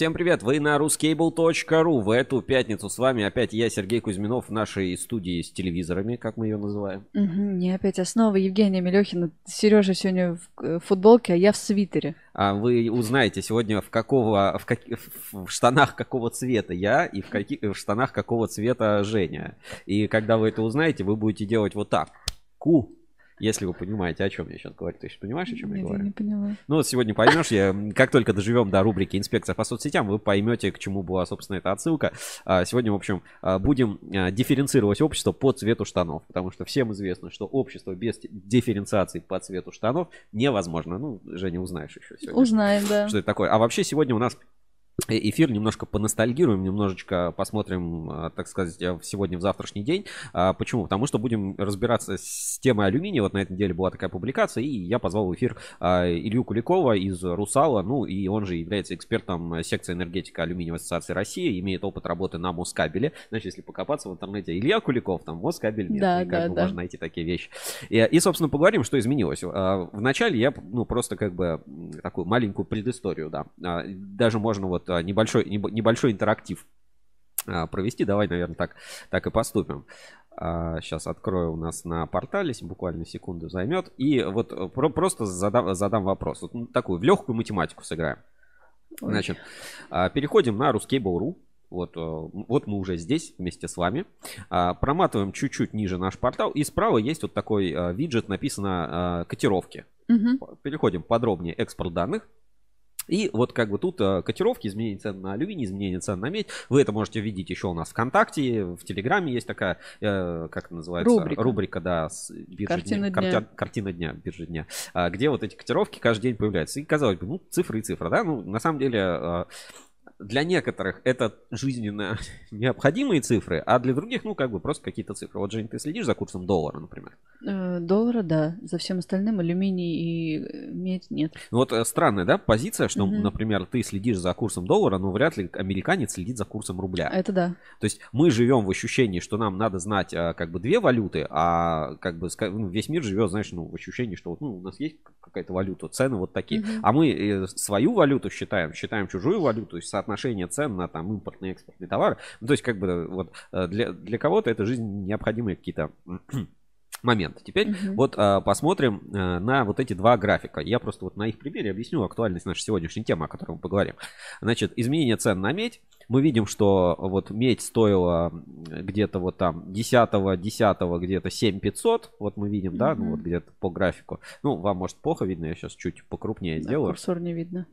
Всем привет, вы на ruscable.ru. В эту пятницу с вами опять я, Сергей Кузьминов, в нашей студии с телевизорами, как мы ее называем. Угу, не опять основа Евгения Мелехина. Сережа сегодня в э, футболке, а я в свитере. А вы узнаете сегодня, в, какого, в, как, в штанах какого цвета я и в, каких, в штанах какого цвета Женя. И когда вы это узнаете, вы будете делать вот так. Ку, если вы понимаете, о чем я сейчас говорю. Ты понимаешь, о чем Нет, я говорю? Я не поняла. Ну, вот сегодня поймешь, я, как только доживем до рубрики «Инспекция по соцсетям», вы поймете, к чему была, собственно, эта отсылка. А, Сегодня, в общем, а, будем а, дифференцировать общество по цвету штанов, потому что всем известно, что общество без дифференциации по цвету штанов невозможно. Ну, Женя, узнаешь еще сегодня. Узнаем, да. Что это такое. А вообще сегодня у нас эфир немножко поностальгируем, немножечко посмотрим, а, так сказать, э, сегодня в завтрашний день. А, Почему? Потому что будем разбираться с темой алюминия. Вот на этой неделе была такая публикация, и я позвал в эфир а, Илью Куликова из Русала, ну и он же является экспертом э, секции энергетика алюминиевой ассоциации России, имеет опыт работы на Москабеле. Значит, если покопаться в интернете, Илья Куликов, там Москабель, нет, Да, и как да, бы да. можно найти такие вещи. И, и, собственно, поговорим, что изменилось. А, Вначале я, ну, просто как бы такую маленькую предысторию, да. Даже можно вот а, небольшой, небо- небольшой интерактив а, провести. Давай, наверное, так, так и поступим. Сейчас открою у нас на портале, буквально секунду займет. И вот э, про- просто задам, задам вопрос. Вот, ну, такую, в легкую математику сыграем. Значит, а, переходим на Ruscable.ru. Вот, э, вот мы уже здесь вместе с вами. А, Проматываем чуть-чуть ниже наш портал. И справа есть вот такой э, виджет, написано котировки. Мгм. Переходим подробнее экспорт данных. И вот как бы тут э, котировки, изменение цен на алюминий, изменение цен на медь. Вы это можете видеть еще у нас ВКонтакте, в Телеграме есть такая, э, как называется? Рубрика. да, с биржи Картина дня. дня. Картя- Картина дня, биржи дня. а, Где вот эти котировки каждый день появляются. И казалось бы, ну, цифры и цифры, да? Ну, на самом деле, э, для некоторых это жизненно необходимые цифры, а для других, ну, как бы просто какие-то цифры. Вот, Жень, ты следишь за курсом доллара, например? Э, Доллара, да. За всем остальным алюминий и медь нет. Ну вот э, странная, да, позиция, что, Мгм. например, ты следишь за курсом доллара, но вряд ли американец следит за курсом рубля. Это да. То есть мы живем в ощущении, что нам надо знать э, как бы две валюты, а как бы ну, весь мир живет, знаешь, ну в ощущении, что вот ну, у нас есть какая-то валюта, цены вот такие. Мгм. А мы свою валюту считаем, считаем чужую валюту, то есть соотношение цен на там импортные и экспортные товары. Ну, то есть как бы э, вот э, для, для кого-то это жизнь необходимые какие-то моменты. Теперь Мгм. вот а, посмотрим э, на вот эти два графика. Я просто вот на их примере объясню актуальность нашей сегодняшней темы, о которой мы поговорим. Значит, изменение цен на медь. Мы видим, что вот медь стоила где-то вот там 10 10 где-то 7500. Вот мы видим, да, ну вот где-то по графику. Ну, вам может плохо видно, я сейчас чуть покрупнее Да, сделаю. Курсор не видно.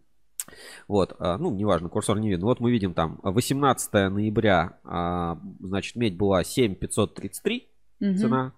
Вот, а, ну, неважно, курсор не видно. Вот мы видим там 18 ноября, а, значит, медь была 7533 Мгм. цена.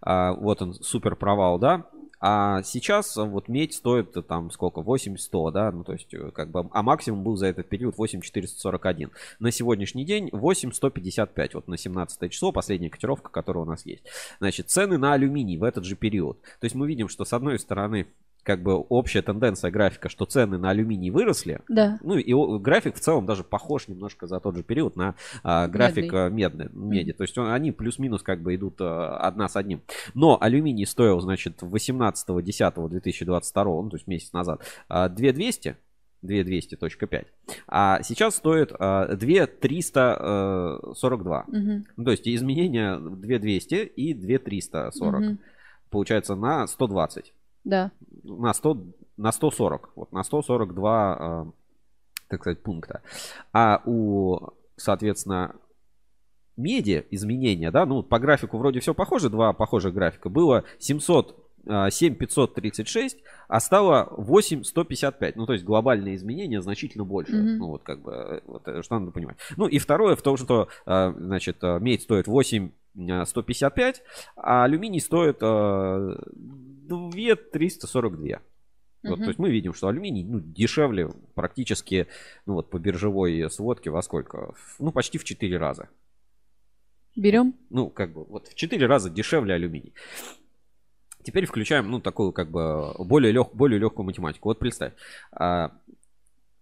А, вот он, супер провал, да. А сейчас а, вот медь стоит э, там сколько? 8100, да, ну то есть э, как бы, а максимум был за этот период 8441. На сегодняшний день 8155, вот на 17 число, последняя котировка, которая у нас есть. Значит, цены на алюминий в этот же период. То есть мы видим, что с одной стороны как бы общая тенденция графика, что цены на алюминий выросли, Да. ну и график в целом даже похож немножко за тот же период на а, график Медный. а, медный, меди. То есть он- они плюс-минус как бы идут а, одна с одним. Но алюминий стоил, значит, 18.10.2022, ну, то есть месяц назад, а, 2200. 2200.5. А сейчас стоит а, 2342. Мгм. Ну, то есть изменения 2200 и 2340. Мгм. Получается на 120 Да. на 100, на 140, вот на 142, а, так сказать, пункта. А у, соответственно, меди изменения, да, ну по графику вроде все похоже, два похожих графика. Было 700, а, 7536, а стало 8155. Ну, то есть глобальные изменения значительно больше. Мгм. Ну, вот как бы, э, вот, э, что надо понимать. Ну, и второе в том, что, а, значит, а, медь стоит 8 а, 155, а алюминий стоит а, 2342. Вот, Мгм. то есть мы видим, что алюминий ну, дешевле практически ну, вот, по биржевой сводке во сколько? Ну, почти в 4 раза. Берем. Ну, как бы, вот в 4 раза дешевле алюминий. Теперь включаем, ну, такую, как бы, более, лег, более легкую математику. Вот представь. а,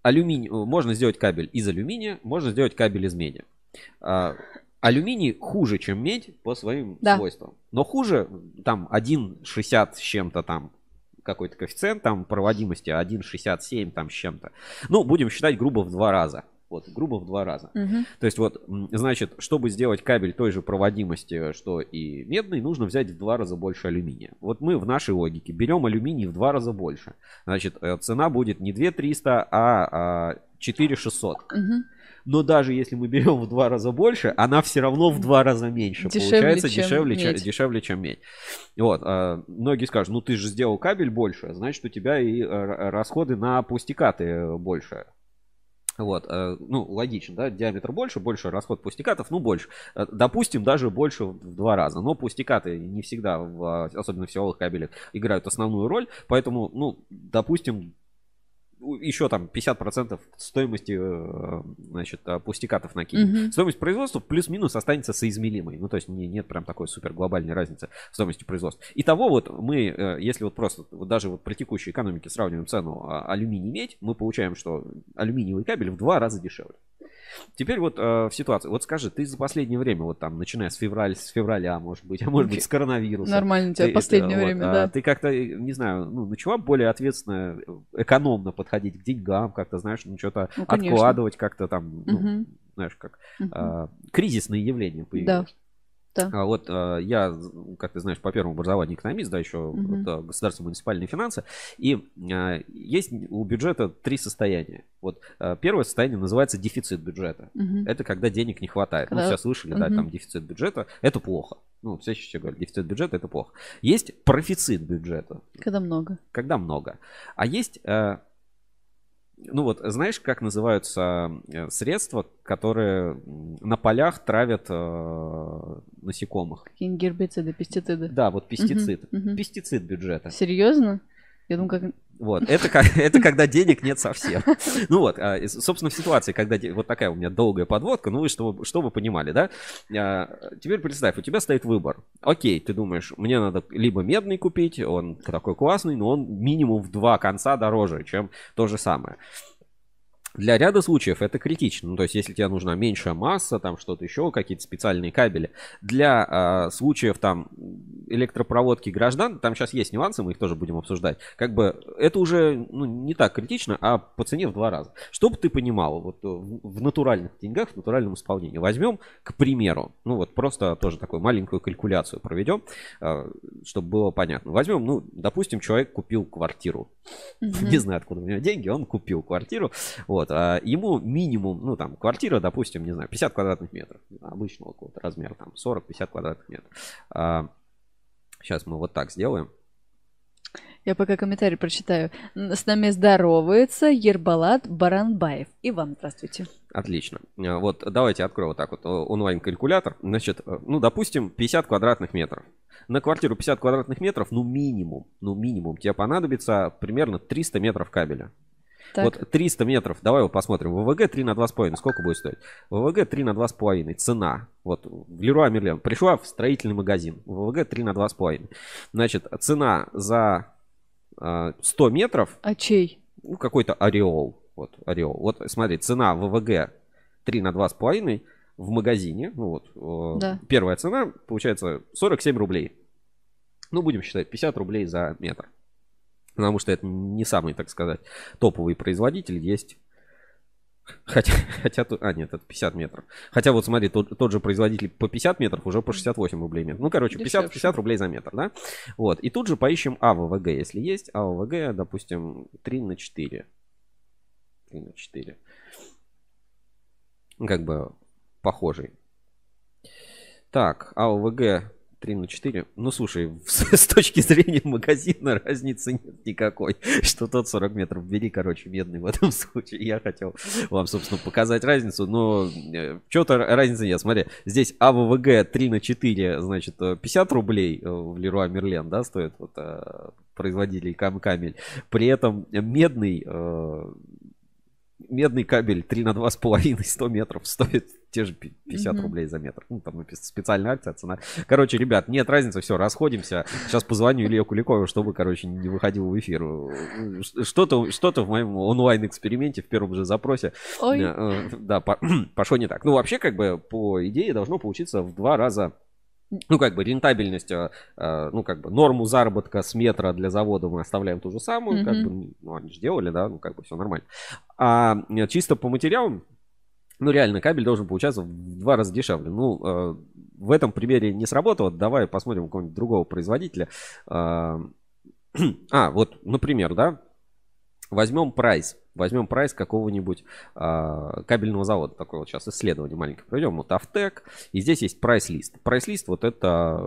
алюминий, можно сделать кабель из алюминия, можно сделать кабель из меди. А, алюминий хуже, чем медь по своим Да. свойствам. Но хуже, там, 1,60 с чем-то там какой-то коэффициент там проводимости 1,67 там с чем-то. Ну, будем считать грубо в два раза. Вот, грубо в два раза. Мгм. То есть вот, значит, чтобы сделать кабель той же проводимости, что и медный, нужно взять в два раза больше алюминия. Вот мы в нашей логике берем алюминий в два раза больше. Значит, э, цена будет не 2300, а, а 4600. Мгм. Но даже если мы берем в два раза больше, она все равно в два раза меньше. Дешевле, Получается чем дешевле, чем, медь. дешевле, чем медь. Вот, а, многие скажут, ну ты же сделал кабель больше, значит у тебя и э, расходы на пустикаты э, больше. Вот, э, ну, логично, да, диаметр больше, больше расход пустикатов, ну, больше. Э, Допустим, даже больше в два раза. Но пустикаты не всегда, в, э, особенно в силовых кабелях, играют основную роль. Поэтому, ну, допустим, еще там 50% стоимости, э, значит, э, пустикатов накинем. Мгм. Стоимость производства плюс-минус останется соизмеримой. Ну, то есть не- нет прям такой супер глобальной разницы в стоимости производства. Итого вот мы, э, если вот просто вот даже вот при текущей экономике сравниваем цену а, алюминий-медь, мы получаем, что алюминиевый кабель в два раза дешевле. Теперь вот э, в ситуации. Вот скажи, ты за последнее время, вот там, начиная с февраля, с февраля, может быть, а может быть, с коронавируса. Нормально у тебя ты, последнее э, вот, время, а, да. Ты как-то, э, не знаю, ну, начала более ответственно, э, экономно подходить к деньгам, как-то, знаешь, ну, что-то Ну, конечно. откладывать как-то там, ну, Мгм. знаешь, как Мгм. а, кризисные явления появились. да. А вот а, я, как ты знаешь, по первому образованию экономист, да, еще Мгм. вот, а, государственные муниципальные финансы. И а, есть у бюджета три состояния. Вот а, первое состояние называется дефицит бюджета. Мгм. Это когда денег не хватает. Когда- Ну, все слышали, да, Мгм. там дефицит бюджета. Это плохо. Ну, все еще говорят, дефицит бюджета это плохо. Есть профицит бюджета Когда много. когда много. А есть, ну вот, знаешь, как называются э, средства, которые на полях травят э, насекомых? Какие-нибудь гербициды, пестициды. Да, вот пестицид. Мгм, мгм. Пестицид бюджета. Серьезно? Я думаю, как... Вот, это, это когда денег нет совсем. Ну вот, а, собственно, в ситуации, когда вот такая у меня долгая подводка, ну и чтобы, чтобы понимали, да? А, Теперь представь, у тебя стоит выбор. Окей, ты думаешь, мне надо либо медный купить, он такой классный, но он минимум в два конца дороже, чем то же самое. Для ряда случаев это критично. Ну, то есть, если тебе нужна меньшая масса, там что-то еще, какие-то специальные кабели. Для а, случаев там электропроводки граждан, там сейчас есть нюансы, мы их тоже будем обсуждать. Как бы это уже ну, не так критично, а по цене в два раза. Чтобы ты понимал, вот э, в в натуральных деньгах, в натуральном исполнении. Возьмем, к примеру, ну вот просто тоже такую маленькую калькуляцию проведем, а, чтобы было понятно. Возьмем, ну, допустим, человек купил квартиру. Мгм. Не знаю, откуда у него деньги, он купил квартиру. Вот, а ему минимум, ну там, квартира, допустим, не знаю, 50 квадратных метров. Обычного какого-то размера, там, 40-50 квадратных метров. сейчас мы вот так сделаем. Я пока комментарий прочитаю. С нами здоровается Ербалат Баранбаев. И вам здравствуйте. Отлично. А, Вот давайте открою вот так вот э, онлайн-калькулятор. Значит, э, ну, допустим, 50 квадратных метров. На квартиру 50 квадратных метров, ну, минимум, ну, минимум, тебе понадобится примерно 300 метров кабеля. Так, Вот 300 метров, давай вот посмотрим. ВВГ 3 на 2,5, сколько будет стоить? ВВГ 3 на 2,5, цена. Вот в Леруа Мерлен пришла в строительный магазин. ВВГ 3 на 2,5. Значит, цена за э, 100 метров, а чей? ну, какой-то ореол. Вот, ореол. Вот смотри, цена ВВГ 3 на 2,5 в магазине. Ну вот, э, Да. первая цена получается 47 рублей. Ну, будем считать, 50 рублей за метр. Потому что это не самый, так сказать, топовый производитель. Есть Хотя, хотя тут, а нет, это 50 метров. Хотя вот смотри, тот, тот же производитель по 50 метров уже по 68 рублей метр. Ну, короче, 50, Дешевше. 50 рублей за метр, да? Вот. И тут же поищем АВВГ, если есть. АВВГ, допустим, 3 на 4. 3 на 4. Ну, Как бы похожий. Так, АОВГ 3 на 4. Ну, слушай, с, точки зрения магазина разницы нет никакой. Что тот 40 метров бери, короче, медный в этом случае. Я хотел вам, собственно, показать разницу, но что-то разницы нет. Смотри, здесь АВВГ 3 на 4, значит, э, 50 рублей э, в Леруа Мерлен, да, стоит вот э, производителей Кам Камель. При этом медный э, медный кабель 3 на 2,5 100 метров стоит те же пи- 50 Мгм. рублей за метр. Ну, там специальная акция, цена. Короче, ребят, нет разницы, все, расходимся. Сейчас позвоню Илье Куликову, чтобы, короче, не выходил в эфир. Что-то что в моем онлайн-эксперименте в первом же запросе Ой, э, э, да, по- пошло не так. Ну, вообще, как бы, по идее, должно получиться в два раза ну, как бы рентабельность, э, э, ну, как бы норму заработка с метра для завода мы оставляем ту же самую, mm-hmm. как бы, ну, они же делали, да, ну, как бы все нормально. А чисто по материалам, ну, реально, кабель должен получаться в два раза дешевле. Ну, э, в этом примере не сработало. Давай посмотрим какого-нибудь другого производителя. Э, а, вот, например, да, возьмем прайс. Возьмем прайс какого-нибудь э, кабельного завода. Такое вот сейчас исследование маленькое проведем. Вот Автек. И здесь есть прайс-лист. Прайс-лист вот это...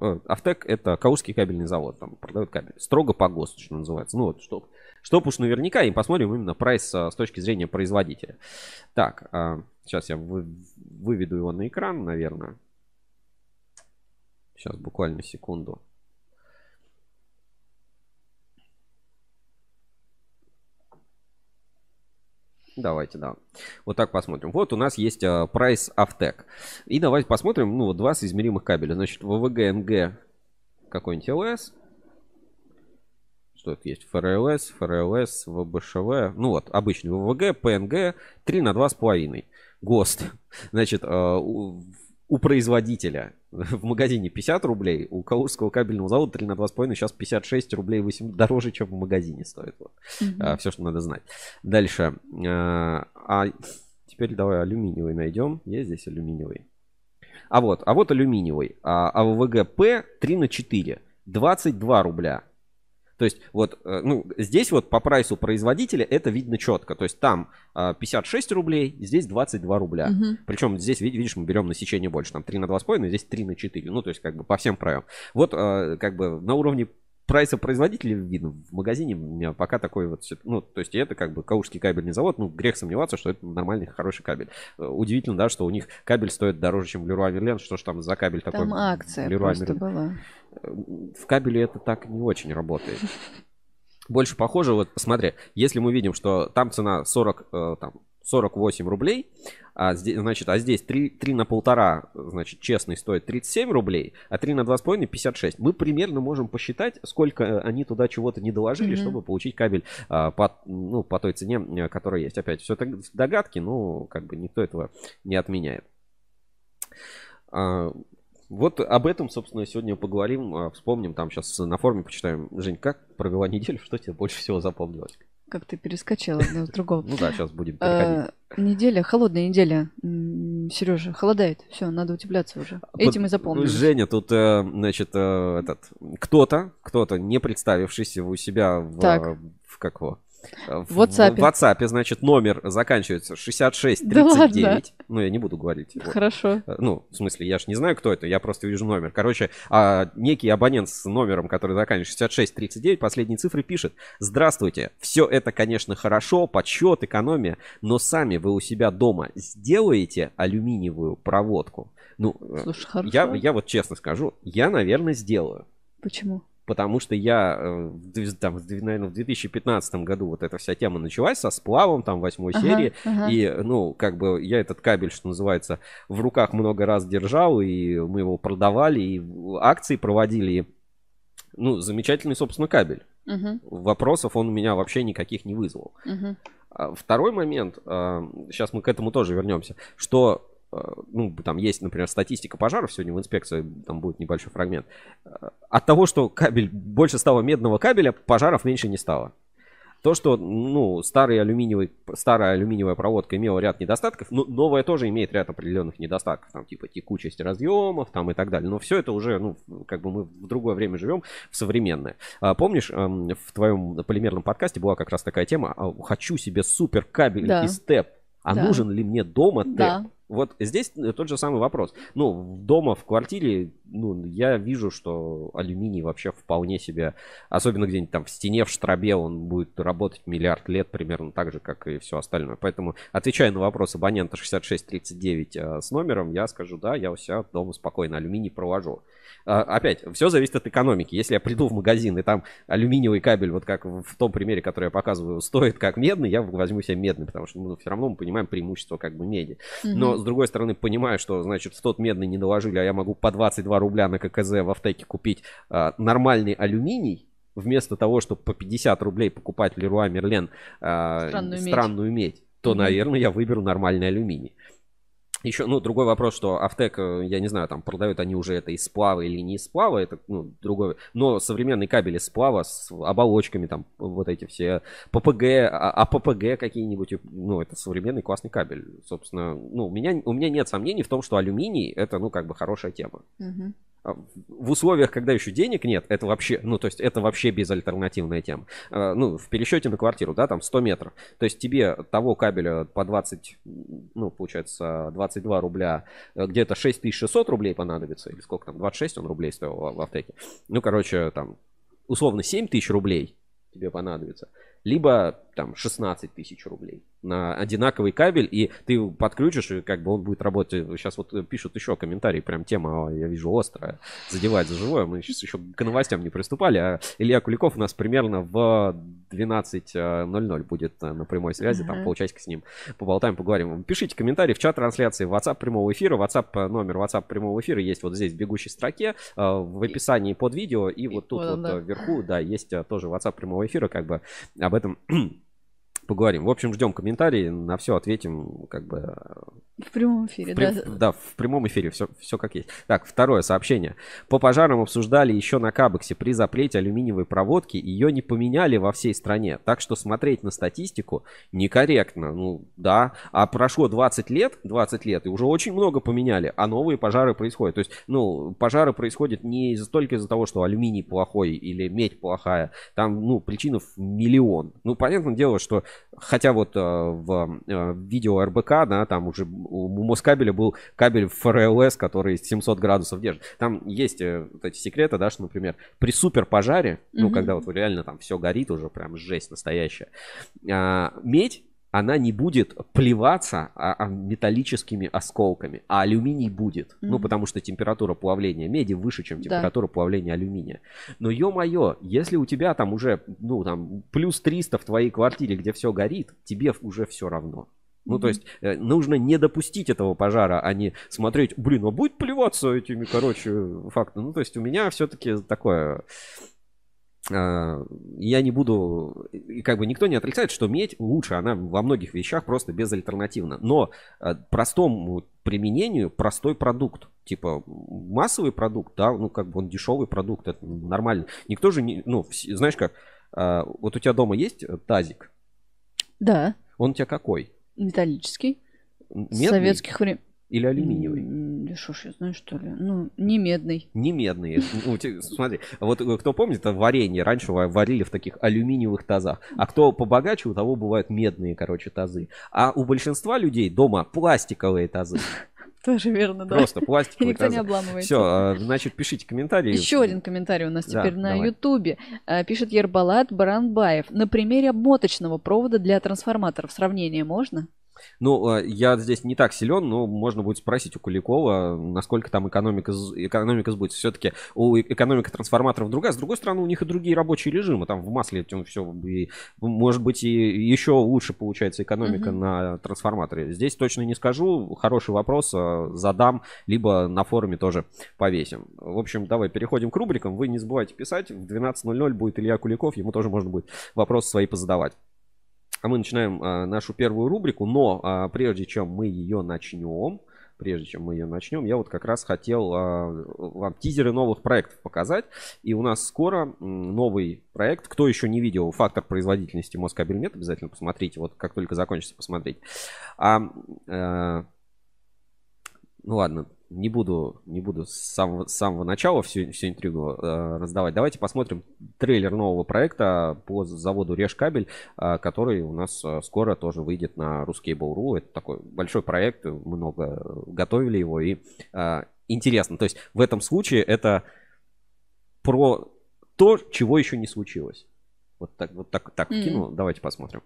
Э, Автек это Каузский кабельный завод. Там продают кабель. Строго по ГОСТу, что называется. Ну вот, что Чтоб уж наверняка, и посмотрим именно прайс с точки зрения производителя. Так, сейчас я выведу его на экран, наверное. Сейчас буквально секунду. Давайте, да. Вот так посмотрим. Вот у нас есть прайс uh, Автек. И давайте посмотрим, ну, два соизмеримых кабеля. Значит, ВВГ, НГ, какой-нибудь ЛС что это есть? ФРЛС, ФРЛС, ВБШВ. Ну вот, обычный ВВГ, ПНГ 3 на 2,5. ГОСТ. Значит, э, у производителя в магазине 50 рублей, у Калужского кабельного завода 3 на 2,5 сейчас 56 рублей 8, дороже, чем в магазине стоит. Вот. Mm-hmm. А, все, что надо знать. Дальше. А, а теперь давай алюминиевый найдем. Есть здесь алюминиевый. А вот, а вот алюминиевый. А, а ВВГ-П 3 на 4. 22 рубля. То есть вот, э, ну, здесь вот по прайсу производителя это видно четко. То есть там 56 а, рублей, здесь 22 рубля. Угу. Причем здесь, видишь, мы берем насечение больше. Там 3 на 2,5, здесь 3 на 4. Ну, то есть как бы по всем правилам. Вот э, как бы на уровне прайса производителя видно в магазине у меня пока такой вот, ну, то есть это как бы Калужский кабельный завод, ну, грех сомневаться, что это нормальный, хороший кабель. Э, удивительно, да, что у них кабель стоит дороже, чем Леруа Мерлен, что ж там за кабель там такой? Там акция Leroy просто Merlin. была. В кабеле это так не очень работает. Больше похоже, вот смотри, если мы видим, что там цена 40, э, там, 48 рублей, а здесь, значит, а здесь 3, 3 на полтора, значит, честный стоит 37 рублей, а 3 на 2,5 56. Мы примерно можем посчитать, сколько они туда чего-то не доложили, mm-hmm. чтобы получить кабель а, по, ну, по той цене, э, которая есть. Опять, все это догадки, но как бы никто этого не отменяет. А, вот об этом, собственно, сегодня поговорим, а, вспомним, там сейчас на форуме почитаем. Жень, как провела неделю, что тебе больше всего запомнилось? Как ты перескочила одно с другого. Ну да, сейчас будем переходить. А, неделя, холодная неделя. Сережа, холодает. Все, надо утепляться уже. Этим и запомнил. Женя, тут, э, значит, э, этот кто-то, кто-то, не представившийся у себя в, в как его, в WhatsApp. В WhatsApp, значит, номер заканчивается 6639. Да ладно? Ну, я не буду говорить. Хорошо. Вот. Ну, в смысле, я же не знаю, кто это, я просто вижу номер. Короче, а, некий абонент с номером, который заканчивается 6639, последние цифры пишет. Здравствуйте, все это, конечно, хорошо, подсчет, экономия, но сами вы у себя дома сделаете алюминиевую проводку? Ну, Слушай, хорошо. Я, я вот честно скажу, я, наверное, сделаю. Почему? Потому что я, э, там, наверное, в 2015 году вот эта вся тема началась со сплавом, там, восьмой ага, серии, ага. и, ну, как бы я этот кабель, что называется, в руках много раз держал, и мы его продавали, и акции проводили, и, ну, замечательный, собственно, кабель. Угу. Вопросов он у меня вообще никаких не вызвал. Угу. Второй момент, сейчас а, мы к этому тоже вернемся, что ну, там есть, например, статистика пожаров, сегодня в инспекции там будет небольшой фрагмент. Э, от того, что кабель, больше стало медного кабеля, пожаров меньше не стало. То, что, ну, старый алюминиевый, старая алюминиевая проводка имела ряд недостатков, но новая тоже имеет ряд определенных недостатков, там, типа текучесть разъемов, там, и так далее. Но все это уже, ну, как бы мы в другое время живем, в современное. А, помнишь, эм, в твоем полимерном подкасте была как раз такая тема, «А, хочу себе супер кабель да. из ТЭП, а да. нужен ли мне дома ТЭП? Да. Вот здесь э, тот же самый вопрос. Ну, дома, в квартире, ну, я вижу, что алюминий вообще вполне себе, особенно где-нибудь там в стене, в штробе, он будет работать миллиард лет примерно так же, как и все остальное. Поэтому, отвечая на вопрос абонента 6639 э, с номером, я скажу, да, я у себя дома спокойно алюминий провожу. А, опять, все зависит от экономики. Если я приду в магазин, и там алюминиевый кабель, вот как в том примере, который я показываю, стоит как медный, я возьму себе медный, потому что ну, все равно мы понимаем преимущество как бы меди. Но, с другой стороны, понимаю, что, значит, в тот медный не доложили, а я могу по 22 рубля на ККЗ в Автеке купить а, нормальный алюминий, вместо того, чтобы по 50 рублей покупать Леруа Мерлен а, странную, странную медь, медь то, наверное, я выберу нормальный алюминий. Еще, ну, другой вопрос, что Автек, э, я не знаю, там продают они уже это из сплава или не из сплава, это, ну, другой. Но современный кабель из сплава с оболочками, там, вот эти все ППГ, а, а какие-нибудь, ну, это современный классный кабель. Собственно, ну, у меня, у меня нет сомнений в том, что алюминий это, ну, как бы хорошая тема. Мгм. А в условиях, когда еще денег нет, это вообще, ну, то есть это вообще безальтернативная тема. А, Ну, в пересчете на квартиру, да, там 100 метров. То есть тебе того кабеля по 20, ну, получается, 22 рубля, э, где-то 6600 рублей понадобится, или сколько там, 26 он рублей стоил в Автеке. Ну, короче, там, условно, 7 тысяч рублей тебе понадобится, либо там 16 тысяч рублей одинаковый кабель, и ты подключишь, и как бы он будет работать. Сейчас вот пишут еще комментарии, прям тема, я вижу, острая, задевать за живое. Мы сейчас еще к новостям не приступали, а Илья Куликов у нас примерно в 12.00 будет э, на прямой связи, там Ага. полчасика с ним поболтаем, поговорим. Пишите комментарии в чат трансляции, в WhatsApp прямого эфира, WhatsApp, э, номер WhatsApp прямого эфира есть вот здесь в бегущей строке, э, в описании под видео, и вот тут вот да. э, вверху, да, есть э, тоже WhatsApp прямого эфира, как бы об этом поговорим. В общем, ждем комментарии, на все ответим, как бы В прямом эфире, в прям- да. да, в прямом эфире, все, все как есть. Так, второе сообщение. По пожарам обсуждали еще на Кабексе. При запрете алюминиевой проводки ее не поменяли во всей стране. Так что смотреть на статистику некорректно. Ну, да. А прошло 20 лет, 20 лет, и уже очень много поменяли, а новые пожары происходят. То есть, ну, пожары происходят не только из-за того, что алюминий плохой или медь плохая. Там, ну, причин миллион. Ну, понятное дело, что Хотя вот э, в э, видео РБК, да, там уже у Москабеля был кабель ФРЛС, который 700 градусов держит. Там есть э, вот эти секреты, да, что, например, при суперпожаре, ну, Мгм. когда вот реально там все горит уже, прям жесть настоящая, а, медь она не будет плеваться а, а, металлическими осколками, а алюминий будет. Ну, Мгм. потому что температура плавления меди выше, чем Да. температура плавления алюминия. Но ё-моё, если у тебя там уже, ну, там, плюс 300 в твоей квартире, где все горит, тебе уже все равно. Ну, то Мгм. есть, э, нужно не допустить этого пожара, а не смотреть, блин, а будет плеваться этими, короче, фактами. Ну, то есть, у меня все-таки такое... э, Я не буду... и Как бы никто не отрицает, что медь лучше, она во многих вещах просто безальтернативна. Но э, простому применению простой продукт. Типа массовый продукт, да, ну как бы он дешевый продукт, это нормально. Никто же не... Ну, знаешь как, э, вот у тебя дома есть тазик? Да, Он у тебя какой? металлический. Медный Советских времен. Или алюминиевый? Да что ж я знаю, что ли. Ну, не медный. Не медные. Ну, смотри, вот э, кто помнит, это варенье раньше ва- варили в таких алюминиевых тазах. А кто побогаче, у того бывают медные, короче, тазы. А у большинства людей дома пластиковые тазы. Тоже верно, да. Просто И пластиковые никто не тазы. обламывается. Все, значит, пишите комментарии. Еще один комментарий у нас Да, теперь на. Ютубе. А, Пишет Ербалат Баранбаев. На примере обмоточного провода для трансформаторов сравнение можно? Ну, э, я здесь не так силен, но можно будет спросить у Куликова, насколько там экономика, экономика сбудется. Все-таки у э- экономика трансформаторов другая. С другой стороны, у них и другие рабочие режимы. Там в масле все, может быть, и еще лучше получается экономика Мгм. на трансформаторе. Здесь точно не скажу. Хороший вопрос э, задам, либо на форуме тоже повесим. В общем, давай переходим к рубрикам. Вы не забывайте писать. В 12.00 будет Илья Куликов. Ему тоже можно будет вопросы свои позадавать. А мы начинаем а, нашу первую рубрику, но а, прежде чем мы ее начнем, прежде чем мы ее начнем, я вот как раз хотел а, вам тизеры новых проектов показать. И у нас скоро новый проект. Кто еще не видел фактор производительности Москабельмет, обязательно посмотрите. Вот как только закончится, посмотреть. А, э, ну ладно, не буду, не буду с самого, с самого начала всю, всю интригу э, раздавать. Давайте посмотрим трейлер нового проекта по заводу Решкабель, э, который у нас э, скоро тоже выйдет на Ruskable.ru. Это такой большой проект, много готовили его и э, интересно. То есть в этом случае это про то, чего еще не случилось. Вот так, вот так, так Мгм. вкину. Давайте посмотрим.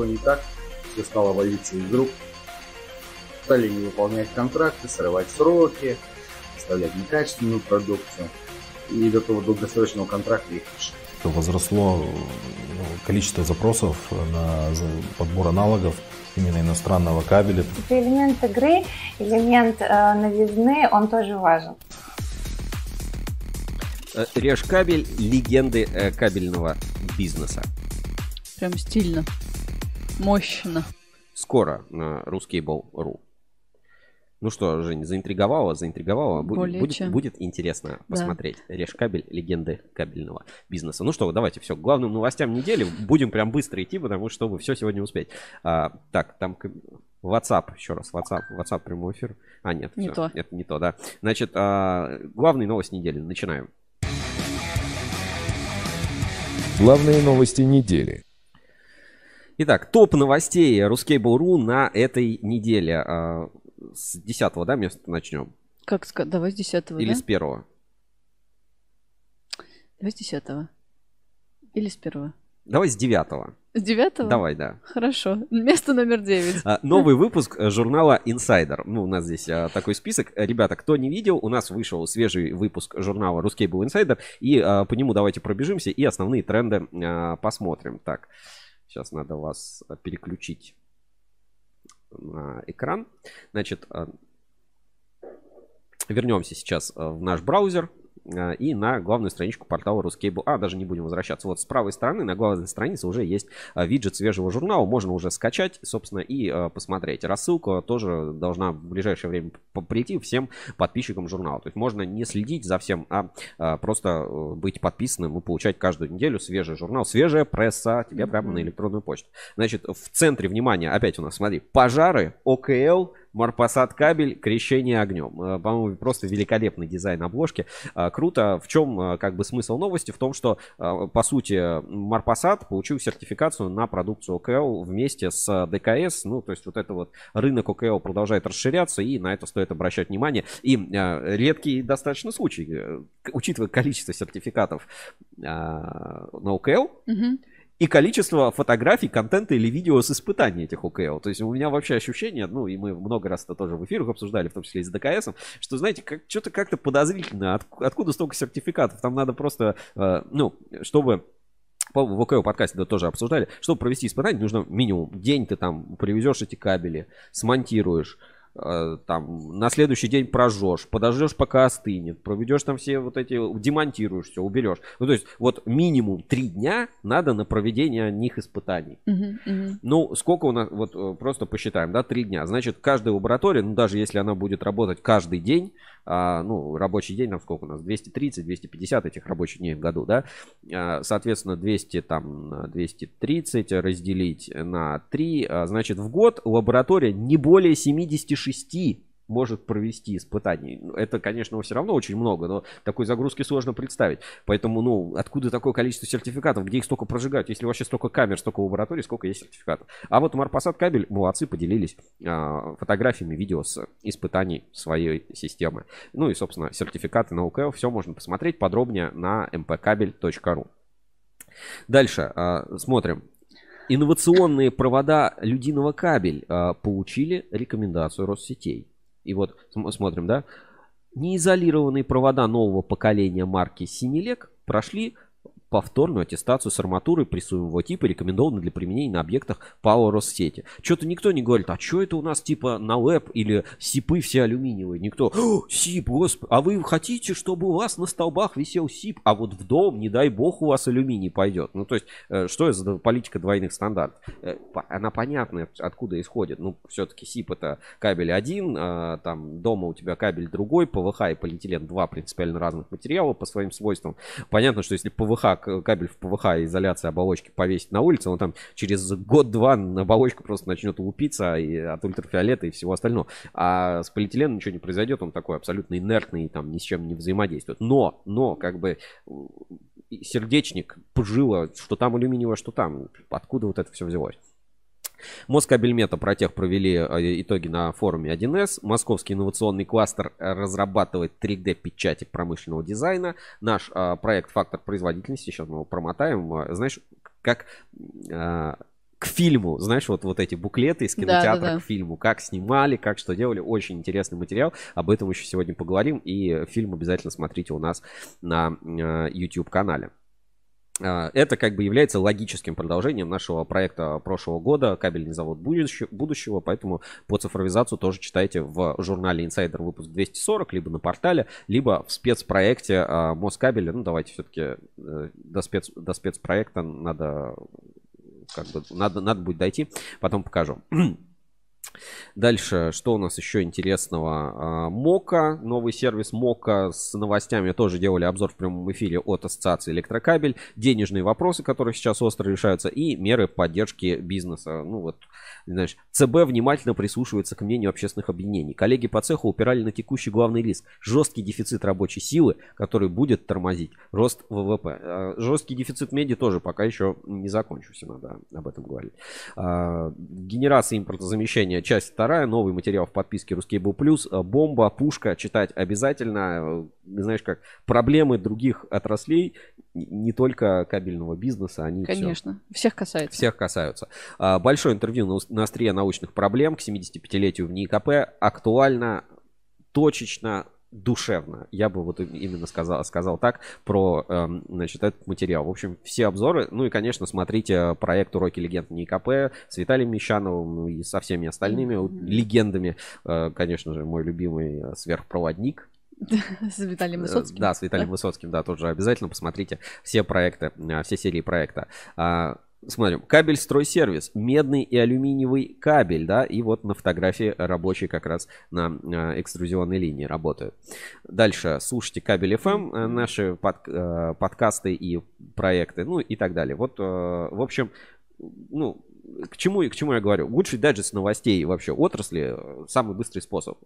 Пошло не так, все стало валиться из рук. Стали не выполнять контракты, срывать сроки, поставлять некачественную продукцию. И до того долгосрочного контракта их лишили возросло ну, количество запросов на подбор аналогов именно иностранного кабеля. Это элемент игры, элемент э, новизны, он тоже важен. Э, Режь кабель легенды э, кабельного бизнеса. Прям стильно, мощно. Скоро на ruskable.ru. Ну что, Жень, заинтриговала, заинтриговала. Более будет, чем. будет интересно посмотреть. Да. Режь кабель, легенды кабельного бизнеса. Ну что, давайте все, к главным новостям недели. Будем прям быстро идти, потому что чтобы все сегодня успеть. А, так, там WhatsApp, еще раз, WhatsApp, WhatsApp прямой эфир. А, нет, не все, то. это не то, да. Значит, а, главные новости недели, начинаем. Главные новости недели. Итак, топ новостей Ruskable.ru на этой неделе. А, с 10 да, места начнем? Как сказать? Давай с 10 Или да? с первого? Давай с 10 Или с первого? Давай с девятого. С девятого? Давай, да. Хорошо. Место номер девять. А, новый выпуск э, журнала Insider. Ну, у нас здесь а, такой список. Ребята, кто не видел, у нас вышел свежий выпуск журнала Ruscable Insider. И а, по нему давайте пробежимся и основные тренды а, посмотрим. Так, сейчас надо вас переключить на экран. Значит, а, вернемся сейчас а, в наш браузер и на главную страничку портала Ruscable. А, даже не будем возвращаться. Вот с правой стороны на главной странице уже есть виджет свежего журнала. Можно уже скачать, собственно, и посмотреть. Рассылка тоже должна в ближайшее время прийти всем подписчикам журнала. То есть можно не следить за всем, а просто э, быть подписанным и получать каждую неделю свежий журнал. Свежая пресса тебе прямо на электронную почту. Значит, в центре внимания опять у нас, смотри, пожары, ОКЛ, Марпасад кабель, крещение огнем. Э, по-моему, просто великолепный дизайн обложки. Э, круто. В чем э, как бы смысл новости? В том, что по сути Марпасад получил сертификацию на продукцию ОКЛ вместе с ДКС. Ну, то есть вот это вот рынок ОКЛ продолжает расширяться, и на это стоит обращать внимание. И редкий достаточно случай, учитывая количество сертификатов на ОКЛ, Мгм. И количество фотографий, контента или видео с испытаний этих ОКЛ. То есть у меня вообще ощущение, ну и мы много раз это тоже в эфирах обсуждали, в том числе и с ДКСом, что, знаете, как, что-то как-то подозрительно, от, откуда столько сертификатов, там надо просто, э, ну, чтобы в ОКЛ подкасте да, тоже обсуждали, чтобы провести испытание, нужно минимум день ты там привезешь эти кабели, смонтируешь, там на следующий день прожжешь, подождешь, пока остынет, проведешь там все вот эти, демонтируешь все, уберешь. Ну, то есть вот минимум три дня надо на проведение них испытаний. Мгм, мгм. Ну, сколько у нас, вот э, просто посчитаем, да, три дня. Значит, каждая лаборатория, ну, даже если она будет работать каждый день, ну, рабочий день, там сколько у нас, 230-250 этих рабочих дней в году, да, А, соответственно, 200, там, на 230 разделить на 3, значит, в год лаборатория не более 76 может провести испытаний. Ну, Это, конечно, все равно очень много, но такой загрузки сложно представить. Поэтому, ну, откуда такое количество сертификатов, где их столько прожигают, если вообще столько камер, столько лабораторий, сколько есть сертификатов. А вот Марпасад кабель, молодцы, поделились а, фотографиями, видео с испытаний своей системы. Ну и, собственно, сертификаты на УКЛ, все можно посмотреть подробнее на mpkabel.ru. Дальше а, смотрим. Инновационные провода людиного кабель а, получили рекомендацию Россетей. И вот см- смотрим, да. Неизолированные провода нового поколения марки Синелек прошли повторную аттестацию с арматурой прессуемого типа, рекомендованы для применения на объектах ПАО Россети. Что-то никто не говорит, а что это у нас типа на лэп или сипы все алюминиевые? Никто, «О, сип, господи, а вы хотите, чтобы у вас на столбах висел сип, а вот в дом, не дай бог, у вас алюминий пойдет. Ну, то есть, э, что это за политика двойных стандартов? Э, Она понятна, откуда исходит. Ну, все-таки сип это кабель один, а, там дома у тебя кабель другой, ПВХ и полиэтилен два принципиально разных материала по своим свойствам. Понятно, что если ПВХ, кабель в ПВХ и изоляция оболочки повесить на улице, он там через год-два на оболочку просто начнет лупиться и от ультрафиолета и всего остального. А с полиэтиленом ничего не произойдет, он такой абсолютно инертный, там ни с чем не взаимодействует. Но, но, как бы сердечник, жила, что там алюминиевое, что там. Откуда вот это все взялось? Москабельмета Протех провели э, итоги на форуме 1С. Московский инновационный кластер э, разрабатывает 3D-печати промышленного дизайна. Наш э, проект «Фактор производительности», сейчас мы его промотаем. Знаешь, как э, к фильму, знаешь, вот, вот эти буклеты из Да, кинотеатра да, да. к фильму, как снимали, как что делали, очень интересный материал, об этом еще сегодня поговорим, и фильм обязательно смотрите у нас на YouTube-канале. А, Это как бы является логическим продолжением нашего проекта прошлого года «Кабельный завод будущего», будущего», поэтому по цифровизацию тоже читайте в журнале Insider выпуск 240, либо на портале, либо в спецпроекте а, Москабеля. Ну, давайте все-таки до, спец, до спецпроекта надо, как бы, надо, надо будет дойти, потом покажу. Дальше, что у нас еще интересного? А, Мока, новый сервис Мока с новостями тоже делали обзор в прямом эфире от Ассоциации Электрокабель. Денежные вопросы, которые сейчас остро решаются, и меры поддержки бизнеса. Ну вот, знаешь, ЦБ внимательно прислушивается к мнению общественных объединений. Коллеги по цеху упирали на текущий главный риск. Жесткий дефицит рабочей силы, который будет тормозить рост ВВП. А, Жесткий дефицит меди тоже пока еще не закончился, надо об этом говорить. А, Генерация импортозамещения, часть вторая, новый материал в подписке Ruscable Plus, А, бомба, пушка, читать обязательно. Э, Знаешь, как проблемы других отраслей, не только кабельного бизнеса, они Конечно. Всех касается. всех касаются. А, Большое интервью на острие научных проблем к 75-летию в НИИКП. Актуально, точечно, душевно. Я бы вот им- именно сказал, сказал так про эм, значит, этот материал. В общем, все обзоры. Ну и, конечно, смотрите проект «Уроки легенд НИИКП» с Виталием Мещановым ну и со всеми остальными вот легендами. Э, Конечно же, мой любимый э, сверхпроводник. С Виталием Э, Высоцким. Да, с Виталием Высоцким, да, тоже обязательно посмотрите все проекты, э, все серии проекта. Смотрим, кабель стройсервис, медный и алюминиевый кабель, да, и вот на фотографии рабочие как раз на э, экструзионной линии работают. Дальше слушайте кабель FM, э, наши под- э, подкасты и проекты, ну и так далее. Вот, в общем, ну, к чему, к чему я говорю? Лучший дайджест новостей вообще отрасли, э, самый быстрый способ.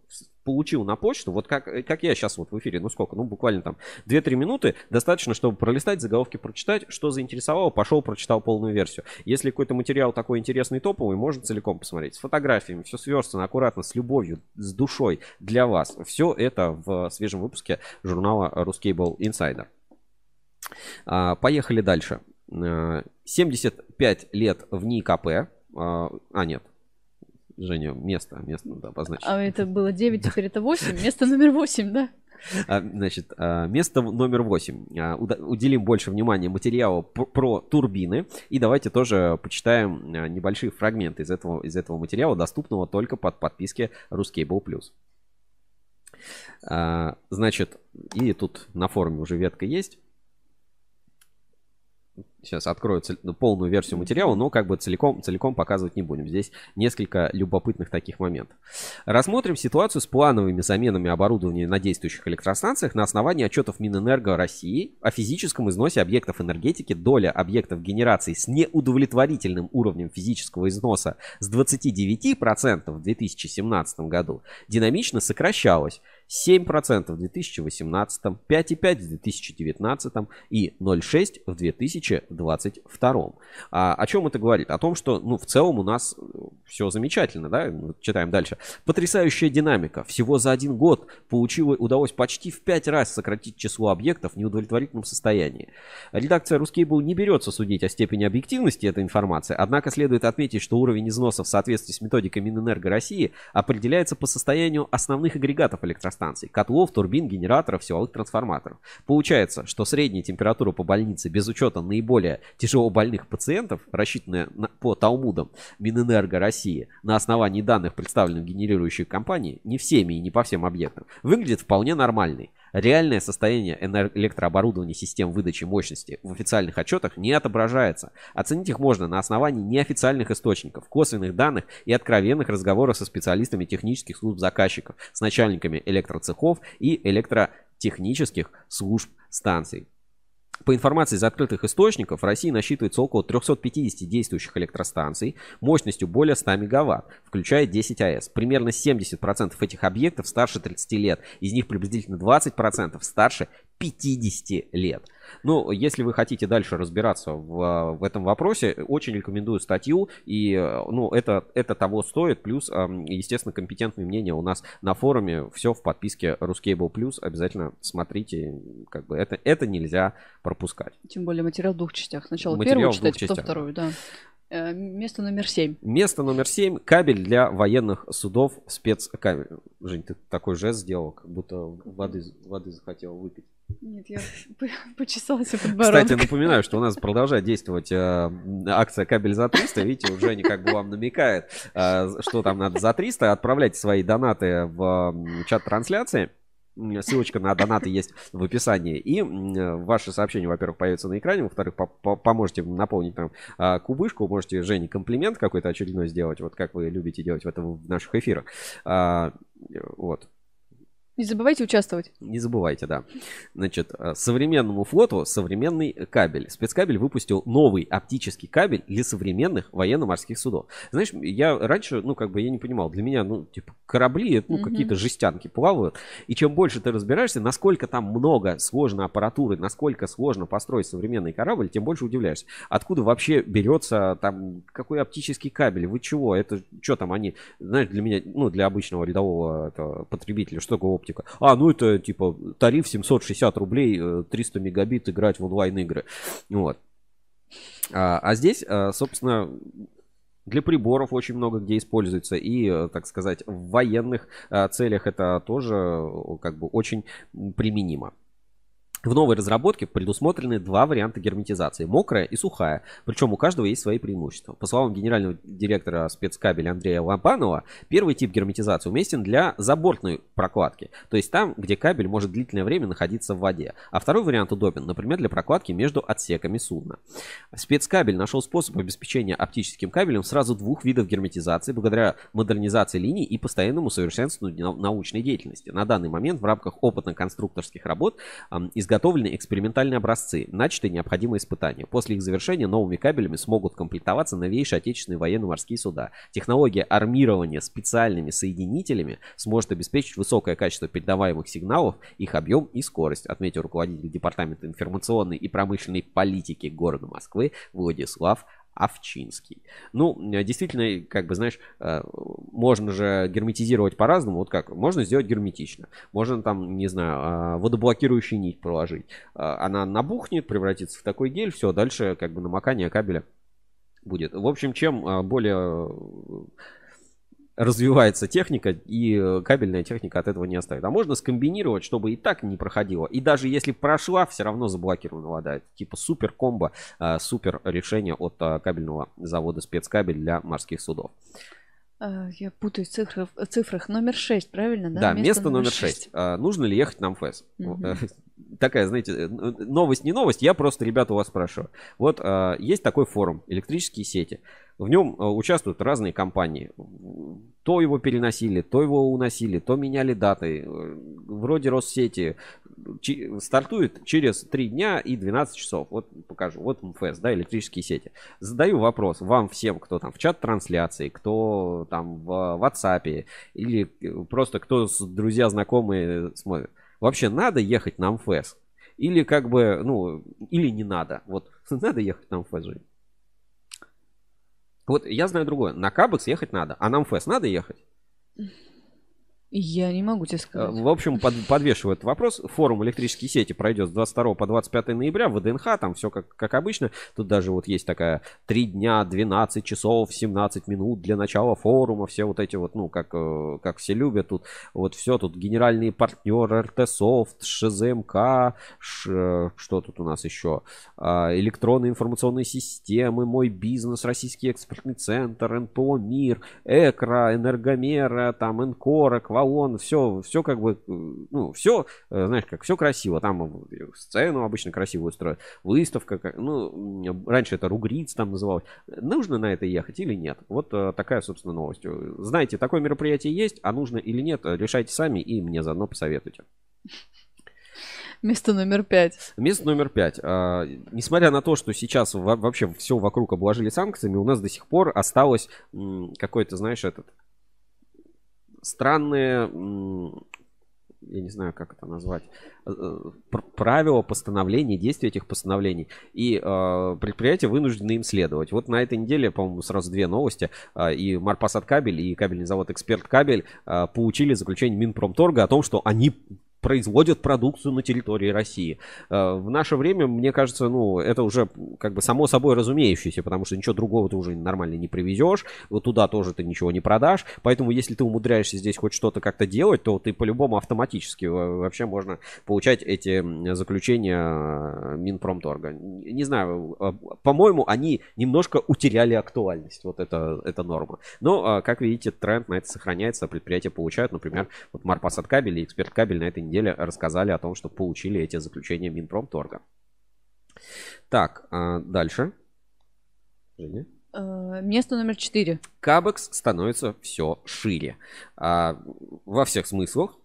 Получил на почту, вот как, э, как я сейчас вот в эфире, ну сколько, ну буквально там 2-3 минуты, достаточно, чтобы пролистать, заголовки прочитать, что заинтересовало, пошел, прочитал полную версию. Если какой-то материал такой интересный, топовый, можно целиком посмотреть. С фотографиями, все сверстано, аккуратно, с любовью, с душой для вас. Все это в свежем выпуске журнала Ruscable Insider. А, Поехали дальше. Э, 75 лет в НИКП. А, а, нет. Женя, место, место надо обозначить. А это было 9, теперь это 8. Место номер 8, да? А, Значит, а, место номер 8. Уделим больше внимания материалу про турбины. И давайте тоже почитаем небольшие фрагменты из этого, из этого материала, доступного только под подписке Ruscable Значит, и тут на форуме уже ветка есть. Сейчас открою цель- ну, полную версию материала, но как бы целиком, целиком показывать не будем. Здесь несколько любопытных таких моментов. Рассмотрим ситуацию с плановыми заменами оборудования на действующих электростанциях на основании отчетов Минэнерго России о физическом износе объектов энергетики. Доля объектов генерации с неудовлетворительным уровнем физического износа с 29% в 2017 году динамично сокращалась. 7% в 2018, 5,5% в 2019 и 0,6% в 2022. А, о чем это говорит? О том, что ну, в целом у нас все замечательно, да? Вот Читаем дальше. Потрясающая динамика. Всего за один год получило, удалось почти в 5 раз сократить число объектов в неудовлетворительном состоянии. Редакция Ruscable не берется судить о степени объективности этой информации, однако следует отметить, что уровень износа в соответствии с методикой Минэнерго России определяется по состоянию основных агрегатов электростанций, котлов, турбин, генераторов, силовых трансформаторов. Получается, что средняя температура по больнице без учета наиболее тяжело больных пациентов, рассчитанная на- по Талмудам Минэнерго России на основании данных, представленных генерирующей компанией, не всеми и не по всем объектам, выглядит вполне нормальной. Реальное состояние электрооборудования систем выдачи мощности в официальных отчетах не отображается. Оценить их можно на основании неофициальных источников, косвенных данных и откровенных разговоров со специалистами технических служб заказчиков, с начальниками электроцехов и электротехнических служб станций. По информации из открытых источников, в России насчитывается около 350 действующих электростанций мощностью более 100 мегаватт, включая 10 АЭС. Примерно 70% этих объектов старше 30 лет, из них приблизительно 20% старше 50 лет. Ну, если вы хотите дальше разбираться в, в этом вопросе, очень рекомендую статью, и, э, ну, это, это того стоит, плюс, естественно, компетентные мнения у нас на форуме, все в подписке Ruscable Plus, обязательно смотрите, как бы это, это нельзя пропускать. Тем более материал в двух частях. Сначала Материал первую читать, потом частях, вторую, да. Место номер семь. Место номер 7. Кабель для военных судов. Спецкабель. Жень, ты такой жест сделал, как будто воды, воды захотел выпить. Нет, я п- почесалась у подбородка. Кстати, напоминаю, что у нас продолжает действовать э, акция «Кабель за 300». Видите, уже Женя как бы вам намекает, э, что там надо за 300. Отправляйте свои донаты в м, чат трансляции. Ссылочка на донаты есть в описании. И э, ваши сообщения, во-первых, появятся на экране, во-вторых, по- по- поможете наполнить там а, кубышку, можете Жене комплимент какой-то очередной сделать, вот как вы любите делать в этом в наших эфирах. А, э, Вот. Не забывайте участвовать. Не забывайте, да. Значит, э, современному флоту современный кабель. Спецкабель выпустил новый оптический кабель для современных военно-морских судов. Знаешь, я раньше, ну, как бы я не понимал, для меня, ну, типа, корабли, это, ну, Мгм. какие-то жестянки плавают. И чем больше ты разбираешься, насколько там много сложной аппаратуры, насколько сложно построить современный корабль, тем больше удивляешься. Откуда вообще берется там, какой оптический кабель? Вы чего? Это что там они, знаешь, для меня, ну, для обычного рядового это, потребителя, что такое оптика? А, ну, это, типа, тариф 760 рублей, э, 300 мегабит играть в онлайн-игры. Вот. А, а здесь, э, собственно, для приборов очень много где используется. И, э, так сказать, в военных э, целях это тоже э, как бы очень применимо. В новой разработке предусмотрены два варианта герметизации. Мокрая и сухая. Причем у каждого есть свои преимущества. По словам генерального директора спецкабеля Андрея Лампанова, первый тип герметизации уместен для забортной прокладки. То есть там, где кабель может длительное время находиться в воде. А второй вариант удобен, например, для прокладки между отсеками судна. Спецкабель нашел способ обеспечения оптическим кабелем сразу двух видов герметизации благодаря модернизации линий и постоянному совершенствованию нау- научной деятельности. На данный момент в рамках опытно-конструкторских работ ам, изготовлены экспериментальные образцы, начаты необходимые испытания. После их завершения новыми кабелями смогут комплектоваться новейшие отечественные военно-морские суда. Технология армирования специальными соединителями сможет обеспечить высокое качество передаваемых сигналов, их объем и скорость, отметил руководитель Департамента информационной и промышленной политики города Москвы Владислав Овчинский. Ну, э, действительно, как бы, знаешь, э, можно же герметизировать по-разному. Вот как? Можно сделать герметично. Можно там, не знаю, э, водоблокирующую нить проложить. Она набухнет, превратится в такой гель. Все, дальше как бы намокание кабеля будет. В общем, чем более развивается техника, и э, кабельная техника от этого не оставит. А можно скомбинировать, чтобы и так не проходило. И даже если прошла, все равно заблокирована вода. Это типа супер комбо, э, супер решение от э, кабельного завода спецкабель для морских судов. Я путаюсь в цифрах, в цифрах. Номер 6, правильно? Да, Да, место, номер 6. нужно ли ехать на МФС? Э, Такая, знаете, новость не новость, я просто, ребята, у вас спрашиваю. Вот есть такой форум «Электрические сети». В нем э, участвуют разные компании. То его переносили, то его уносили, то меняли даты. Э, Вроде Россети стартует через 3 дня и 12 часов. Вот покажу. Вот МФС, да, электрические сети. Задаю вопрос вам всем, кто там в чат трансляции, кто там в WhatsApp или э, просто кто с друзья, знакомые смотрят. Вообще надо ехать на МФС? Или как бы, ну, или не надо? Вот надо ехать на МФС, Жень? Вот я знаю другое. На Кабекс ехать надо, а на МФС надо ехать? Я не могу тебе Э, сказать. В общем, под- подвешиваю этот вопрос. Форум электрические сети пройдет с 22 по 25 ноября в ВДНХ. Там все как, как обычно. Тут даже вот есть такая 3 дня, 12 часов, 17 минут для начала форума. Все вот эти вот, ну, как, э, как все любят. Тут вот все. Тут генеральные партнеры РТ Софт, ШЗМК, Ш- что тут у нас еще? А, Электронные информационные системы, Мой бизнес, Российский экспертный центр, НПО Мир, Экра, Энергомера, там Энкора, Квалон, все, все как бы, э, ну, все, э, знаешь, как все красиво. Там э, сцену обычно красивую строят, выставка, как- ну, раньше это Ругриц там называлось. Нужно на это ехать или нет? Вот такая, собственно, новость. Знаете, такое мероприятие есть, а нужно или нет, решайте сами и мне заодно посоветуйте. Место номер 5. Место номер пять. А, Несмотря на то, что сейчас во- вообще все вокруг обложили санкциями, у нас до сих пор осталось какой-то, знаешь, этот странные, я не знаю, как это назвать, э, э, пр- правила постановлений, действия этих постановлений. И э, предприятия вынуждены им следовать. Вот на этой неделе, по-моему, сразу две новости. и Марпасад Кабель, и кабельный завод Эксперт Кабель получили заключение Минпромторга о том, что они производят продукцию на территории России. Э, в наше время, мне кажется, ну, это уже как бы само собой разумеющееся, потому что ничего другого ты уже нормально не привезешь, вот туда тоже ты ничего не продашь, поэтому если ты умудряешься здесь хоть что-то как-то делать, то ты по-любому автоматически вообще можно получать эти заключения Минпромторга. Не знаю, по-моему, они немножко утеряли актуальность, вот это, это норма. Но, как видите, тренд на это сохраняется, предприятия получают, например, вот Марпасад кабель и Эксперт кабель на этой неделе рассказали о том, что получили эти заключения Минпромторга. Так, а дальше. Женя? Э, место номер четыре. Кабекс становится все шире. А, во всех смыслах.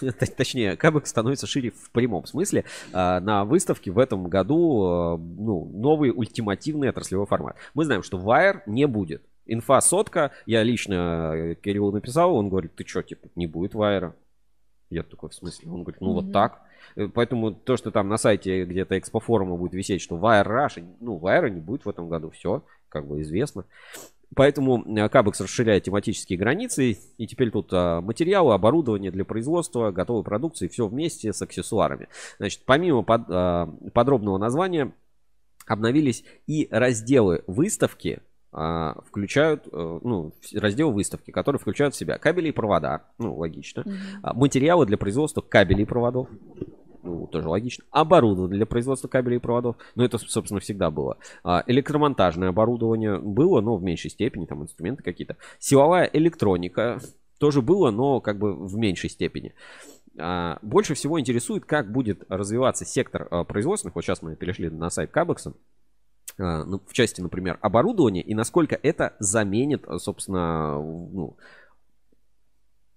Точнее, Кабекс становится шире в прямом смысле. А, на выставке в этом году а, ну, новый ультимативный отраслевой формат. Мы знаем, что Wire не будет. Инфа сотка, я лично э, Кириллу написал, он говорит, ты что, типа, не будет вайера? Я такой, в смысле? Он говорит, ну mm-hmm. вот так. Э, поэтому то, что там на сайте где-то экспофорума будет висеть, что Wire Rush, ну, Wire не будет в этом году, все, как бы известно. Поэтому Кабекс расширяет тематические границы, и теперь тут а, материалы, оборудование для производства, готовой продукции, все вместе с аксессуарами. Значит, помимо под, а, подробного названия, обновились и разделы выставки, включают, э, ну, раздел выставки, который включают в себя кабели и провода, ну, логично, mm-hmm. материалы для производства кабелей и проводов, ну, тоже логично, оборудование для производства кабелей и проводов, ну, это, собственно, всегда было, а, электромонтажное оборудование было, но в меньшей степени, там, инструменты какие-то, силовая электроника тоже было, но как бы в меньшей степени. А, больше всего интересует, как будет развиваться сектор производственных, вот сейчас мы перешли на сайт Кабекса, а, ну, в части, например, оборудования, и насколько это заменит, собственно, ну,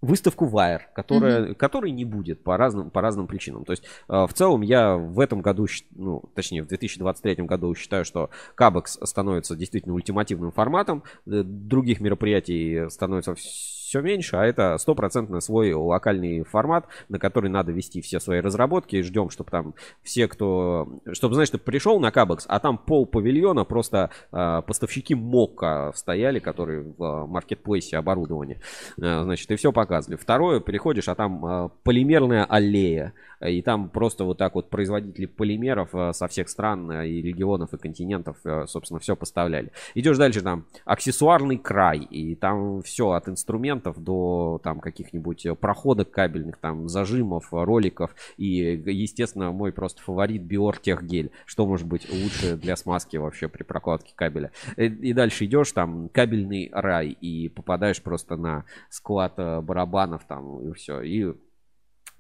выставку Wire, которая, mm-hmm. которой не будет по разным, по разным причинам. То есть, э, в целом, я в этом году, ну, точнее, в 2023 году считаю, что Кабекс становится действительно ультимативным форматом. Э, других мероприятий становится все меньше, а это стопроцентно свой локальный формат, на который надо вести все свои разработки. Ждем, чтобы там все, кто... Чтобы, знаешь, пришел на Кабекс, а там пол павильона просто э, поставщики МОКа стояли, которые в маркетплейсе оборудования. Э, значит, и все показывали. Второе, приходишь, а там э, полимерная аллея. И там просто вот так вот производители полимеров э, со всех стран э, и регионов и континентов, э, собственно, все поставляли. Идешь дальше, там аксессуарный край, и там все от инструментов до там каких-нибудь проходок кабельных, там зажимов, роликов и, естественно, мой просто фаворит Биор Техгель. Что может быть лучше для смазки вообще при прокладке кабеля? И дальше идешь, там кабельный рай, и попадаешь просто на склад барабанов там и все. И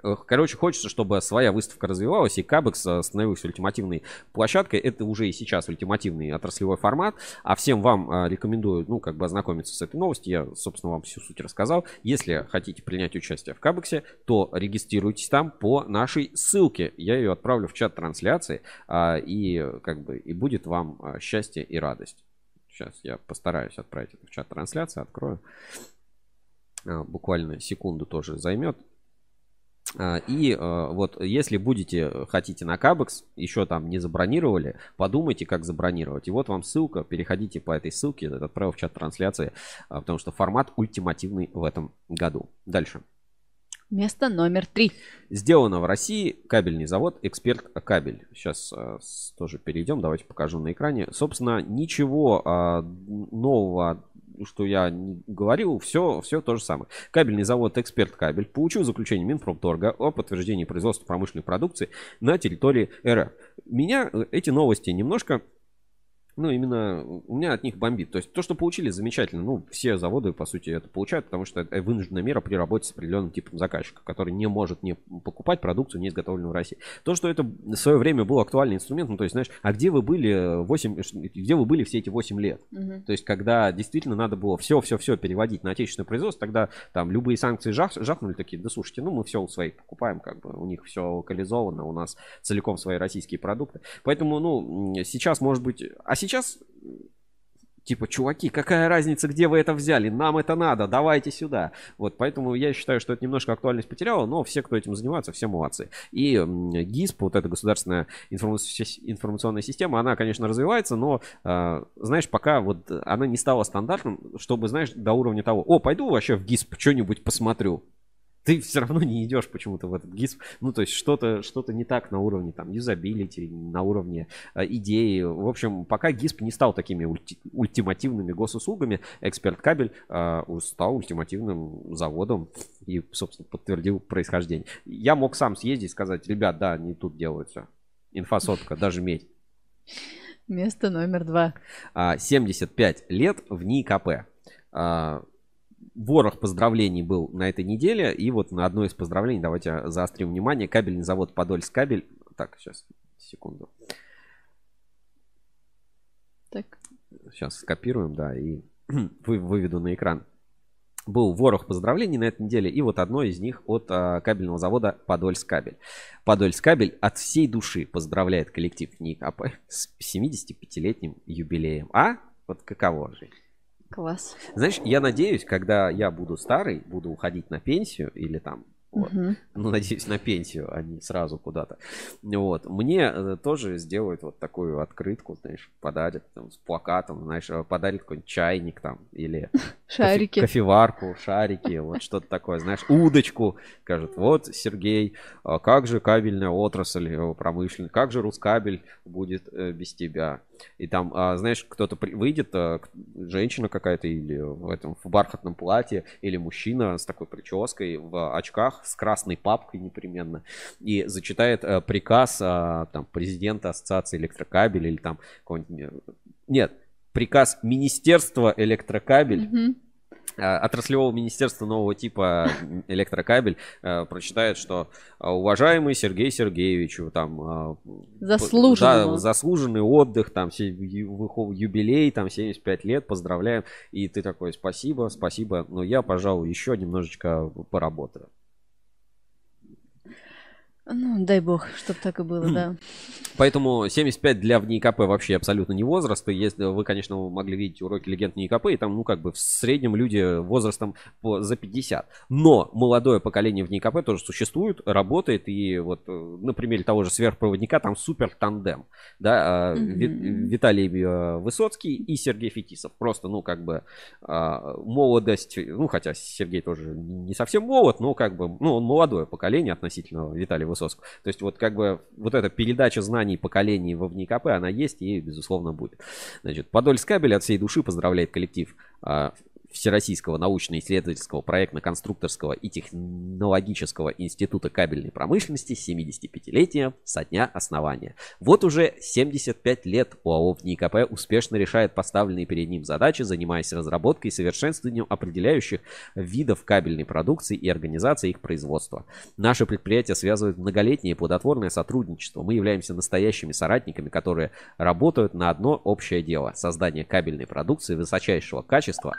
Короче, хочется, чтобы своя выставка развивалась, и Кабекс э, становился ультимативной площадкой. Это уже и сейчас ультимативный отраслевой формат. А всем вам э, рекомендую, ну, как бы ознакомиться с этой новостью. Я, собственно, вам всю суть рассказал. Если хотите принять участие в Кабексе, то регистрируйтесь там по нашей ссылке. Я ее отправлю в чат трансляции, а, и как бы и будет вам э, счастье и радость. Сейчас я постараюсь отправить это в чат трансляции, открою. Буквально секунду тоже займет. А, и а, вот если будете, хотите на Кабекс, еще там не забронировали, подумайте, как забронировать. И вот вам ссылка, переходите по этой ссылке, отправил в чат трансляции, а, потому что формат ультимативный в этом году. Дальше. Место номер три. Сделано в России кабельный завод «Эксперт Кабель». Сейчас э, тоже перейдем, давайте покажу на экране. Собственно, ничего э, нового что я говорил, все, все то же самое. Кабельный завод «Эксперт Кабель» получил заключение Минпромторга о подтверждении производства промышленной продукции на территории РФ. Меня э, эти новости немножко ну, именно у меня от них бомбит. То есть то, что получили, замечательно. Ну, все заводы, по сути, это получают, потому что это вынужденная мера при работе с определенным типом заказчика, который не может не покупать продукцию, не изготовленную в России. То, что это в свое время был актуальный инструмент, ну, то есть, знаешь, а где вы были 8, где вы были все эти 8 лет? Угу. То есть, когда действительно надо было все-все-все переводить на отечественное производство, тогда там любые санкции жах, жахнули такие, да слушайте, ну, мы все у своих покупаем, как бы, у них все локализовано, у нас целиком свои российские продукты. Поэтому, ну, сейчас, может быть, а сейчас типа, чуваки, какая разница, где вы это взяли? Нам это надо, давайте сюда. Вот, поэтому я считаю, что это немножко актуальность потеряло, но все, кто этим занимается, все молодцы. И ГИСП, вот эта государственная информационная система, она, конечно, развивается, но, э, знаешь, пока вот она не стала стандартным, чтобы, знаешь, до уровня того, о, пойду вообще в ГИСП что-нибудь посмотрю. Ты все равно не идешь почему-то в этот ГИСП. Ну, то есть что-то что не так на уровне там юзабилити, на уровне э, идеи. В общем, пока ГИСП не стал такими ульти- ультимативными госуслугами, Эксперт Кабель э, стал ультимативным заводом и, собственно, подтвердил происхождение. Я мог сам съездить и сказать, ребят, да, не тут делается. Инфосотка, даже медь. Место номер два. А, 75 лет ВНИИКП. А, ворох поздравлений был на этой неделе. И вот на одно из поздравлений давайте заострим внимание. Кабельный завод Подольск кабель. Так, сейчас, секунду. Так. Сейчас скопируем, да, и вы, выведу на экран. Был ворох поздравлений на этой неделе, и вот одно из них от а, кабельного завода Подольск кабель. Подольск кабель от всей души поздравляет коллектив НИКАП с 75-летним юбилеем. А? Вот каково же? Класс. Знаешь, я надеюсь, когда я буду старый, буду уходить на пенсию или там вот. Мгм. Ну, надеюсь, на пенсию, а не сразу куда-то. Вот. Мне э, тоже сделают вот такую открытку, знаешь, подарят там, с плакатом, знаешь, э, подарят какой-нибудь чайник там или кофе- Шарики. кофеварку, шарики, вот что-то такое, знаешь, удочку. Скажет, вот, Сергей, а как же кабельная отрасль э, промышленная, как же Рускабель будет без тебя? И там, а, знаешь, кто-то выйдет, женщина какая-то или в этом в бархатном платье, или мужчина с такой прической в очках с красной папкой непременно и зачитает э, приказ а, там президента ассоциации электрокабель или там какого-нибудь э, нет приказ Министерства электрокабель а, отраслевого министерства нового типа электрокабель э, прочитает, что а, уважаемый Сергей Сергеевич, там а, Заслуженного. да, заслуженный отдых, там юбилей, там 75 лет, поздравляем. И ты такой, спасибо, спасибо, но я, пожалуй, еще немножечко поработаю. Ну, дай бог, чтобы так и было, да. Поэтому 75 для в НИКП вообще абсолютно не возраст. И Если вы, конечно, могли видеть уроки легенд НИКП, и там, ну, как бы в среднем люди возрастом по, за 50. Но молодое поколение в НИКП тоже существует, работает. И вот э, на примере того же сверхпроводника там супер тандем. Да, Ви- Мгм. Виталий э, Высоцкий и Сергей Фетисов. Просто, ну, как бы а, молодость, ну, хотя Сергей тоже не совсем молод, но как бы, ну, он молодое поколение относительно Виталия Высоцкого. То есть вот как бы вот эта передача знаний поколений во ВНИКП, она есть и, безусловно, будет. Значит, Подольск кабель от всей души поздравляет коллектив а, Всероссийского научно-исследовательского проектно-конструкторского и технологического института кабельной промышленности с 75-летия со дня основания. Вот уже 75 лет ОАО ВНИКП успешно решает поставленные перед ним задачи, занимаясь разработкой и совершенствованием определяющих видов кабельной продукции и организацией их производства. Наше предприятие связывает многолетнее плодотворное сотрудничество. Мы являемся настоящими соратниками, которые работают на одно общее дело – создание кабельной продукции высочайшего качества,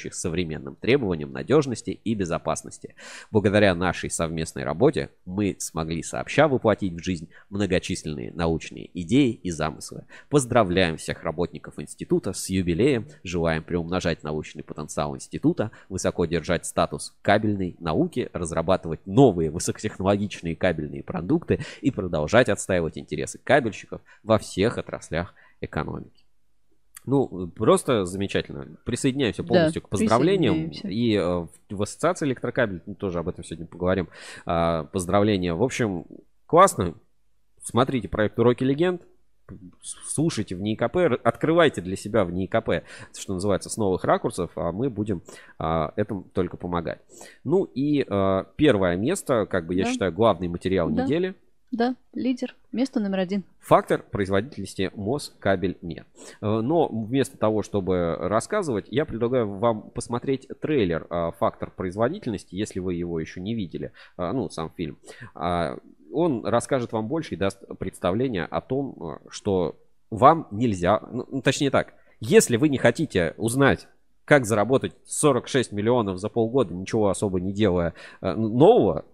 отвечающих современным требованиям надежности и безопасности. Благодаря нашей совместной работе мы смогли сообща воплотить в жизнь многочисленные научные идеи и замыслы. Поздравляем всех работников института с юбилеем, желаем приумножать научный потенциал института, высоко держать статус кабельной науки, разрабатывать новые высокотехнологичные кабельные продукты и продолжать отстаивать интересы кабельщиков во всех отраслях экономики. Ну, просто замечательно. Присоединяемся Да, полностью к поздравлениям. И э, в- ассоциации электрокабель, ну, тоже об этом сегодня поговорим, а, поздравления. В общем, классно. Смотрите проект «Уроки легенд», слушайте в НИКП, р- открывайте для себя в НИКП, что называется, с новых ракурсов, а мы будем а, этому только помогать. Ну и а, первое место, как бы я Да. считаю, главный материал Да. недели. Да, лидер. Место номер один. Фактор производительности Москабель нет. Э, Но вместо того, чтобы рассказывать, я предлагаю вам посмотреть трейлер а, «Фактор производительности», если вы его еще не видели, а, ну, сам фильм. А, Он расскажет вам больше и даст представление о том, что вам нельзя, ну, ну, точнее так, если вы не хотите узнать, как заработать 46 миллионов за полгода, ничего особо не делая э, нового,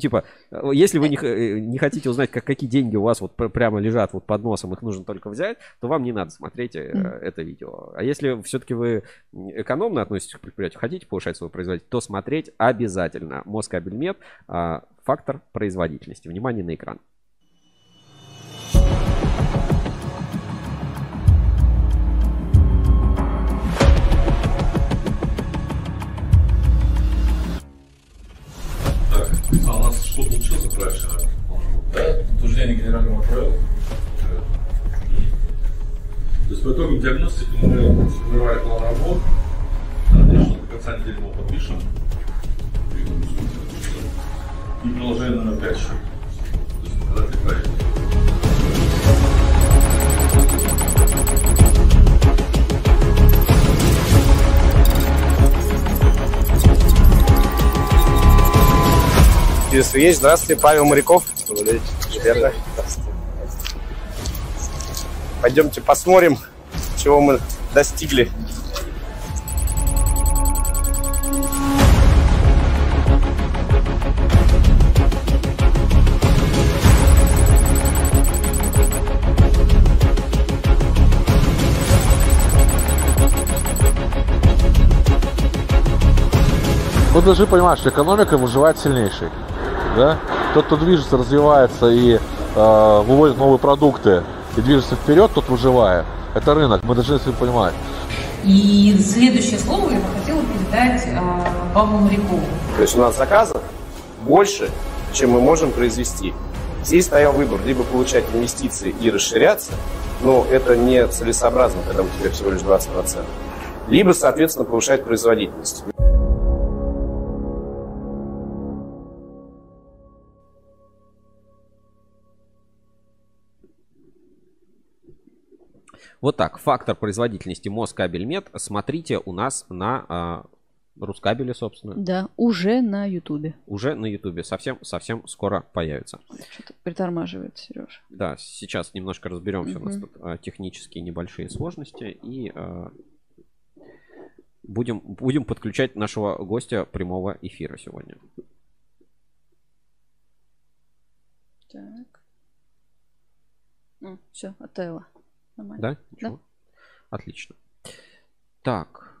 Типа, э, если вы не, х- э, не хотите узнать, как, какие деньги у вас вот пр- прямо лежат вот под носом, их нужно только взять, то вам не надо смотреть э, Мгм. это видео. А если все-таки вы экономно относитесь к предприятию, хотите повышать свою производительность, то смотреть обязательно. Москабельмет, а, фактор производительности. Внимание на экран. Вчера. Да, утверждение генерального отправил. То есть по итогам диагностики мы сформировали план работ. Надеюсь, что до конца недели мы подпишем. И приложение номер 5 еще. То есть показатель проекта. Если есть, здравствуйте, Павел Моряков. Верно. Пойдемте посмотрим, чего мы достигли. Вы должны понимать, что экономика выживает сильнейший. Да? Тот, кто движется, развивается и э, выводит новые продукты и движется вперед, тот выживает. Это рынок, мы должны это понимать. И следующее слово я бы хотела передать э, Павлу Морякову. То есть у нас заказов больше, чем мы можем произвести. Здесь стоял выбор, либо получать инвестиции и расширяться, но это не целесообразно, когда у тебя всего лишь 20%. Либо, соответственно, повышать производительность. Вот так, фактор производительности Москабельмет смотрите у нас на а, Рускабеле, собственно. Да, уже на Ютубе. Уже на Ютубе. Совсем, совсем скоро появится. Что-то притормаживает, Сереж. Да, сейчас немножко разберемся. У нас тут а, технические небольшие сложности. И а, будем, будем подключать нашего гостя прямого эфира сегодня. Так. Ну, все, оттаяло. Нормально. Да? Ничего? Отлично. Так.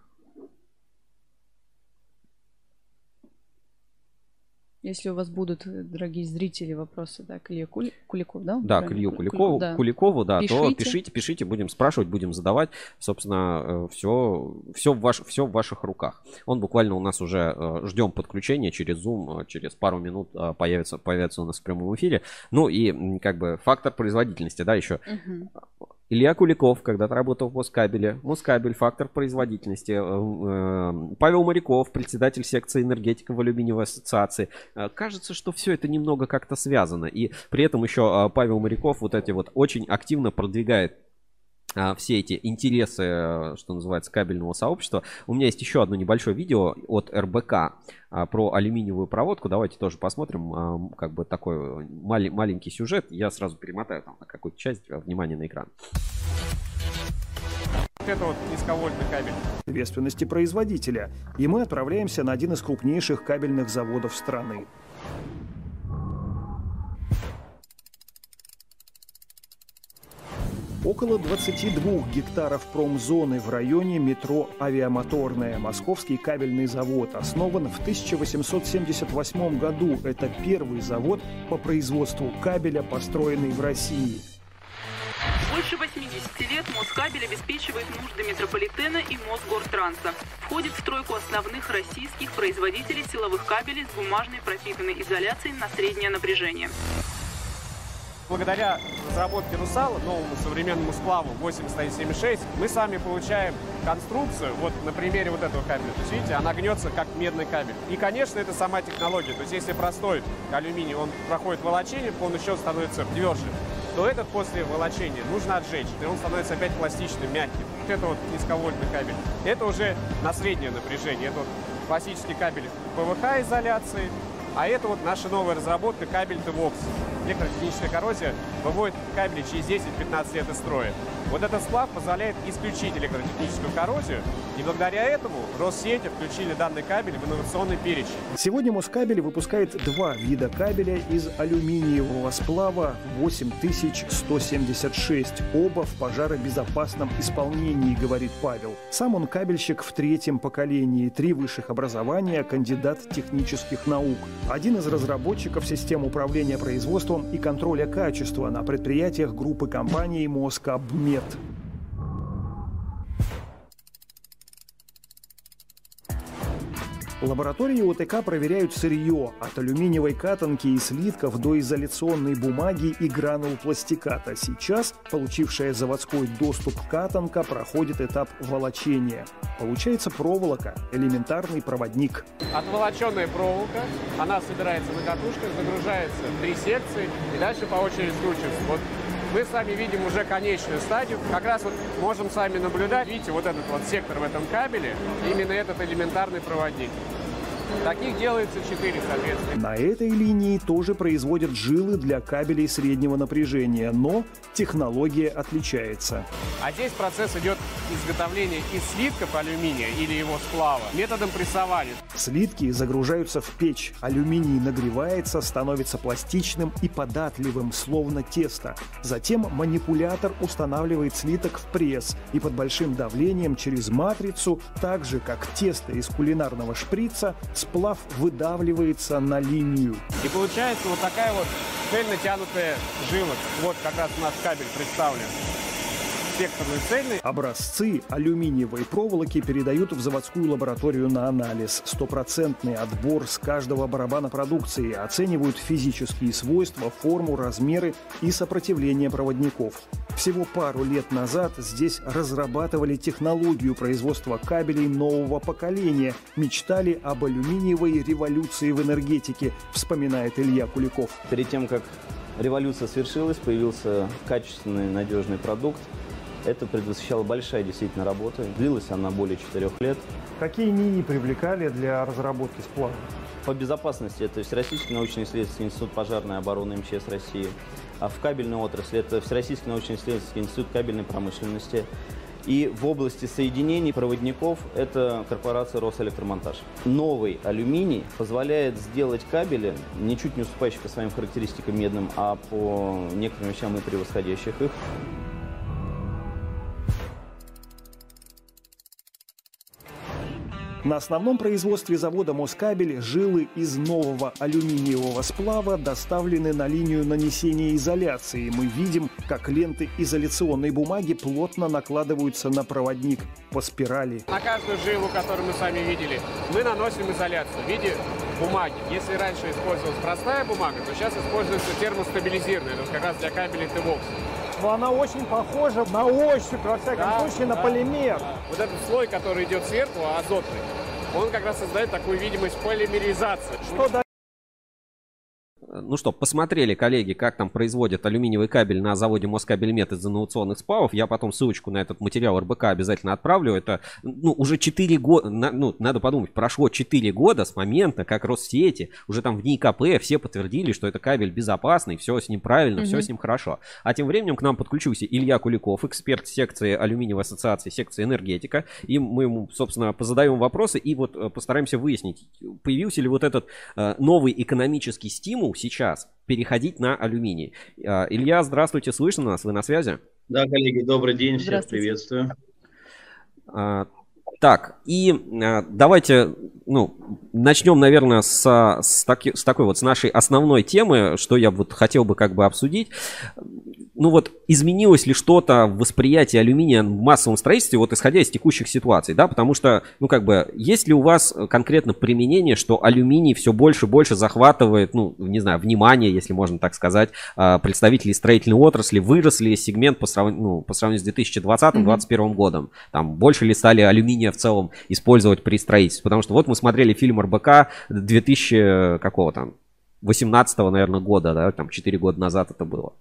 Если у вас будут, э, дорогие зрители, вопросы, да, к Илье Кули- Куликову, да? Да, к? Илью Куль- Куликову, да. Куликову, да, то Пишите. пишите, пишите, будем спрашивать, будем задавать. Собственно, все, все, в, ваш, все в ваших руках. Он буквально у нас уже э, ждем подключения через Zoom, э, через пару минут э, появится, появится у нас в прямом эфире. Ну и как бы фактор производительности, да, еще. Мгм. Илья Куликов когда-то работал в Москабеле. Москабель, фактор производительности. Э, э, Павел Моряков, председатель секции энергетика в алюминиевой ассоциации. Э, Кажется, что все это немного как-то связано. И при этом еще Павел Моряков вот эти вот очень активно продвигает все эти интересы, э, что называется, кабельного сообщества. У меня есть еще одно небольшое видео от РБК а, про алюминиевую проводку. Давайте тоже посмотрим. а, Как бы такой мали- маленький сюжет. Я сразу перемотаю там на какую-то часть. а, Внимание на экран. Вот это вот низковольтный кабель. ответственности производителя, и мы отправляемся на один из крупнейших кабельных заводов страны. Около 22 гектаров промзоны в районе метро «Авиамоторная». Московский кабельный завод основан в 1878 году. Это первый завод по производству кабеля, построенный в России. Больше 80 лет Москабель обеспечивает нужды метрополитена и Мосгортранса. Входит в тройку основных российских производителей силовых кабелей с бумажной пропитанной изоляцией на среднее напряжение. Благодаря разработке Русала, новому современному сплаву 8176, мы с вами получаем конструкцию, вот на примере вот этого кабеля. То есть, видите, она гнется как медный кабель. И, конечно, это сама технология. То есть, если простой алюминий, он проходит волочение, он еще становится тверже, то этот после волочения нужно отжечь, и он становится опять пластичным, мягким. Вот это вот низковольтный кабель. Это уже на среднее напряжение. Это вот классический кабель ПВХ изоляции, а это вот наша новая разработка кабель ТВОКС. Электротехническая коррозия выводит кабели через 10-15 лет из строя. Вот этот сплав позволяет исключить электротехническую коррозию, и благодаря этому Россети включили данный кабель в инновационный перечень. Сегодня Москабель выпускает два вида кабеля из алюминиевого сплава 8176. Оба в пожаробезопасном исполнении, говорит Павел. Сам он кабельщик в третьем поколении, три высших образования, кандидат технических наук. Один из разработчиков систем управления производством и контроля качества на предприятиях группы компаний Москабмет. Лаборатории ОТК проверяют сырье от алюминиевой катанки и слитков до изоляционной бумаги и гранул пластиката. Сейчас получившая заводской доступ катанка проходит этап волочения. Получается проволока, элементарный проводник. Отволоченная проволока, она собирается на катушках, загружается в три секции и дальше по очереди скручивается. Вот мы с вами видим уже конечную стадию. Как раз вот можем с вами наблюдать, видите, вот этот вот сектор в этом кабеле, именно этот элементарный проводник. Таких делается 4, соответственно. На этой линии тоже производят жилы для кабелей среднего напряжения, но технология отличается. А здесь процесс идет изготовления из слитков алюминия или его сплава методом прессования. Слитки загружаются в печь, алюминий нагревается, становится пластичным и податливым, словно тесто. Затем манипулятор устанавливает слиток в пресс и под большим давлением через матрицу, так же как тесто из кулинарного шприца, сплав выдавливается на линию. И получается вот такая вот цельно тянутая жила. Вот как раз наш кабель представлен спектрный цельный. Образцы алюминиевой проволоки передают в заводскую лабораторию на анализ. Стопроцентный отбор с каждого барабана продукции оценивают физические свойства, форму, размеры и сопротивление проводников. Всего пару лет назад здесь разрабатывали технологию производства кабелей нового поколения, мечтали об алюминиевой революции в энергетике, вспоминает Илья Куликов. Перед тем, как революция свершилась, появился качественный, надежный продукт, это предвосхищала большая действительно работа. Длилась она более четырех лет. Какие НИИ привлекали для разработки сплава? По безопасности это Всероссийский научно-исследовательский институт пожарной обороны МЧС России. А в кабельной отрасли это Всероссийский научно-исследовательский институт кабельной промышленности. И в области соединений проводников это корпорация Росэлектромонтаж. Новый алюминий позволяет сделать кабели, ничуть не уступающие по своим характеристикам медным, а по некоторым вещам и превосходящих их. На основном производстве завода Москабель жилы из нового алюминиевого сплава доставлены на линию нанесения изоляции. Мы видим, как ленты изоляционной бумаги плотно накладываются на проводник по спирали. На каждую жилу, которую мы с вами видели, мы наносим изоляцию в виде бумаги. Если раньше использовалась простая бумага, то сейчас используется термостабилизированная, это как раз для кабелей ТВОКС она очень похожа на ощупь, во всяком да, случае, да, на полимер. Вот этот слой, который идет сверху, азотный, он как раз создает такую видимость полимеризации. Что ну что, посмотрели, коллеги, как там производят алюминиевый кабель на заводе Москабельмет из инновационных сплавов. Я потом ссылочку на этот материал РБК обязательно отправлю. Это, ну, уже 4 года, ну, надо подумать, прошло 4 года с момента, как Россети, уже там в НИКП все подтвердили, что это кабель безопасный, все с ним правильно, угу. все с ним хорошо. А тем временем к нам подключился Илья Куликов, эксперт секции алюминиевой ассоциации, секции энергетика. И мы ему, собственно, позадаем вопросы и вот э, постараемся выяснить, появился ли вот этот э, новый экономический стимул сейчас переходить на алюминий. А, Илья, здравствуйте, слышно нас? Вы на связи? Да, коллеги, добрый день, всех приветствую. А, так, и а, давайте, ну, начнем, наверное, с, с, таки, с такой вот, с нашей основной темы, что я вот хотел бы как бы обсудить ну вот изменилось ли что-то в восприятии алюминия в массовом строительстве, вот исходя из текущих ситуаций, да, потому что, ну как бы, есть ли у вас конкретно применение, что алюминий все больше и больше захватывает, ну, не знаю, внимание, если можно так сказать, а, представителей строительной отрасли, вырос ли сегмент по сравнению, ну, по сравнению с 2020-2021 mm-hmm. годом, там, больше ли стали алюминия в целом использовать при строительстве, потому что вот мы смотрели фильм РБК 2000 какого там, 18 наверное, года, да, там 4 года назад это было.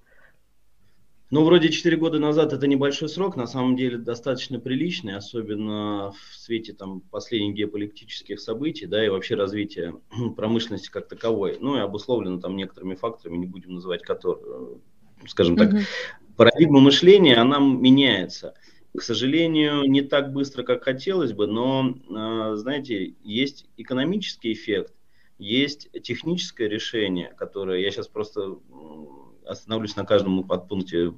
Ну, вроде 4 года назад это небольшой срок, на самом деле достаточно приличный, особенно в свете там, последних геополитических событий, да, и вообще развития промышленности как таковой. Ну, и обусловлено там некоторыми факторами, не будем называть которые, э, скажем так, mm-hmm. парадигма мышления, она меняется. К сожалению, не так быстро, как хотелось бы, но, э, знаете, есть экономический эффект, есть техническое решение, которое я сейчас просто остановлюсь на каждом подпункте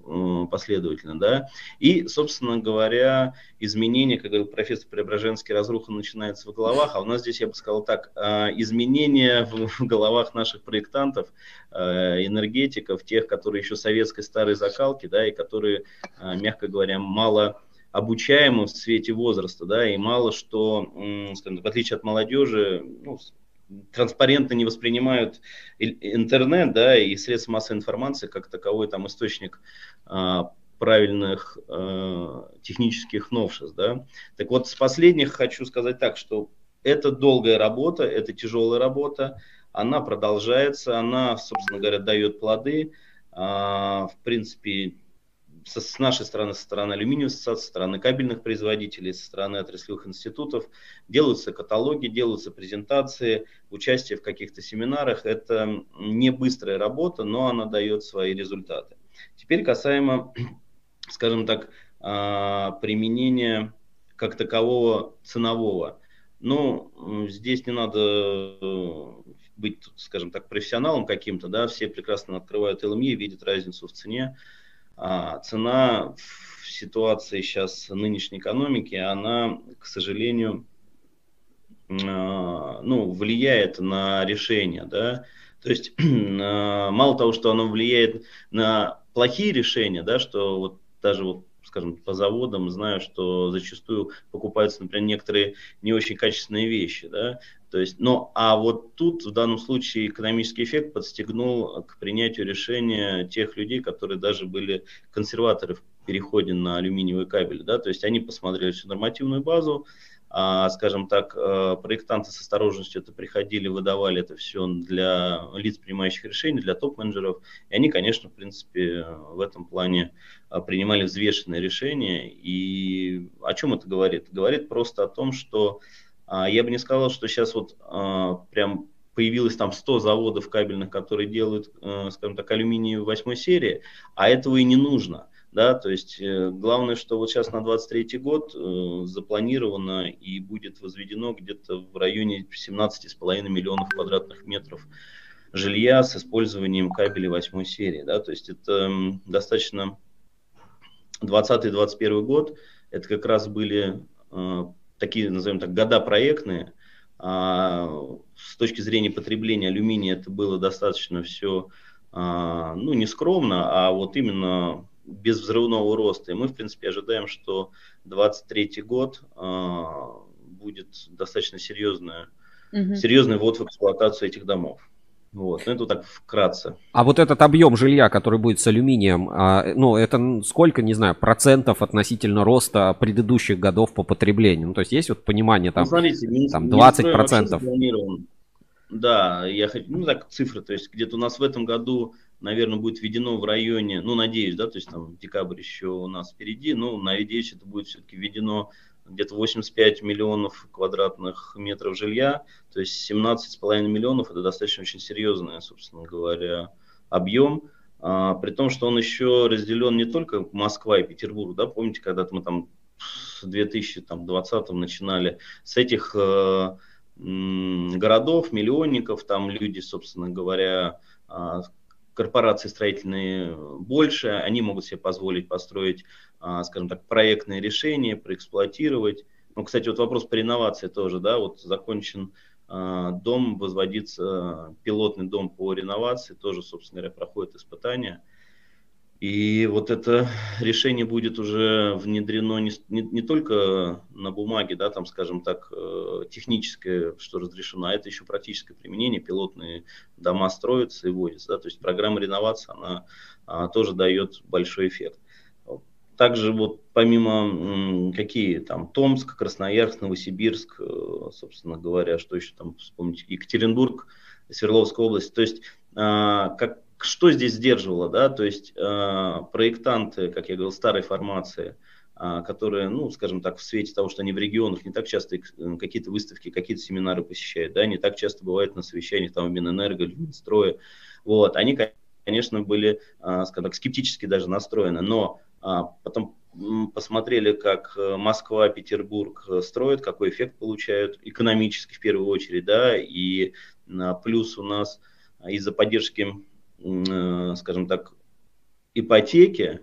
последовательно, да, и, собственно говоря, изменения, как говорил профессор Преображенский, разруха начинается в головах, а у нас здесь, я бы сказал так, а, изменения в головах наших проектантов, а, энергетиков, тех, которые еще советской старой закалки, да, и которые, мягко говоря, мало обучаемым в свете возраста, да, и мало что, скажем, в отличие от молодежи, ну, транспарентно не воспринимают интернет, да, и средства массовой информации как таковой там источник а, правильных э, технических новшеств, да. Так вот, с последних хочу сказать так, что это долгая работа, это тяжелая работа, она продолжается, она, собственно говоря, дает плоды. А, в принципе, со, с нашей стороны, со стороны алюминиевой ассоциации, со стороны кабельных производителей, со стороны отраслевых институтов делаются каталоги, делаются презентации, участие в каких-то семинарах. Это не быстрая работа, но она дает свои результаты. Теперь касаемо, скажем так, а, применения как такового ценового. Ну, здесь не надо э, быть, скажем так, профессионалом каким-то, да, все прекрасно открывают LME, видят разницу в цене. А цена в ситуации сейчас нынешней экономики, она, к сожалению, а, ну, влияет на решение, да, то есть мало того, что оно влияет на плохие решения, да, что вот даже вот скажем, по заводам знаю, что зачастую покупаются, например, некоторые не очень качественные вещи, да, то есть, но, а вот тут в данном случае экономический эффект подстегнул к принятию решения тех людей, которые даже были консерваторы в переходе на алюминиевый кабель, да, то есть они посмотрели всю нормативную базу, а, скажем так, э, проектанты с осторожностью это приходили, выдавали это все для лиц, принимающих решения, для топ-менеджеров, и они, конечно, в принципе, в этом плане э, принимали взвешенные решения, и о чем это говорит? Говорит просто о том, что я бы не сказал, что сейчас вот а, прям появилось там 100 заводов кабельных, которые делают, э, скажем так, алюминий восьмой серии, а этого и не нужно. Да, то есть э, главное, что вот сейчас на 23 год э, запланировано и будет возведено где-то в районе 17,5 миллионов квадратных метров жилья с использованием кабелей восьмой серии. Да, то есть это достаточно 20-21 год, это как раз были такие, назовем так, года проектные. А, с точки зрения потребления алюминия это было достаточно все, а, ну, не скромно, а вот именно без взрывного роста. И мы, в принципе, ожидаем, что 2023 год а, будет достаточно серьезная, угу. серьезный ввод в эксплуатацию этих домов. Вот, ну это так вкратце. А вот этот объем жилья, который будет с алюминием, а, ну это сколько, не знаю, процентов относительно роста предыдущих годов по потреблению? Ну то есть есть вот понимание там, ну, смотрите, там 20 процентов? Да, я хочу, ну так цифры, то есть где-то у нас в этом году, наверное, будет введено в районе, ну надеюсь, да, то есть там декабрь еще у нас впереди, но надеюсь, это будет все-таки введено где-то 85 миллионов квадратных метров жилья, то есть 17,5 миллионов, это достаточно очень серьезный, собственно говоря, объем, а, при том, что он еще разделен не только Москва и Петербург, да, помните, когда-то мы там в 2020 начинали с этих э, городов, миллионников, там люди, собственно говоря, а, корпорации строительные больше, они могут себе позволить построить, а, скажем так, проектные решения, проэксплуатировать. Ну, кстати, вот вопрос по реновации тоже, да, вот закончен а, дом, возводится пилотный дом по реновации, тоже, собственно говоря, проходит испытания. И вот это решение будет уже внедрено не, не, не только на бумаге, да, там, скажем так, э, техническое, что разрешено, а это еще практическое применение, пилотные дома строятся и вводятся, да, то есть программа реновации, она а, тоже дает большой эффект. Также вот помимо какие там Томск, Красноярск, Новосибирск, э, собственно говоря, что еще там вспомнить, Екатеринбург, Свердловская область, то есть а, как что здесь сдерживало, да, то есть э, проектанты, как я говорил, старой формации, э, которые, ну, скажем так, в свете того, что они в регионах не так часто э, какие-то выставки, какие-то семинары посещают, да, не так часто бывают на совещаниях там Минэнерго, Минстроя, вот, они, конечно, были, э, скажем так, скептически даже настроены, но э, потом посмотрели, как э, Москва, Петербург э, строят, какой эффект получают экономически в первую очередь, да, и плюс у нас из-за поддержки скажем так, ипотеки,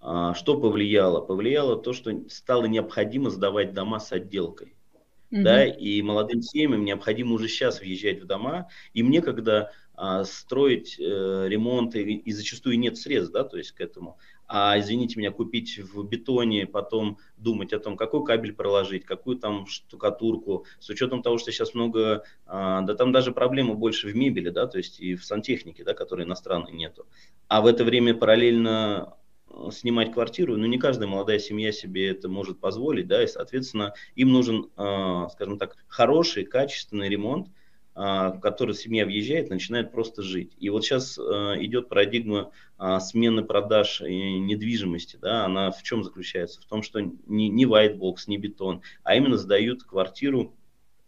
а, что повлияло? Повлияло то, что стало необходимо сдавать дома с отделкой. Mm-hmm. Да, и молодым семьям необходимо уже сейчас въезжать в дома. Им некогда а, строить э, ремонты, и зачастую нет средств, да, то есть к этому. А, извините меня, купить в бетоне, потом думать о том, какой кабель проложить, какую там штукатурку, с учетом того, что сейчас много, а, да там даже проблемы больше в мебели, да, то есть и в сантехнике, да, которой иностранной нету. А в это время параллельно э, снимать квартиру, но ну, не каждая молодая семья себе это может позволить, да, и, соответственно, им нужен, а, скажем так, хороший, качественный ремонт, в который семья въезжает, начинает просто жить. И вот сейчас а, идет парадигма а, смены продаж недвижимости. Да, она в чем заключается? В том, что не, не white box, не бетон, а именно сдают квартиру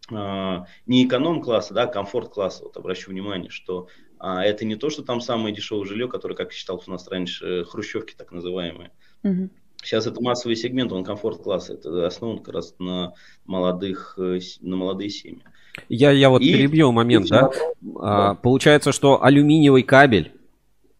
не эконом-класса, да, комфорт-класса. Вот обращу внимание, что а, это не то, что там самое дешевое жилье, которое, как считалось у нас раньше, хрущевки так называемые. Угу. Сейчас это массовый сегмент, он комфорт-класс, это основан как раз на молодых, э, на молодые семьи. Я, я вот и, перебью момент, да? А, получается, что алюминиевый кабель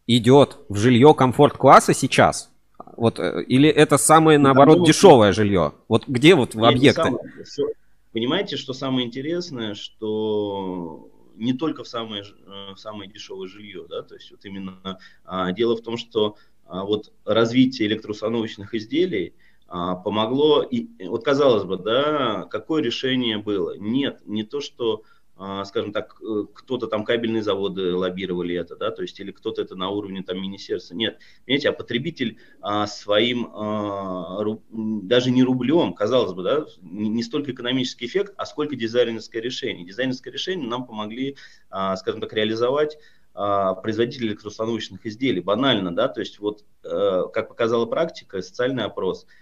идет в жилье комфорт-класса сейчас? Вот, э, или это самое, наоборот, да, дешевое жилье? Вот где вот в объекты? Самое, понимаете, что самое интересное, что не только в самое, э, в самое дешевое жилье, да, то есть вот именно а, дело в том, что а, вот развитие электроустановочных изделий – помогло. И вот казалось бы, да, какое решение было? Нет, не то, что а, скажем так, э, кто-то там кабельные заводы лоббировали это, да, то есть или кто-то это на уровне там министерства. Нет, понимаете, а потребитель а, своим а, даже не рублем, казалось бы, да, не, столько экономический эффект, а сколько дизайнерское решение. Дизайнерское решение нам помогли, а, скажем так, реализовать производители электроустановочных изделий. Банально, да, то есть вот, э, как показала практика, социальный опрос –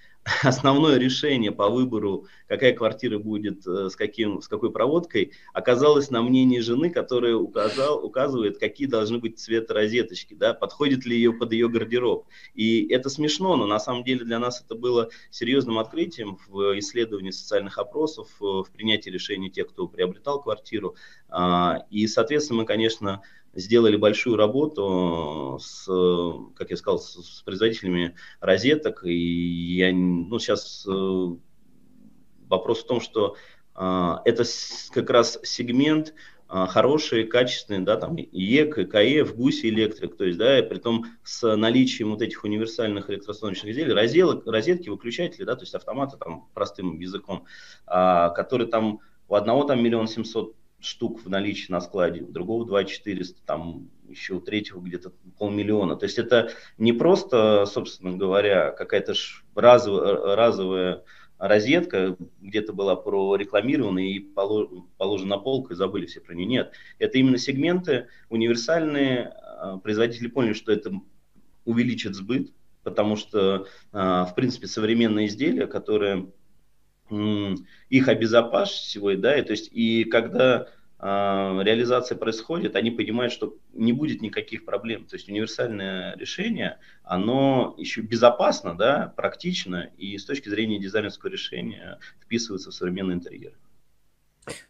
основное решение по выбору, какая квартира будет э, с, каким, с какой проводкой, оказалось на мнении жены, которая указал, указывает, какие должны быть цвета розеточки, да, подходит ли ее под ее гардероб. И это смешно, но на самом деле для нас это было серьезным открытием в исследовании социальных опросов, э, в принятии решений тех, кто приобретал квартиру. А, и, соответственно, мы, конечно, сделали большую работу с, как я сказал, с, с производителями розеток. И я, ну, сейчас э, вопрос в том, что а, это как раз сегмент а, хороший, качественный, да, там ЕК, КФ, ГУСи электрик, то есть, да, и при том с наличием вот этих универсальных электростаночных изделий, розеток, розетки, выключатели, да, то есть автоматы там простым языком, а, которые там у одного там миллион семьсот штук в наличии на складе, у другого 2 400, там еще у третьего где-то полмиллиона. То есть это не просто, собственно говоря, какая-то разовая, разовая розетка где-то была прорекламирована и положена на полку и забыли все про нее. Нет, это именно сегменты универсальные. А, производители поняли, что это увеличит сбыт, потому что, а, в принципе, современные изделия, которые их обезопасивает, да, и, то есть, и когда э, реализация происходит, они понимают, что не будет никаких проблем. То есть универсальное решение, оно еще безопасно, да, практично, и с точки зрения дизайнерского решения вписывается в современный интерьер.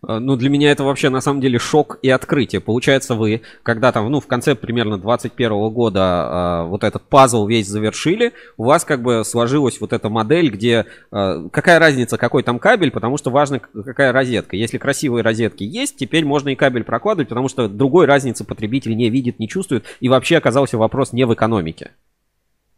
Э, ну, для меня это вообще на самом деле шок и открытие. Получается, вы, когда там, ну, в конце примерно 21 года э, вот этот пазл весь завершили, у вас как бы сложилась вот эта модель, где э, какая разница, какой там кабель, потому что важно, какая розетка. Если красивые розетки есть, теперь можно и кабель прокладывать, потому что другой разницы потребитель не видит, не чувствует, и вообще оказался вопрос не в экономике.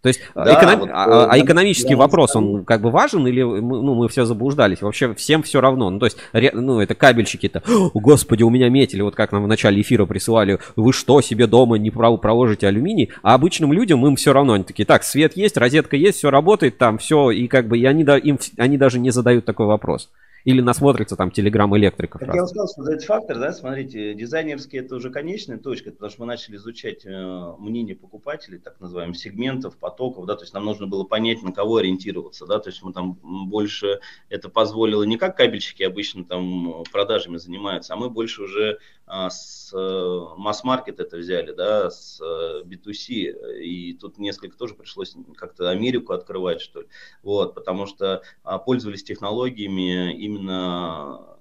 То есть а, да, эконом... вот, а, а экономический да, вопрос, он как бы важен или мы, ну, мы все заблуждались? Вообще всем все равно. Ну, то есть, ре... ну, это кабельщики-то, господи, у меня метили, вот как нам в начале эфира присылали, вы что, себе дома не проложите алюминий? А обычным людям им все равно, они такие, так, свет есть, розетка есть, все работает там, все, и как бы и они, да, им, они даже не задают такой вопрос. Или насмотрится там телеграм электриков. Как я сказал, что этот фактор, да, смотрите, дизайнерский это уже конечная точка, потому что мы начали изучать э, мнение покупателей, так называемых сегментов, потоков, да, то есть нам нужно было понять, на кого ориентироваться, да, то есть мы там больше это позволило не как кабельщики обычно там продажами занимаются, а мы больше уже с э, масс-маркет это взяли, да, с э, B2C, и тут несколько тоже пришлось как-то Америку открывать, что ли, вот, потому что а, пользовались технологиями именно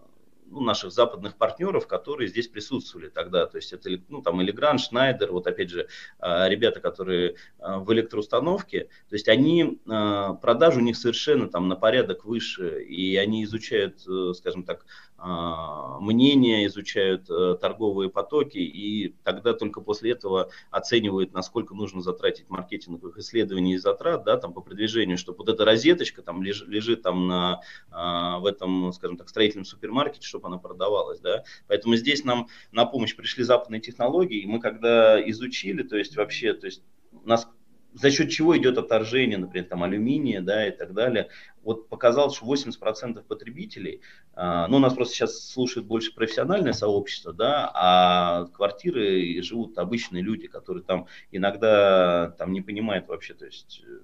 ну, наших западных партнеров, которые здесь присутствовали тогда. То есть это ну, там Элегран, Шнайдер, вот опять же а, ребята, которые а, в электроустановке, то есть они, а, продажи у них совершенно там на порядок выше, и они изучают, э, скажем так, а, мнения, изучают э, торговые потоки, и тогда только после этого оценивают, насколько нужно затратить маркетинговых исследований и затрат, да, там по продвижению, чтобы вот эта розеточка там лежит, лежит там на, а, в этом, скажем так, строительном супермаркете, чтобы она продавалась, да. Поэтому здесь нам на помощь пришли западные технологии, и мы когда изучили, то есть вообще, то есть нас за счет чего идет отторжение, например, там алюминия, да, и так далее. Вот показалось, что 80% потребителей, а, ну, у нас просто сейчас слушает больше профессиональное сообщество, да, а квартиры живут обычные люди, которые там иногда там не понимают вообще, то есть э,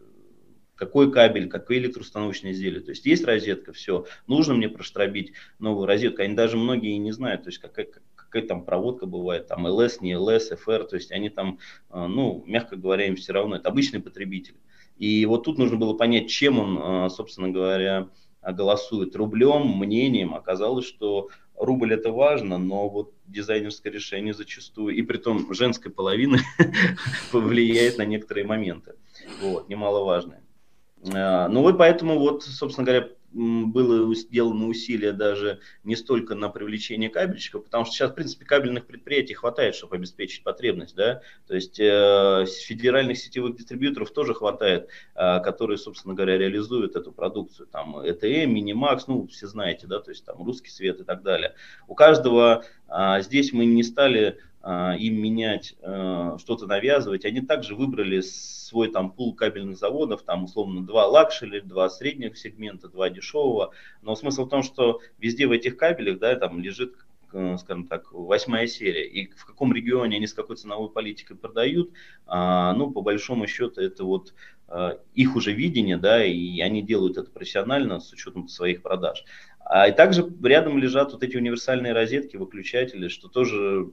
какой кабель, какое электроустановочное изделие. То есть есть розетка, все, нужно мне проштробить новую розетку. Они даже многие не знают, то есть какая, какая там проводка бывает, там ЛС, не ЛС, ФР, то есть они там, э, ну, мягко говоря, им все равно, это обычный потребитель. И вот тут нужно было понять, чем он, э, собственно говоря, голосует, рублем, мнением. Оказалось, что рубль это важно, но вот дизайнерское решение зачастую, и при том женской половины, повлияет на некоторые моменты. Вот, немаловажные. Э, ну вот поэтому вот, собственно говоря, было сделано усилие даже не столько на привлечение кабельщиков, потому что сейчас, в принципе, кабельных предприятий хватает, чтобы обеспечить потребность, да, то есть э, федеральных сетевых дистрибьюторов тоже хватает, э, которые, собственно говоря, реализуют эту продукцию, там, ETM, Минимакс, ну, все знаете, да, то есть там русский свет и так далее. У каждого э, здесь мы не стали им менять, э, что-то навязывать. Они также выбрали свой там пул кабельных заводов, там условно два luxury, два средних сегмента, два дешевого. Но смысл в том, что везде в этих кабелях, да, там лежит э, скажем так, восьмая серия. И в каком регионе они с какой ценовой политикой продают, а, ну, по большому счету, это вот а, их уже видение, да, и они делают это профессионально с учетом своих продаж. А и также рядом лежат вот эти универсальные розетки, выключатели, что тоже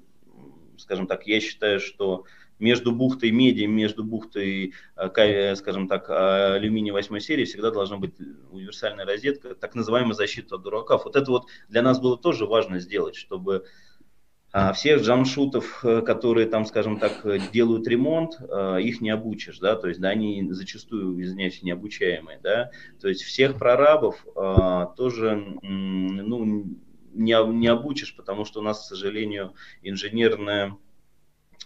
скажем так, я считаю, что между бухтой меди, между бухтой, э, э, скажем так, алюминия 8 серии всегда должна быть универсальная розетка, так называемая защита от дураков. Вот это вот для нас было тоже важно сделать, чтобы а, всех джамшутов, э, которые там, скажем так, делают ремонт, их не обучишь, да, то есть, да, они зачастую, извиняюсь, необучаемые, да, то есть всех прорабов тоже, ну, не, не обучишь, потому что у нас, к сожалению, инженерная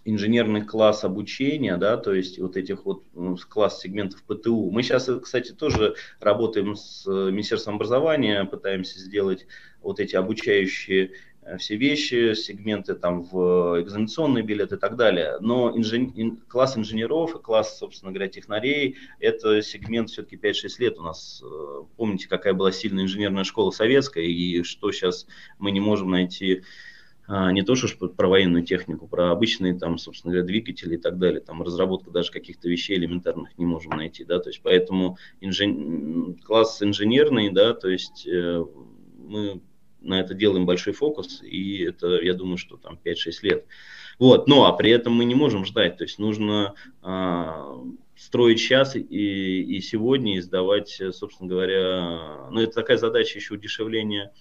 инженерный класс обучения, да, то есть вот этих вот ну, класс сегментов ПТУ. Мы сейчас, кстати, тоже работаем с Министерством образования, пытаемся сделать вот эти обучающие Э, все вещи, сегменты там в экзаменационный билет и так далее. Но инжен... класс инженеров и класс, собственно говоря, технарей, это сегмент все-таки 5-6 лет у нас. Э, помните, какая была сильная инженерная школа советская и что сейчас мы не можем найти а, не то что про военную технику, про обычные там, собственно говоря, двигатели и так далее, там разработка даже каких-то вещей элементарных не можем найти, да, то есть поэтому инжен... класс инженерный, да, то есть э, мы на это делаем большой фокус, и это, я думаю, что там 5-6 лет. Вот, ну, а при этом мы не можем ждать, то есть нужно а, строить сейчас и, и сегодня, и сдавать, собственно говоря, ну, это такая задача еще удешевления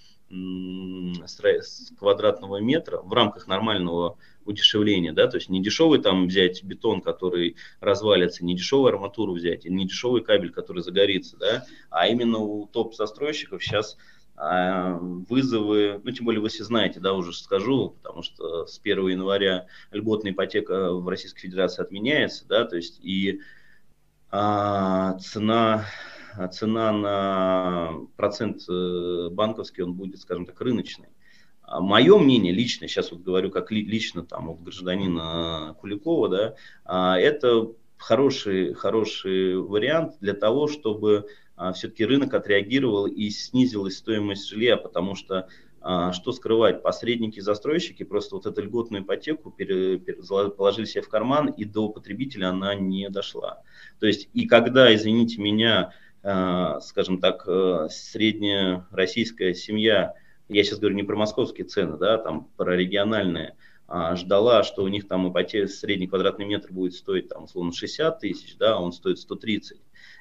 квадратного метра в рамках нормального удешевления, да, то есть не дешевый там взять бетон, который развалится, не дешевую арматуру взять, не дешевый кабель, который загорится, да, а именно у топ-застройщиков сейчас вызовы, ну, тем более вы все знаете, да, уже скажу, потому что с 1 января льготная ипотека в Российской Федерации отменяется, да, то есть и а, цена, цена на процент э, банковский, он будет, скажем так, рыночный. А Мое мнение лично, сейчас вот говорю как лично там вот гражданина Куликова, да, а, это хороший, хороший вариант для того, чтобы все-таки рынок отреагировал и снизилась стоимость жилья, потому что а, что скрывать, посредники, застройщики просто вот эту льготную ипотеку положили себе в карман, и до потребителя она не дошла. То есть, и когда, извините меня, а, скажем так, средняя российская семья, я сейчас говорю не про московские цены, да, там про региональные, ждала, что у них там ипотека, средний квадратный метр будет стоить там условно 60 тысяч, да, он стоит 130.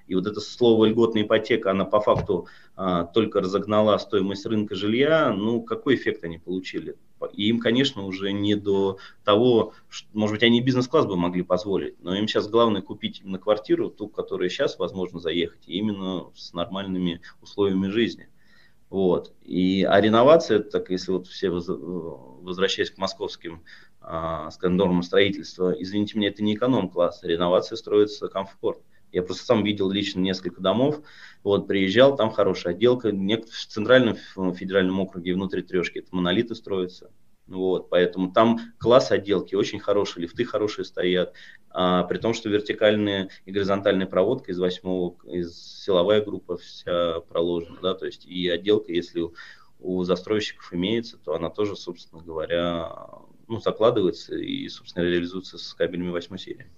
И вот это слово льготная ипотека, она по факту а, только разогнала стоимость рынка жилья. Ну, какой эффект они получили? И им, конечно, уже не до того, что, может быть, они бизнес-класс бы могли позволить, но им сейчас главное купить именно квартиру, ту, которая сейчас возможно заехать, именно с нормальными условиями жизни. Вот. И, а реновация, так если вот все воз- возвращаясь к московским а, скажем, нормам строительства, извините меня, это не эконом-класс, реновация строится комфорт. Я просто сам видел лично несколько домов, вот, приезжал, там хорошая отделка, в центральном ф- федеральном округе внутри трешки это монолиты строятся, вот, поэтому там класс отделки очень хороший, лифты хорошие стоят, а, при том, что вертикальная и горизонтальная проводка из восьмого, из силовая группа вся проложена, да, то есть и отделка, если у, у застройщиков имеется, то она тоже, собственно говоря, ну, закладывается и, собственно, реализуется с кабелями восьмой серии.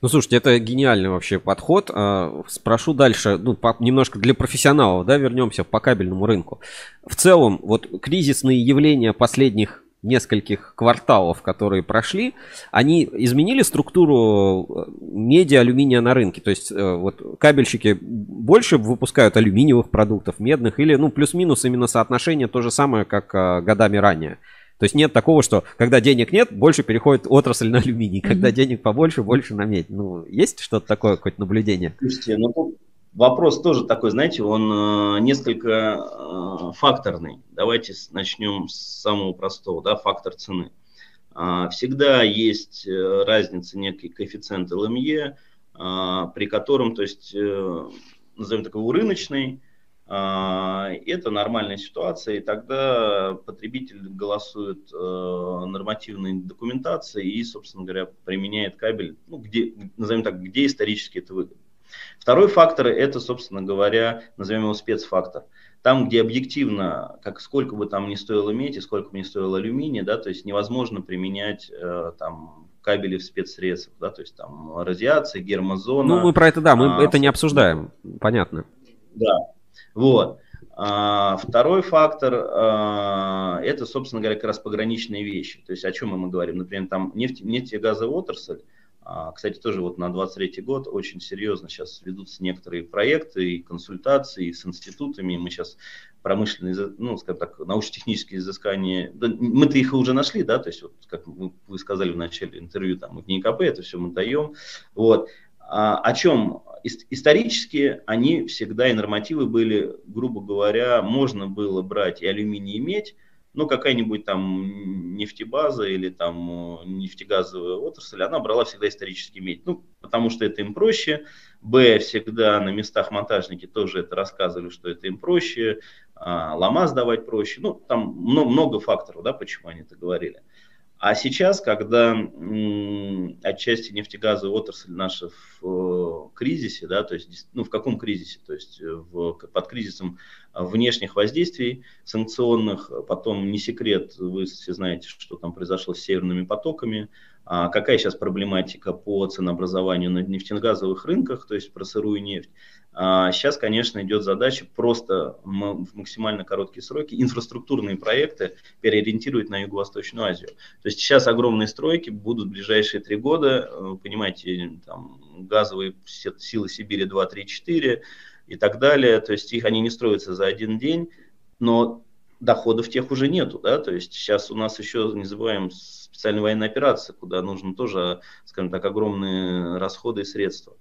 Ну, слушайте, это гениальный вообще подход. А, Спрошу дальше, ну, по- немножко для профессионалов, да, вернемся по кабельному рынку. В целом, вот кризисные явления последних нескольких кварталов, которые прошли, они изменили структуру э, меди, алюминия на рынке. То есть э, вот кабельщики больше выпускают алюминиевых продуктов, медных, или ну плюс-минус именно соотношение то же самое, как э, годами ранее. То есть нет такого, что когда денег нет, больше переходит отрасль на алюминий. Когда Мгм. денег побольше, больше на медь. Ну, есть что-то такое, какое-то наблюдение? Слушайте, ну тут вопрос тоже такой, знаете, он э, несколько э, факторный. Давайте начнем с самого простого, да, фактор цены. А, Всегда есть э, разница, некий коэффициент ЛМЕ, а, при котором, то есть, э, назовем так его рыночный, это нормальная ситуация, и тогда потребитель голосует э, нормативной документацией и, собственно говоря, применяет кабель, ну, где, назовем так, где исторически это выгодно. Второй фактор – это, собственно говоря, назовем его спецфактор. Там, где объективно, как сколько бы там ни стоило медь и сколько бы ни стоило алюминий, да, то есть невозможно применять э, там кабели в спецсредствах, да, то есть там радиация, гермозона. Ну, мы про это, да, мы а, это не обсуждаем. Понятно. да, вот. А, второй фактор а, это, собственно говоря, как раз пограничные вещи. То есть о чем мы говорим? Например, там нефть, нефтегазовая отрасль. а, Кстати, тоже вот на 23 год очень серьезно сейчас ведутся некоторые проекты и консультации с институтами. Мы сейчас промышленные, ну, скажем так, научно-технические изыскания, да, мы-то их уже нашли, да, то есть, вот, как вы сказали в начале интервью, там, в НИКП это все мы даем, вот. А, о чем? Ис- Исторически они всегда и нормативы были, грубо говоря, можно было брать и алюминий, и медь, но какая-нибудь там нефтебаза или там э, нефтегазовая отрасль, она брала всегда исторически медь. Ну, потому что это им проще. Б, всегда на местах монтажники тоже это рассказывали, что это им проще. А, лома сдавать проще. Ну, там много, много факторов, да, почему они это говорили. А сейчас, когда отчасти нефтегазовая отрасль наша в э, кризисе, да, то есть, ну, в каком кризисе? То есть э, в, под кризисом э, внешних воздействий санкционных, потом не секрет, вы все знаете, что там произошло с северными потоками, а какая сейчас проблематика по ценообразованию на нефтегазовых рынках, то есть про сырую нефть. А Сейчас, конечно, идет задача просто в максимально короткие сроки инфраструктурные проекты переориентировать на Юго-Восточную Азию. То есть сейчас огромные стройки будут в ближайшие три года, э, вы понимаете, там газовые силы Сибири 2, 3, 4 и так далее. То есть их они не строятся за один день, но доходов тех уже нету, да, то есть сейчас у нас еще, не забываем, специальная военная операция, куда нужно тоже, скажем так, огромные расходы и средства.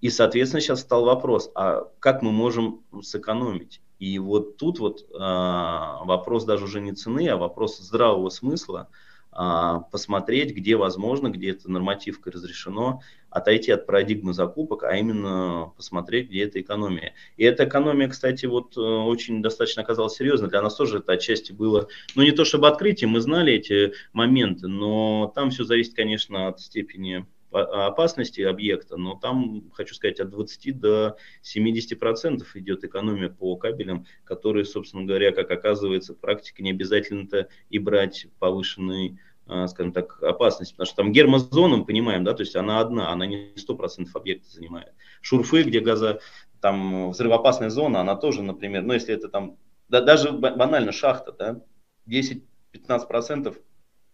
И, соответственно, сейчас стал вопрос, а как мы можем сэкономить? И вот тут вот а, вопрос даже уже не цены, а вопрос здравого смысла, а, посмотреть, где возможно, где это нормативкой разрешено, отойти от парадигмы закупок, а именно посмотреть, где это экономия. И эта экономия, кстати, вот э, очень достаточно оказалась серьезной. Для нас тоже это отчасти было, ну не то чтобы открытие, мы знали эти моменты, но там все зависит, конечно, от степени опасности объекта, но там, хочу сказать, от 20 до 70% идет экономия по кабелям, которые, собственно говоря, как оказывается, практика не обязательно-то и брать повышенный а, скажем так, опасность, потому что там гермозона, мы понимаем, да, то есть она одна, она не 100% объекта занимает. Шурфы, где газа, там взрывоопасная зона, она тоже, например, ну если это там, да, даже ба- банально шахта, да, 10-15%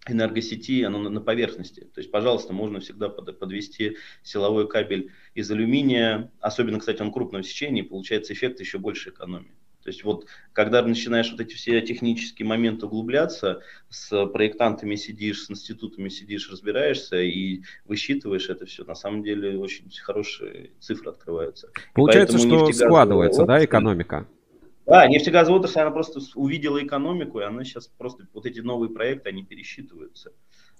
энергосети, оно на, поверхности. То есть, пожалуйста, можно всегда под- подвести силовой кабель из алюминия, особенно, кстати, он крупного сечения, и получается эффект еще больше экономии. То есть вот, когда начинаешь вот эти все технические моменты углубляться, с проектантами сидишь, с институтами сидишь, разбираешься и высчитываешь это все, на самом деле очень хорошие цифры открываются. Получается, что складывается, да, экономика? Да, нефтегазовая отрасль, она просто увидела экономику, и она сейчас просто, вот эти новые проекты, они пересчитываются.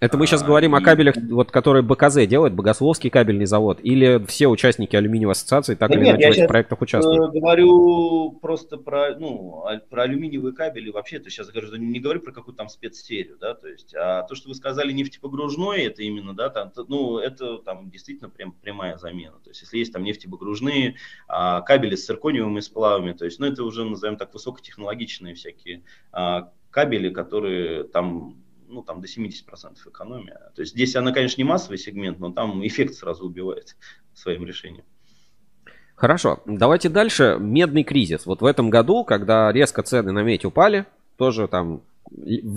Это мы сейчас А, говорим о кабелях, вот, которые БКЗ делает, Богословский кабельный завод, или все участники алюминиевой ассоциации так Да или нет, иначе я в этих проектах участвуют? э, говорю просто про, ну, про алюминиевые кабели вообще, то сейчас говорю, не говорю про какую-то там спецсерию, да, то есть, а то, что вы сказали нефтепогружной, это именно, да, там, ну, это там действительно прям прямая замена, то есть, если есть там нефтепогружные, а, кабели с циркониевыми сплавами, то есть, ну, это уже, назовем так, высокотехнологичные всякие а, кабели, которые там ну, там до 70% экономия. То есть здесь она, конечно, не массовый сегмент, но там эффект сразу убивает своим решением. Хорошо, давайте дальше. Медный кризис. Вот в этом году, когда резко цены на медь упали, тоже там,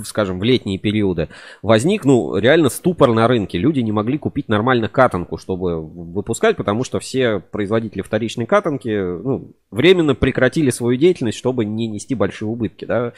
скажем, в летние периоды, возник, ну, реально ступор на рынке. Люди не могли купить нормально катанку, чтобы выпускать, потому что все производители вторичной катанки, ну, временно прекратили свою деятельность, чтобы не нести большие убытки, да.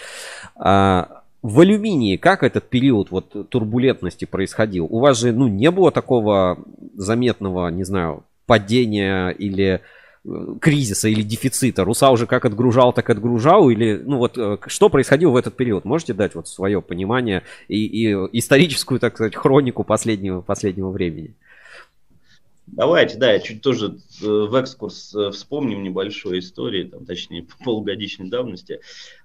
А, в алюминии как этот период вот турбулентности происходил? У вас же, ну, не было такого заметного, не знаю, падения или э, кризиса или дефицита. Руса уже как отгружал, так отгружал? Или, ну вот, э, что происходило в этот период? Можете дать вот свое понимание и, и историческую, так сказать, хронику последнего, последнего времени? Давайте, да, я чуть тоже э, в экскурс вспомним небольшой истории, там, точнее, полугодичной давности.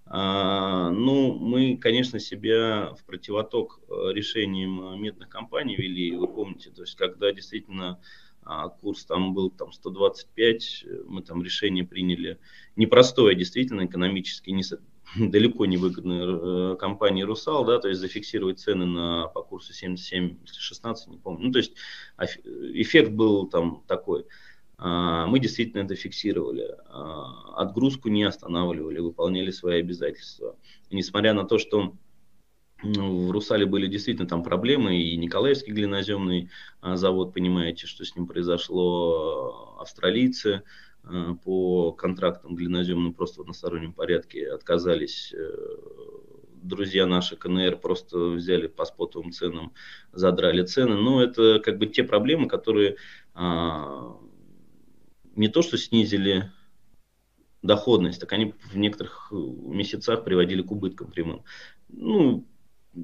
А, ну, мы, конечно, себя в противоток э, решениям медных компаний вели, вы помните, то есть, когда действительно а, курс там был там 125, э, мы там решение приняли непростое, действительно, экономически, не, далеко не выгодной э, компании «Русал», да, то есть зафиксировать цены на, по курсу 77 или 16, не помню. Ну, то есть эффект был там такой. А, Мы действительно это фиксировали. А, Отгрузку не останавливали, выполняли свои обязательства. И несмотря на то, что ну, в Русале были действительно там проблемы, и Николаевский глиноземный а, завод, понимаете, что с ним произошло, австралийцы по контрактам глиноземным просто в одностороннем порядке отказались. э, Друзья наши КНР просто взяли по спотовым ценам, задрали цены. Но это как бы те проблемы, которые не то что снизили доходность, так они в некоторых э, месяцах приводили к убыткам прямым. Ну,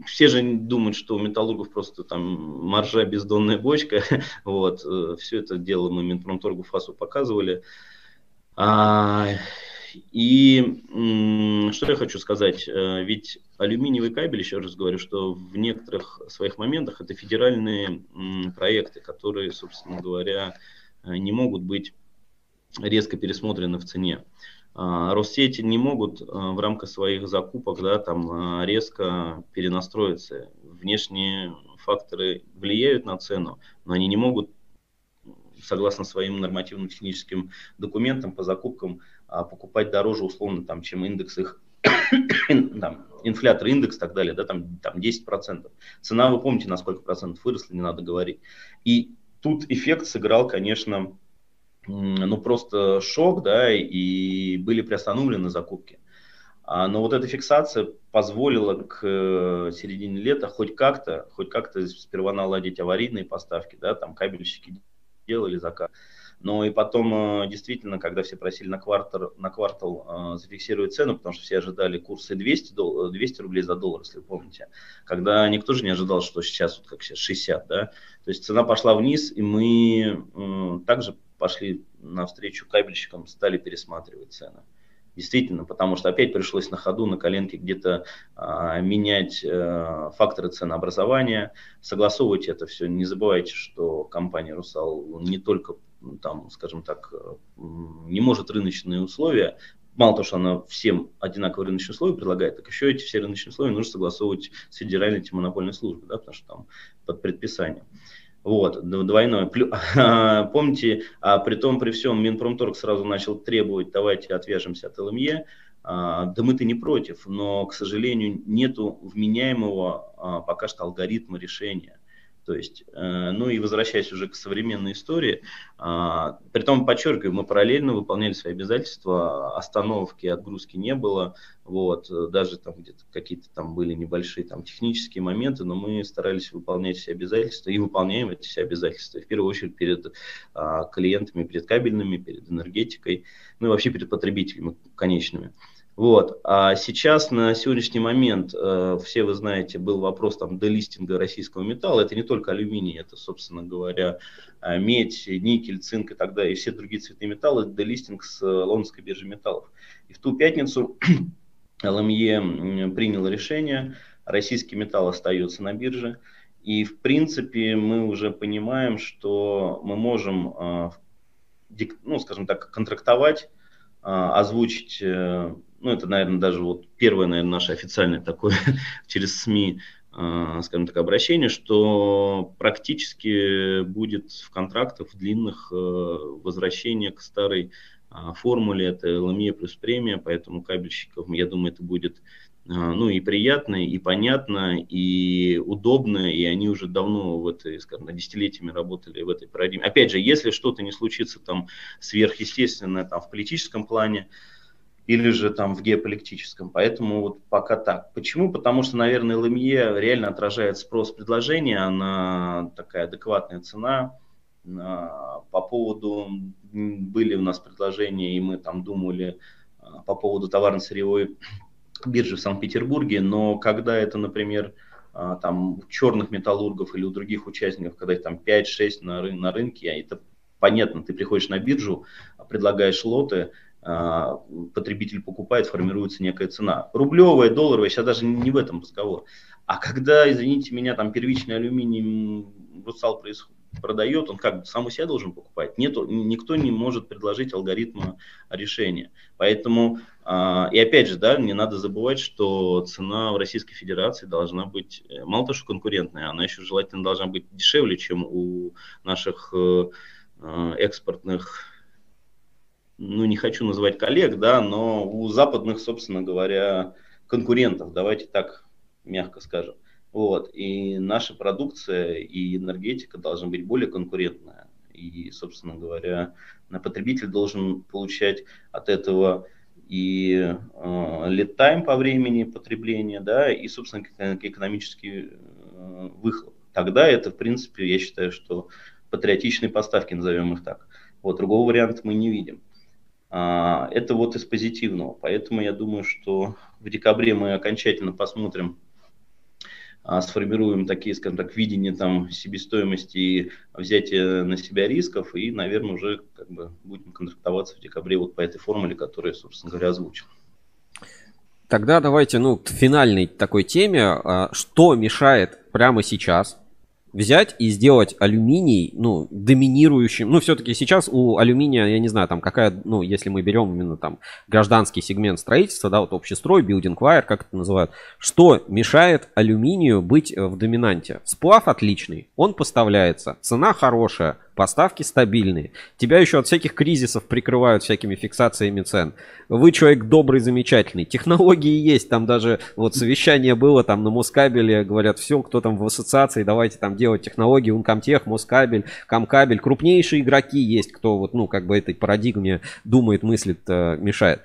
все же думают, что у металлургов просто там маржа бездонная бочка. Вот, все это дело мы Минпромторгу ФАСу показывали. А, и что я хочу сказать, Э, ведь алюминиевый кабель, еще раз говорю, что в некоторых своих моментах это федеральные проекты, которые, собственно говоря, э, не могут быть резко пересмотрены в цене. А, Россети не могут а, в рамках своих закупок да, там, а, резко перенастроиться. Внешние факторы влияют на цену, но они не могут, согласно своим нормативно-техническим документам по закупкам, покупать дороже условно, там, чем индекс их там, инфлятор, индекс и так далее, да, там, там 10%. Цена, вы помните, на сколько процентов выросла, не надо говорить. И тут эффект сыграл, конечно, ну просто шок, да, и были приостановлены закупки. А, Но вот эта фиксация позволила к э, середине лета хоть как-то, хоть как-то сперва наладить аварийные поставки, да, там кабельщики делали заказ. Но и потом, э, действительно, когда все просили на квартал, на квартал э, зафиксировать цену, потому что все ожидали курсы 200, дол- 200 рублей за доллар, если вы помните, когда никто же не ожидал, что сейчас, вот как сейчас, 60, да, то есть цена пошла вниз, и мы также пошли навстречу кабельщикам, стали пересматривать цены. Действительно, потому что опять пришлось на ходу, на коленке где-то а, менять э, факторы ценообразования, согласовывать это все. Не забывайте, что компания «Русал» не только, там, скажем так, э, не может рыночные условия, мало того, что она всем одинаковые рыночные условия предлагает, так еще эти все рыночные условия нужно согласовывать с Федеральной антимонопольной службой, да, потому что там под предписанием. Вот, двойное. Плю- Помните, а при том, при всем, Минпромторг сразу начал требовать, давайте отвяжемся от ЛМЕ. А, Да мы-то не против, но, к сожалению, нету вменяемого а, пока что алгоритма решения. То есть, э, ну и возвращаясь уже к современной истории, а, при том, подчеркиваю, мы параллельно выполняли свои обязательства, остановки, отгрузки не было, вот, э, даже там где-то какие-то там были небольшие там технические моменты, но мы старались выполнять все обязательства и выполняем эти все обязательства, в первую очередь перед а, клиентами, перед кабельными, перед энергетикой, ну и вообще перед потребителями конечными. Вот. А сейчас, на сегодняшний момент, э, все вы знаете, был вопрос там делистинга российского металла. Это не только алюминий, это, собственно говоря, э, медь, никель, цинк и так далее, и все другие цветные металлы, делистинг с лондонской биржи металлов. И в ту пятницу ЛМЕ принял решение, российский металл остается на бирже. И, в принципе, мы уже понимаем, что мы можем, э, ну, скажем так, контрактовать, э, озвучить э, ну, это, наверное, даже вот первое, наверное, наше официальное такое через СМИ, э, скажем так, обращение, что практически будет в контрактах в длинных э, возвращение к старой э, формуле, это ЛМЕ плюс премия, поэтому кабельщиков, я думаю, это будет ну и приятно, и понятно, и удобно, и они уже давно в этой, скажем, десятилетиями работали в этой парадигме. Опять же, если что-то не случится там сверхъестественное там в политическом плане, или же там в геополитическом. Поэтому вот пока так. Почему? Потому что, наверное, ЛМЕ реально отражает спрос предложения, она такая адекватная цена. А, по поводу, были у нас предложения, и мы там думали а, по поводу товарно-сырьевой биржи в Санкт-Петербурге, но когда это, например, а, там у черных металлургов или у других участников, когда их там 5-6 на, ры- на рынке, это понятно, ты приходишь на биржу, предлагаешь лоты, а, потребитель покупает, формируется некая цена. Рублевая, долларовая, сейчас даже не в этом разговор. А когда, извините меня, там первичный алюминий Русал продает, он как бы сам у себя должен покупать. Нету, никто не может предложить алгоритма решения. Поэтому, а, и опять же, да, не надо забывать, что цена в Российской Федерации должна быть, э, мало того, что конкурентная, она еще желательно должна быть дешевле, чем у наших э, э, экспортных ну, не хочу называть коллег, да, но у западных, собственно говоря, конкурентов, давайте так мягко скажем. Вот. И наша продукция и энергетика должна быть более конкурентная. И, собственно говоря, потребитель должен получать от этого и э, time по времени потребления, да, и, собственно, экономический э, выхлоп. Тогда это, в принципе, я считаю, что патриотичные поставки, назовем их так. Вот, другого варианта мы не видим. А, это вот из позитивного. Поэтому я думаю, что в декабре мы окончательно посмотрим, а, сформируем такие, скажем так, видения там себестоимости и взятия на себя рисков, и, наверное, уже как бы будем контрактоваться в декабре вот по этой формуле, которую я, собственно говоря, озвучил. Тогда давайте, ну, к финальной такой теме. А, что мешает прямо сейчас взять и сделать алюминий, ну, доминирующим. Ну, все-таки сейчас у алюминия, я не знаю, там какая, ну, если мы берем именно там гражданский сегмент строительства, да, вот общестрой, building wire, как это называют, что мешает алюминию быть в доминанте? Сплав отличный, он поставляется, цена хорошая, поставки стабильные. Тебя еще от всяких кризисов прикрывают всякими фиксациями цен. Вы человек добрый, замечательный. Технологии есть, там даже вот совещание было там на Москабеле, говорят, все, кто там в ассоциации, давайте там делать технологии, Uncomtech, Москабель, Камкабель. Крупнейшие игроки есть, кто вот, ну, как бы этой парадигме думает, мыслит, э, мешает.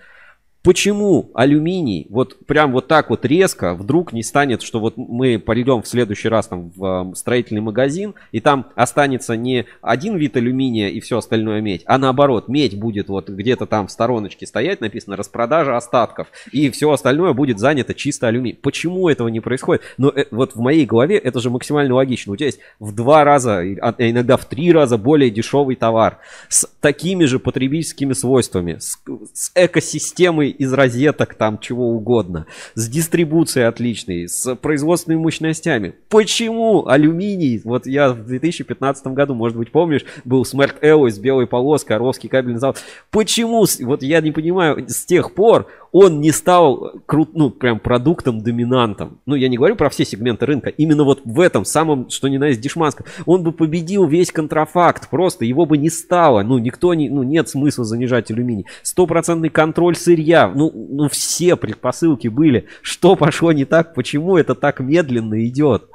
Почему алюминий вот прям вот так вот резко вдруг не станет, что вот мы пойдем в следующий раз там в строительный магазин, и там останется не один вид алюминия и все остальное медь, а наоборот, медь будет вот где-то там в стороночке стоять, написано распродажа остатков, и все остальное будет занято чисто алюминием. Почему этого не происходит? Но э, вот в моей голове это же максимально логично. У тебя есть в два раза, а иногда в три раза более дешевый товар с такими же потребительскими свойствами, с, с экосистемой из розеток, там чего угодно, с дистрибуцией отличной, с производственными мощностями. Почему алюминий, вот я в 2015 году, может быть, помнишь, был Smart Alloy с белой полоской, Орловский кабельный завод. Почему, вот я не понимаю, с тех пор он не стал крут, ну, прям продуктом доминантом. Ну, я не говорю про все сегменты рынка, именно вот в этом самом, что ни на есть дешманском. Он бы победил весь контрафакт, просто его бы не стало. Ну, никто не, ну, нет смысла занижать алюминий. Стопроцентный контроль сырья, ну, ну, все предпосылки были. Что пошло не так, почему это так медленно идет?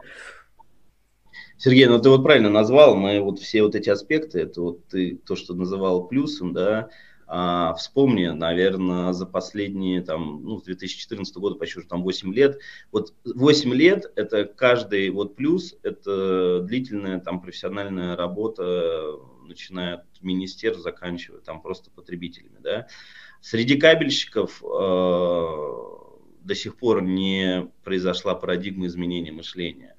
Сергей, ну ты вот правильно назвал, мы вот все вот эти аспекты, это вот ты то, что называл плюсом, да, а, вспомни, наверное, за последние, там, ну, с 2014 года, почти уже там 8 лет. Вот 8 лет – это каждый вот плюс, это длительная там профессиональная работа начиная от министерств, заканчивая там просто потребителями, да. Среди кабельщиков до сих пор не произошла парадигма изменения мышления.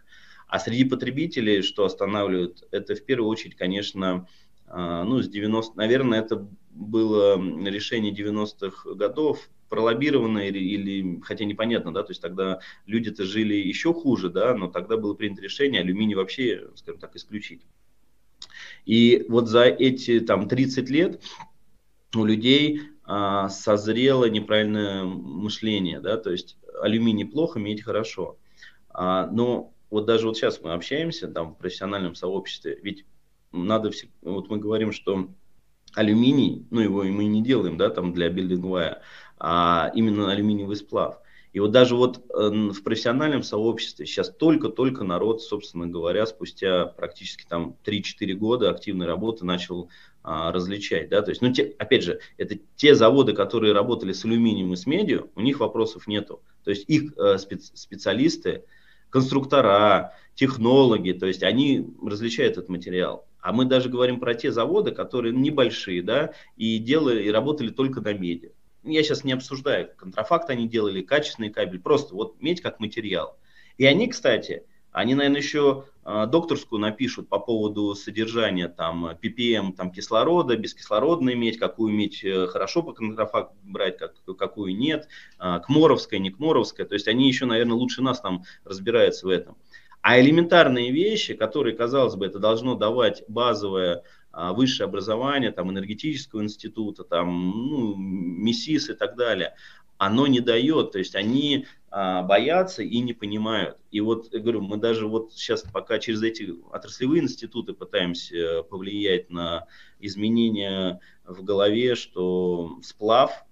А среди потребителей, что останавливает, это в первую очередь, конечно, ну, с 90, наверное, это было решение 90-х годов, пролоббировано или, или, хотя непонятно, да, то есть тогда люди-то жили еще хуже, да, но тогда было принято решение алюминий вообще, скажем так, исключить. И вот за эти там 30 лет у людей а, созрело неправильное мышление, да, то есть алюминий плохо, медь хорошо. А, но вот даже вот сейчас мы общаемся там в профессиональном сообществе, ведь надо, все, вот мы говорим, что алюминий, ну его мы не делаем, да, там для билдинговая, а именно алюминиевый сплав. И вот даже вот э, в профессиональном сообществе сейчас только-только народ, собственно говоря, спустя практически там 3-4 года активной работы начал а, различать, да, то есть, ну, те, опять же, это те заводы, которые работали с алюминием и с медью, у них вопросов нету, то есть их э, специ, специалисты, конструктора, технологи, то есть они различают этот материал. А мы даже говорим про те заводы, которые небольшие, да, и делали, и работали только на меди. Я сейчас не обсуждаю, контрафакт они делали, качественный кабель, просто вот медь как материал. И они, кстати, они, наверное, еще э, докторскую напишут по поводу содержания там ppm там, кислорода, бескислородная медь, какую медь э, хорошо по контрафакту брать, как, какую нет, э, кморовская, не кморовская. То есть они еще, наверное, лучше нас там разбираются в этом. А элементарные вещи, которые, казалось бы, это должно давать базовое а, высшее образование, там, энергетического института, там, ну, МИСИС и так далее, оно не дает, то есть они а, боятся и не понимают. И вот, я говорю, мы даже вот сейчас пока через эти отраслевые институты пытаемся э, повлиять на изменения в голове, что сплав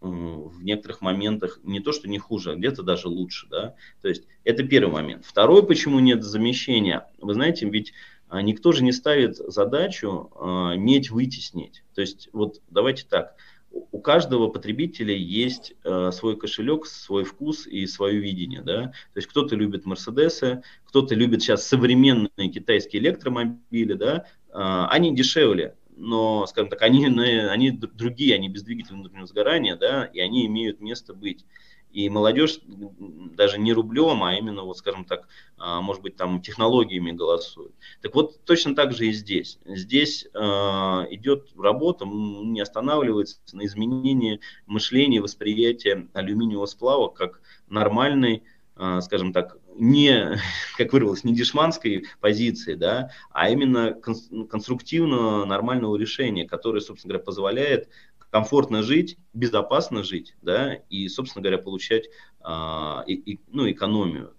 в некоторых моментах не то, что не хуже, а где-то даже лучше, да. То есть это первый момент. Второй, почему нет замещения, вы знаете, ведь а, никто же не ставит задачу а, медь вытеснить. То есть вот давайте так, у каждого потребителя есть э, свой кошелек, свой вкус и свое видение. Да? То есть кто-то любит Мерседесы, кто-то любит сейчас современные китайские электромобили, да? э, они дешевле, но, скажем так, они, они другие, они без двигателя внутреннего сгорания, да, и они имеют место быть. И молодежь даже не рублем, а именно, вот, скажем так, а, может быть, там технологиями голосует. Так вот, точно так же и здесь. Здесь э, идет работа, не останавливается на изменении мышления, восприятия алюминиевого сплава как нормальной, э, скажем так, не, как вырвалось, не дешманской позиции, да, а именно конструктивного, нормального решения, которое, собственно говоря, позволяет комфортно жить, безопасно жить, да, и, собственно говоря, получать а, и, ну, экономию.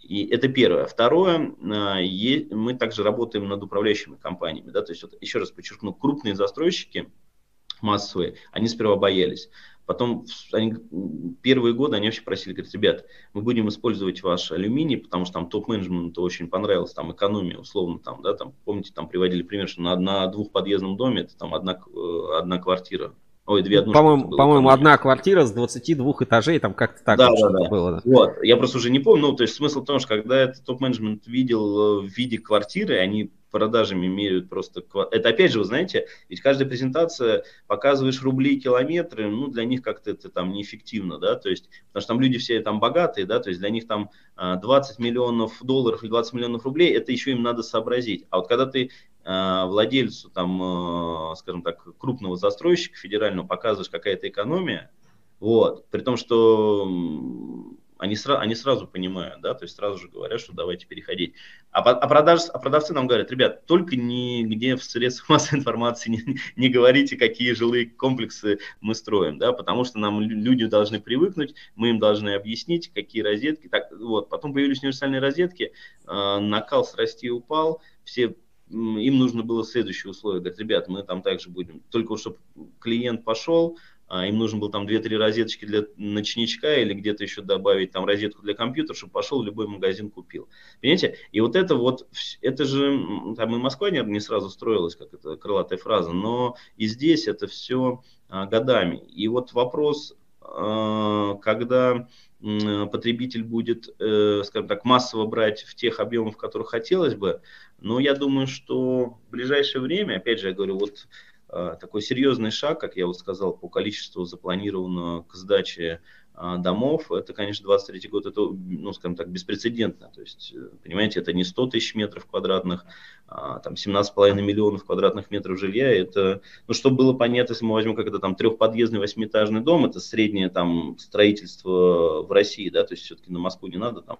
И это первое. Второе, а, мы также работаем над управляющими компаниями, да, то есть, вот, еще раз подчеркну, крупные застройщики массовые, они сперва боялись. Потом они, первые годы они вообще просили, говорят, ребят, мы будем использовать ваш алюминий, потому что там топ-менеджменту очень понравилось, там экономия, условно, там, да, там, помните, там приводили пример, что на, на двухподъездном доме это там одна, э, одна квартира Ой, две однушки. По-моему, по-моему одна квартира с 22 этажей, там как-то так да, да, да. было. Да. Вот, я просто уже не помню, ну, то есть смысл в том, что когда это топ-менеджмент видел в виде квартиры, они продажами меряют просто... Это опять же, вы знаете, ведь каждая презентация показываешь рубли, километры, ну, для них как-то это там неэффективно, да, то есть, потому что там люди все там богатые, да, то есть для них там 20 а, миллионов долларов или 20 миллионов рублей, это еще им надо сообразить. А вот когда ты а, владельцу, там, а, скажем так, крупного застройщика федерального показываешь какая-то экономия, вот, при том, что они, сра- они сразу понимают, да, то есть сразу же говорят, что давайте переходить. А, а, продаж, а продавцы нам говорят, ребят, только нигде в средствах массовой информации не, не говорите, какие жилые комплексы мы строим, да, потому что нам люди должны привыкнуть, мы им должны объяснить, какие розетки. Так, вот, потом появились универсальные розетки, э, накал срасти упал, все им нужно было следующее условие. Говорят, ребят, мы там также будем. Только чтобы клиент пошел, им нужно было там 2-3 розеточки для ночничка или где-то еще добавить там розетку для компьютера, чтобы пошел в любой магазин купил. Понимаете? И вот это вот, это же, там и Москва не, не сразу строилась, как это крылатая фраза, но и здесь это все а, годами. И вот вопрос, а, когда потребитель будет, э, скажем так, массово брать в тех объемах, в которых хотелось бы. Но я думаю, что в ближайшее время, опять же, я говорю, вот такой серьезный шаг, как я вот сказал, по количеству запланированного к сдаче домов, это, конечно, 23 год, это, ну, скажем так, беспрецедентно. То есть, э, понимаете, это не 100 тысяч метров квадратных, а, там 17,5 миллионов квадратных метров жилья. Это, ну, чтобы было понятно, если мы возьмем как это там трехподъездный восьмиэтажный дом, это среднее там строительство в России, да, то есть все-таки на Москву не надо там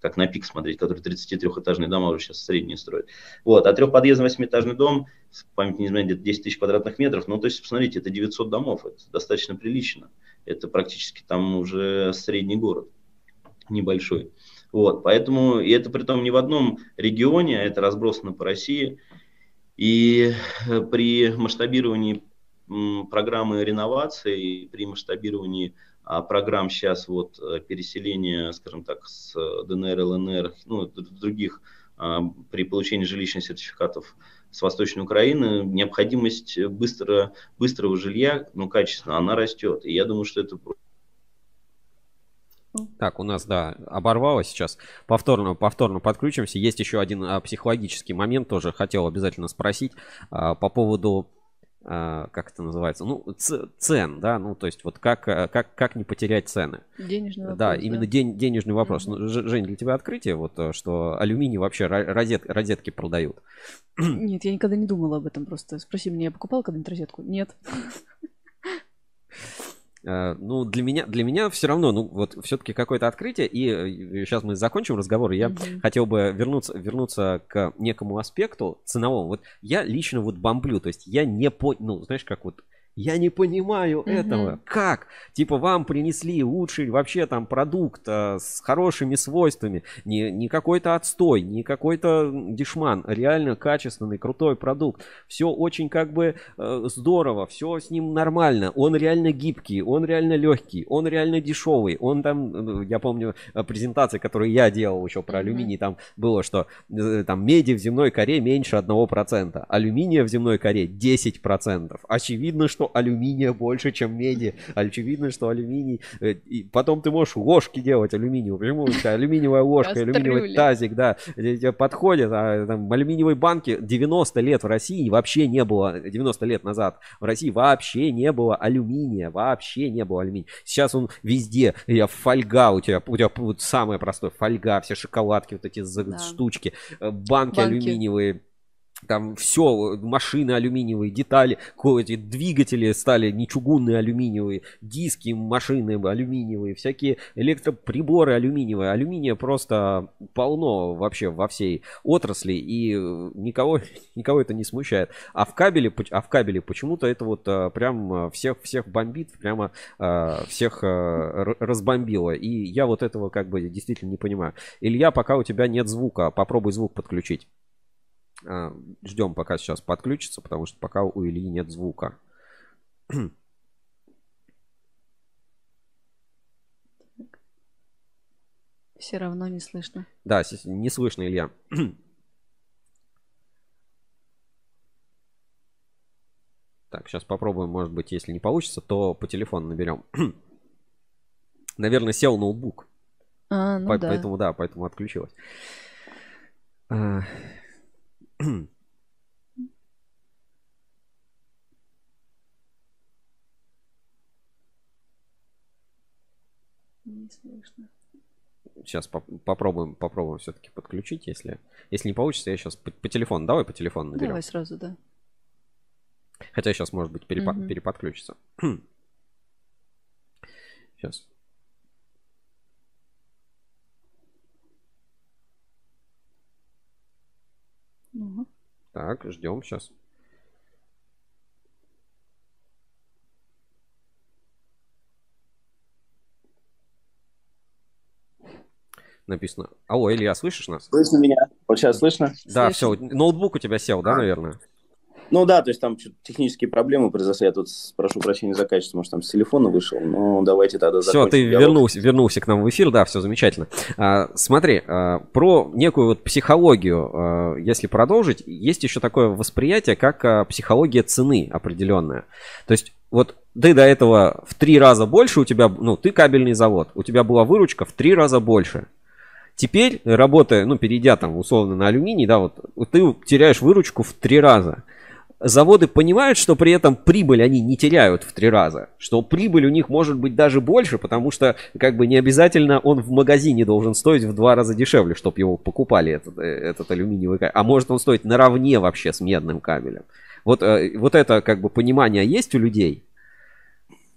как на пик смотреть, который 33-этажные дома уже сейчас средние строят. Вот, а трехподъездный восьмиэтажный дом, память не знаю, где-то 10 тысяч квадратных метров, ну, то есть, посмотрите, это 900 домов, это достаточно прилично. Это практически там уже средний город, небольшой. Вот, поэтому, и это при том не в одном регионе, а это разбросано по России. И э, при масштабировании программы реновации, при масштабировании а, программ сейчас вот э, переселения, скажем так, с ДНР, ЛНР, ну, других а, при получении жилищных сертификатов с Восточной Украины, необходимость быстро, быстрого жилья, ну, качественно, она растет. И я думаю, что это так, у нас, да, оборвалось сейчас. Повторно, повторно подключимся. Есть еще один а, психологический момент, тоже хотел обязательно спросить а, по поводу как это называется, ну, цен, да, ну, то есть вот как, э, как, как не потерять цены. Денежный вопрос. Да, именно День, денежный вопрос. Mm-hmm. Ну, Жень, для тебя открытие, вот, э, что алюминий вообще розет, розетки продают? Нет, я никогда не думала об этом просто. Спроси меня, я покупала когда-нибудь розетку? Нет. Э, ну, для меня, для меня все равно, ну, вот все-таки какое-то открытие, и сейчас мы закончим разговор, и я mm-hmm. хотел бы вернуться, вернуться к некому аспекту ценовому. Вот я лично вот бомблю, то есть я не по... Ну, знаешь, как вот я не понимаю mm-hmm. этого. Как? Типа вам принесли лучший вообще там продукт а, с хорошими свойствами. Не, не какой-то отстой, не какой-то дешман. Реально качественный, крутой продукт. Все очень как бы э, здорово, все с ним нормально. Он реально гибкий, он реально легкий, он реально дешевый. Он там, ну, я помню э, презентации, которые я делал еще про mm-hmm. алюминий, там было, что э, там меди в земной коре меньше 1%, алюминия в земной коре 10%. Очевидно, что что алюминия больше, чем меди. Очевидно, что алюминий... Э, и потом ты можешь ложки делать алюминиевые. Почему у тебя алюминиевая ложка, алюминиевый тазик, да, тебе подходит. А там алюминиевой банки 90 лет в России вообще не было, 90 лет назад в России вообще не было алюминия, вообще не было алюминия. Сейчас он везде, я фольга у тебя, у тебя вот самое простое, фольга, все шоколадки, вот эти да. штучки, э, банки, банки алюминиевые там все, машины алюминиевые, детали, эти двигатели стали не чугунные алюминиевые, диски машины алюминиевые, всякие электроприборы алюминиевые. Алюминия просто полно вообще во всей отрасли, и никого, никого это не смущает. А в кабеле, а в кабеле почему-то это вот а, прям а, всех, всех бомбит, прямо всех разбомбило. И я вот этого как бы действительно не понимаю. Илья, пока у тебя нет звука, попробуй звук подключить. А, Ждем, пока сейчас подключится, потому что пока у Ильи нет звука. Все равно не слышно. Да, не слышно, Илья. Так, сейчас попробуем, может быть, если не получится, то по телефону наберем. Наверное, сел ноутбук. А, ну по- да. Поэтому, да, поэтому отключилась. А, Не слышно. Сейчас поп попробуем, попробуем все-таки подключить, если, если не получится, я сейчас по, по телефону, давай по телефону наберем. Давай сразу, да. Хотя сейчас, может быть, перепо угу. переподключится. сейчас. Угу. Так, ждем сейчас. Написано. Алло, Илья, слышишь нас? Слышно меня? Вот сейчас слышно? Да, все. Ноутбук у тебя сел, да, наверное? Ну да, то есть там технические проблемы произошли. Я тут прошу прощения за качество, может, там с телефона вышел. Но давайте тогда Все, ты диалог. вернулся, вернулся к нам в эфир, да, все замечательно. А, смотри, а, про некую вот психологию, а, если продолжить, есть еще такое восприятие, как а, психология цены определенная. То есть вот ты до этого в три раза больше у тебя, ну, ты кабельный завод, у тебя была выручка в три раза больше. Теперь, работая, ну, перейдя там условно на алюминий, да, вот ты теряешь выручку в три раза. Заводы понимают, что при этом прибыль они не теряют в три раза, что прибыль у них может быть даже больше, потому что как бы не обязательно он в магазине должен стоить в два раза дешевле, чтобы его покупали этот, э, этот алюминиевый кабель, а может он стоить наравне вообще с медным кабелем. Вот, э, вот это как бы понимание есть у людей?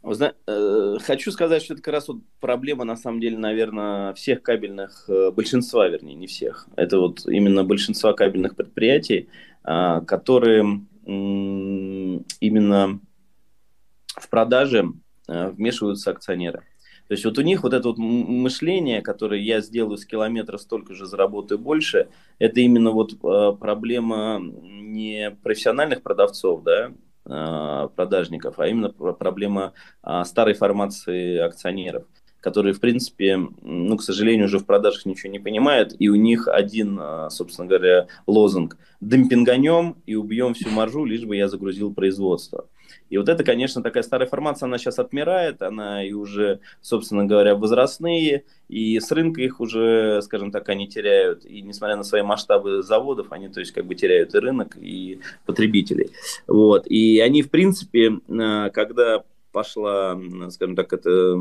Э, хочу сказать, что это как раз вот проблема, на самом деле, наверное, всех кабельных, большинства, вернее, не всех. Это вот именно большинства кабельных предприятий, а, которые именно в продаже э, вмешиваются акционеры. То есть вот у них вот это вот мышление, которое я сделаю с километра столько же, заработаю больше, это именно вот проблема не профессиональных продавцов, да, Э, продажников, а именно проблема а, старой формации акционеров, которые, в принципе, ну, к сожалению, уже в продажах ничего не понимают, и у них один, а, собственно говоря, лозунг «демпинганем и убьем всю маржу, лишь бы я загрузил производство». И вот это, конечно, такая старая формация, она сейчас отмирает, она и уже, собственно говоря, возрастные, и с рынка их уже, скажем так, они теряют, и несмотря на свои масштабы заводов, они, то есть, как бы теряют и рынок, и потребителей. Вот, и они, в принципе, э, когда пошла, скажем так, это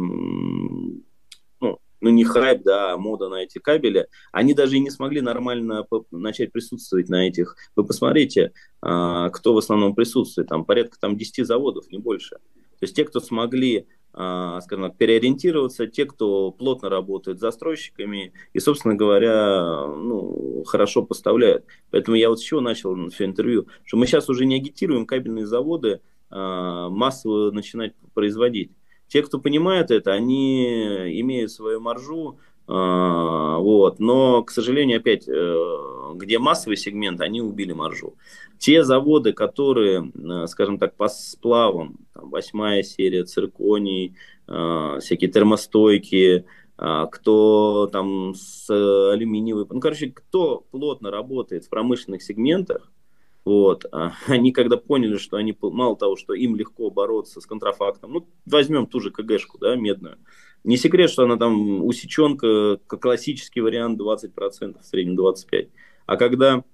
ну не хайп, да, а мода на эти кабели, они даже и не смогли нормально начать присутствовать на этих. Вы посмотрите, а, кто в основном присутствует, там порядка там 10 заводов, не больше. То есть те, кто смогли а, скажем так, переориентироваться, те, кто плотно работает с застройщиками и, собственно говоря, ну, хорошо поставляют. Поэтому я вот с чего начал все интервью, что мы сейчас уже не агитируем кабельные заводы массово начинать производить. Те, кто понимает это, они имеют свою маржу, а, вот. Но, к сожалению, опять, э, где массовый сегмент, они убили маржу. Те заводы, которые, э, скажем так, по сплавам, там, восьмая серия, цирконий, всякие термостойки, кто там с алюминиевой, ну, короче, кто плотно работает в промышленных сегментах, вот. Они когда поняли, что они, мало того, что им легко бороться с контрафактом, ну, возьмем ту же КГшку, да, медную. Не секрет, что она там усеченка, классический вариант 20%, в среднем 25%. А когда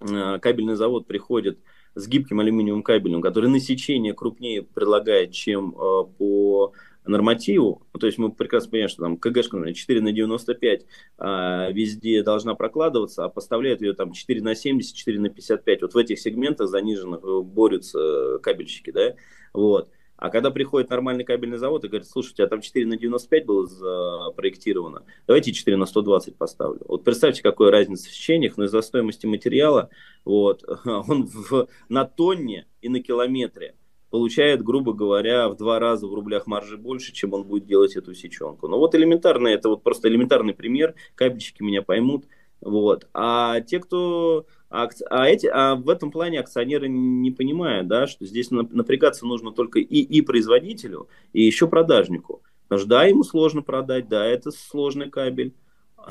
э, кабельный завод приходит с гибким алюминиевым кабелем, который на сечение крупнее предлагает, чем э, по нормативу, ну, то есть мы прекрасно понимаем, что там КГшка, например, 4 на 95 а, везде должна прокладываться, а поставляют ее там 4 на 70, 4 на 55. Вот в этих сегментах заниженных э, борются кабельщики, да, вот. А когда приходит нормальный кабельный завод и говорит, слушай, у тебя там 4 на 95 было запроектировано, давайте 4 на 120 поставлю. Вот представьте, какая разница в сечениях, но из-за стоимости материала, вот, он в, на тонне и на километре получает, грубо говоря, в два раза в рублях маржи больше, чем он будет делать эту сеченку. Но вот элементарно, это вот просто элементарный пример, кабельщики меня поймут. Вот. А те, кто... А, а, эти, а в этом плане акционеры не понимают, да, что здесь напрягаться нужно только и, и производителю, и еще продажнику. Потому что да, ему сложно продать, да, это сложный кабель,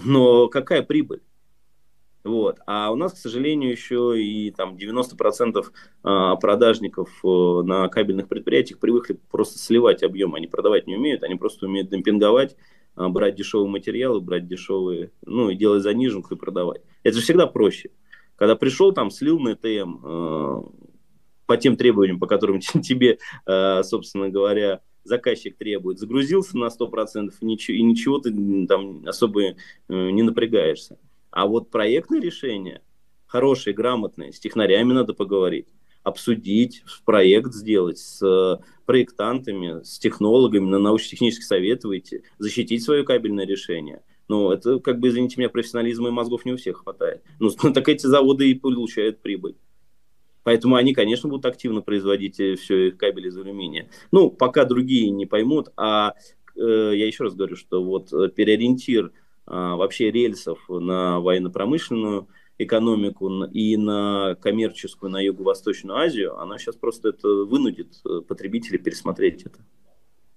но какая прибыль? Вот. А у нас, к сожалению, еще и там 90% а, продажников э, на кабельных предприятиях привыкли просто сливать объем. Они продавать не умеют, они просто умеют демпинговать, а, брать дешевые материалы, брать дешевые, ну и делать заниженку и продавать. Это же всегда проще. Когда пришел, там, слил на ТМ э, по тем требованиям, по которым тебе, э, собственно говоря, заказчик требует, загрузился на 100% и ничего, и ничего ты там особо не напрягаешься. А вот проектные решения, хорошие, грамотные, с технарями надо поговорить, обсудить, проект сделать с э, проектантами, с технологами, на научно-технический совет выйти, защитить свое кабельное решение. Ну, это, как бы, извините меня, профессионализма и мозгов не у всех хватает. Ну, так эти заводы и получают прибыль. Поэтому они, конечно, будут активно производить э, все их кабели из алюминия. Ну, пока другие не поймут, а э, я еще раз говорю, что вот э, переориентир вообще рельсов на военно-промышленную экономику и на коммерческую, на Юго-Восточную Азию, она сейчас просто это вынудит э, потребителей пересмотреть это.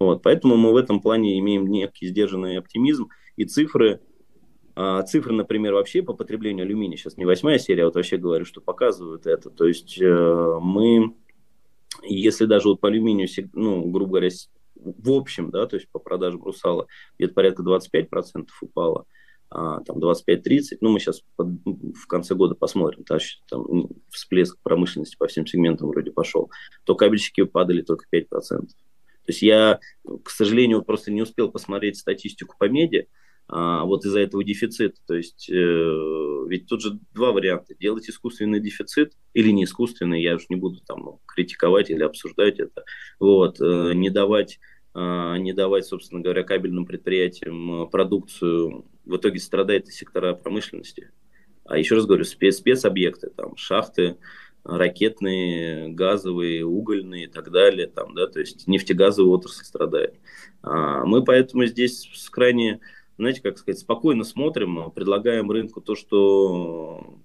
Вот, поэтому мы в этом плане имеем некий сдержанный оптимизм, и цифры, а, цифры, например, вообще по потреблению алюминия, сейчас не восьмая серия, а вот вообще говорю, что показывают это, то есть э, мы, если даже вот по алюминию, ну, грубо говоря, в общем, да, то есть по продажам Русала где-то порядка 25% упало, а, там 25-30, ну мы сейчас под, в конце года посмотрим, да, там всплеск промышленности по всем сегментам вроде пошел, то кабельщики падали только 5%. То есть я, к сожалению, просто не успел посмотреть статистику по меди, а, вот из-за этого дефицита. То есть э, ведь тут же два варианта. Делать искусственный дефицит или не искусственный, я уже не буду там критиковать или обсуждать это. Вот, э, не давать э, не давать, собственно говоря, кабельным предприятиям э, продукцию, в итоге страдает и сектора промышленности. А еще раз говорю, спец, спецобъекты, там, шахты, ракетные, газовые, угольные и так далее, там, да, то есть нефтегазовая отрасль страдает. А мы поэтому здесь с крайне, знаете, как сказать, спокойно смотрим, предлагаем рынку то, что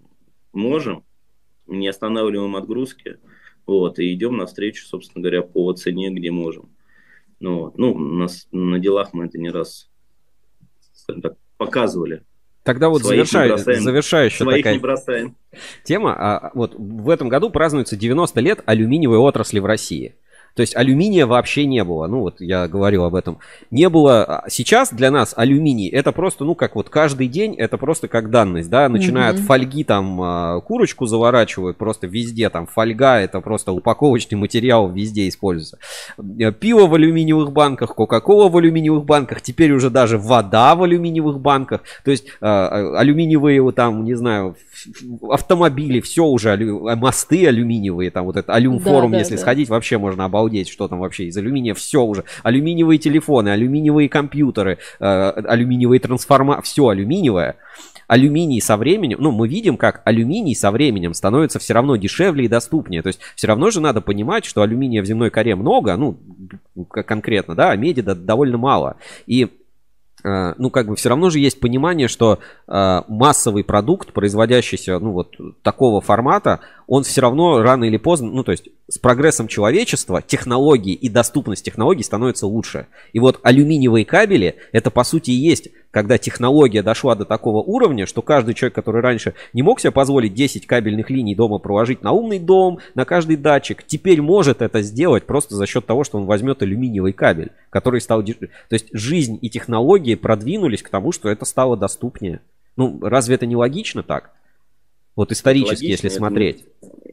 можем, не останавливаем отгрузки, вот, и идем навстречу, собственно говоря, по цене, где можем. Ну, ну нас, на делах мы это не раз, так, показывали. Тогда вот завершаю, завершающая Своих такая не бросаем. тема. А, вот в этом году празднуется 90 лет алюминиевой отрасли в России. То есть алюминия вообще не было. Ну вот я говорил об этом. Не было. А сейчас для нас алюминий это просто, ну как вот каждый день, это просто как данность, да. Начиная от фольги там а, курочку заворачивают, просто везде там фольга, это просто упаковочный материал везде используется. Э, пиво в алюминиевых банках, кока-кола в алюминиевых банках, теперь уже даже вода в алюминиевых банках. То есть а, алюминиевые там, не знаю, автомобили, все уже, мосты алюминиевые, там вот это алюмфорум, да, да, если да. сходить, вообще можно обалдеть обалдеть, что там вообще из алюминия все уже. Алюминиевые телефоны, алюминиевые компьютеры, э, алюминиевые трансформаторы, все алюминиевое. Алюминий со временем, ну, мы видим, как алюминий со временем становится все равно дешевле и доступнее. То есть все равно же надо понимать, что алюминия в земной коре много, ну, конкретно, да, а меди довольно мало. И Э, ну, как бы все равно же есть понимание, что э, массовый продукт, производящийся, ну, вот такого формата, он все равно рано или поздно, ну, то есть с прогрессом человечества технологии и доступность технологий становится лучше. И вот алюминиевые кабели, это по сути и есть когда технология дошла до такого уровня, что каждый человек, который раньше не мог себе позволить 10 кабельных линий дома проложить на умный дом, на каждый датчик, теперь может это сделать просто за счет того, что он возьмет алюминиевый кабель, который стал... То есть жизнь и технологии продвинулись к тому, что это стало доступнее. Ну, разве это не логично так? Вот исторически, логично, если смотреть.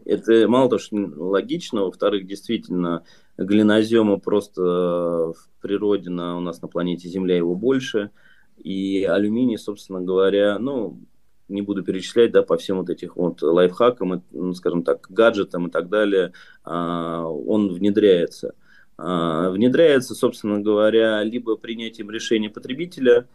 Это, это мало того, что логично, во-вторых, действительно, глинозема просто в природе на, у нас на планете Земля его больше – и алюминий, собственно говоря, ну, не буду перечислять, да, по всем вот этих вот лайфхакам, ну, скажем так, гаджетам и так далее, а, он внедряется. А, внедряется, собственно говоря, либо принятием решения потребителя,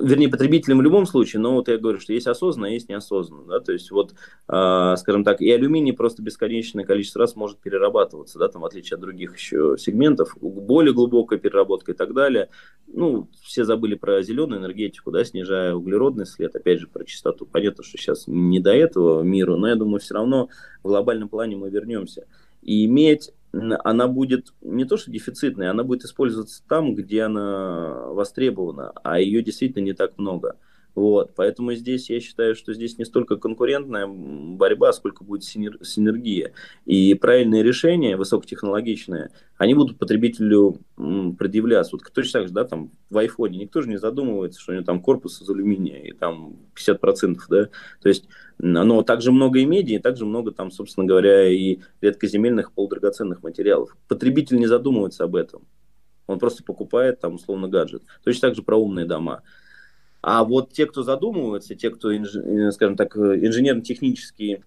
вернее, потребителям в любом случае, но вот я говорю, что есть осознанно, а есть неосознанно, да, то есть вот, э, скажем так, и алюминий просто бесконечное количество раз может перерабатываться, да, там, в отличие от других еще сегментов, более глубокая переработка и так далее, ну, все забыли про зеленую энергетику, да, снижая углеродный след, опять же, про чистоту, понятно, что сейчас не до этого миру, но я думаю, все равно в глобальном плане мы вернемся, и иметь она будет не то что дефицитной, она будет использоваться там, где она востребована, а ее действительно не так много. Вот, поэтому здесь я считаю, что здесь не столько конкурентная борьба, сколько будет синергия. И правильные решения, высокотехнологичные, они будут потребителю предъявляться. Вот точно так же, да, там в айфоне никто же не задумывается, что у него там корпус из алюминия и там 50%, да. То есть, но также много и меди, и также много там, собственно говоря, и редкоземельных полудрагоценных материалов. Потребитель не задумывается об этом. Он просто покупает там условно гаджет. Точно так же про умные дома. А вот те, кто задумывается, те, кто, э, скажем так, инженерно-технические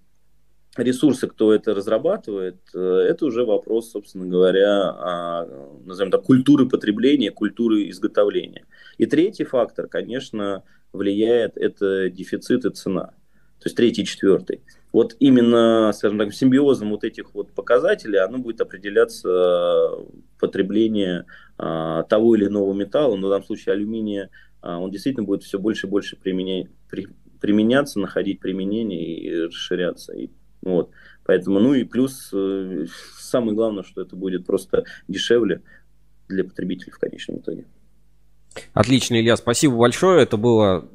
ресурсы, кто это разрабатывает, э, это уже вопрос, собственно говоря, о, назовем так, культуры потребления, культуры изготовления. И третий фактор, конечно, влияет, это дефицит и цена. То есть третий и четвертый. Вот именно, скажем так, симбиозом вот этих вот показателей оно будет определяться потребление а, того или иного металла, но в данном случае алюминия а, он действительно будет все больше и больше применять, при, применяться, находить применение и расширяться. И, вот. Поэтому, ну и плюс, э, самое главное, что это будет просто дешевле для потребителей в конечном итоге. Отлично, Илья, спасибо большое. Это было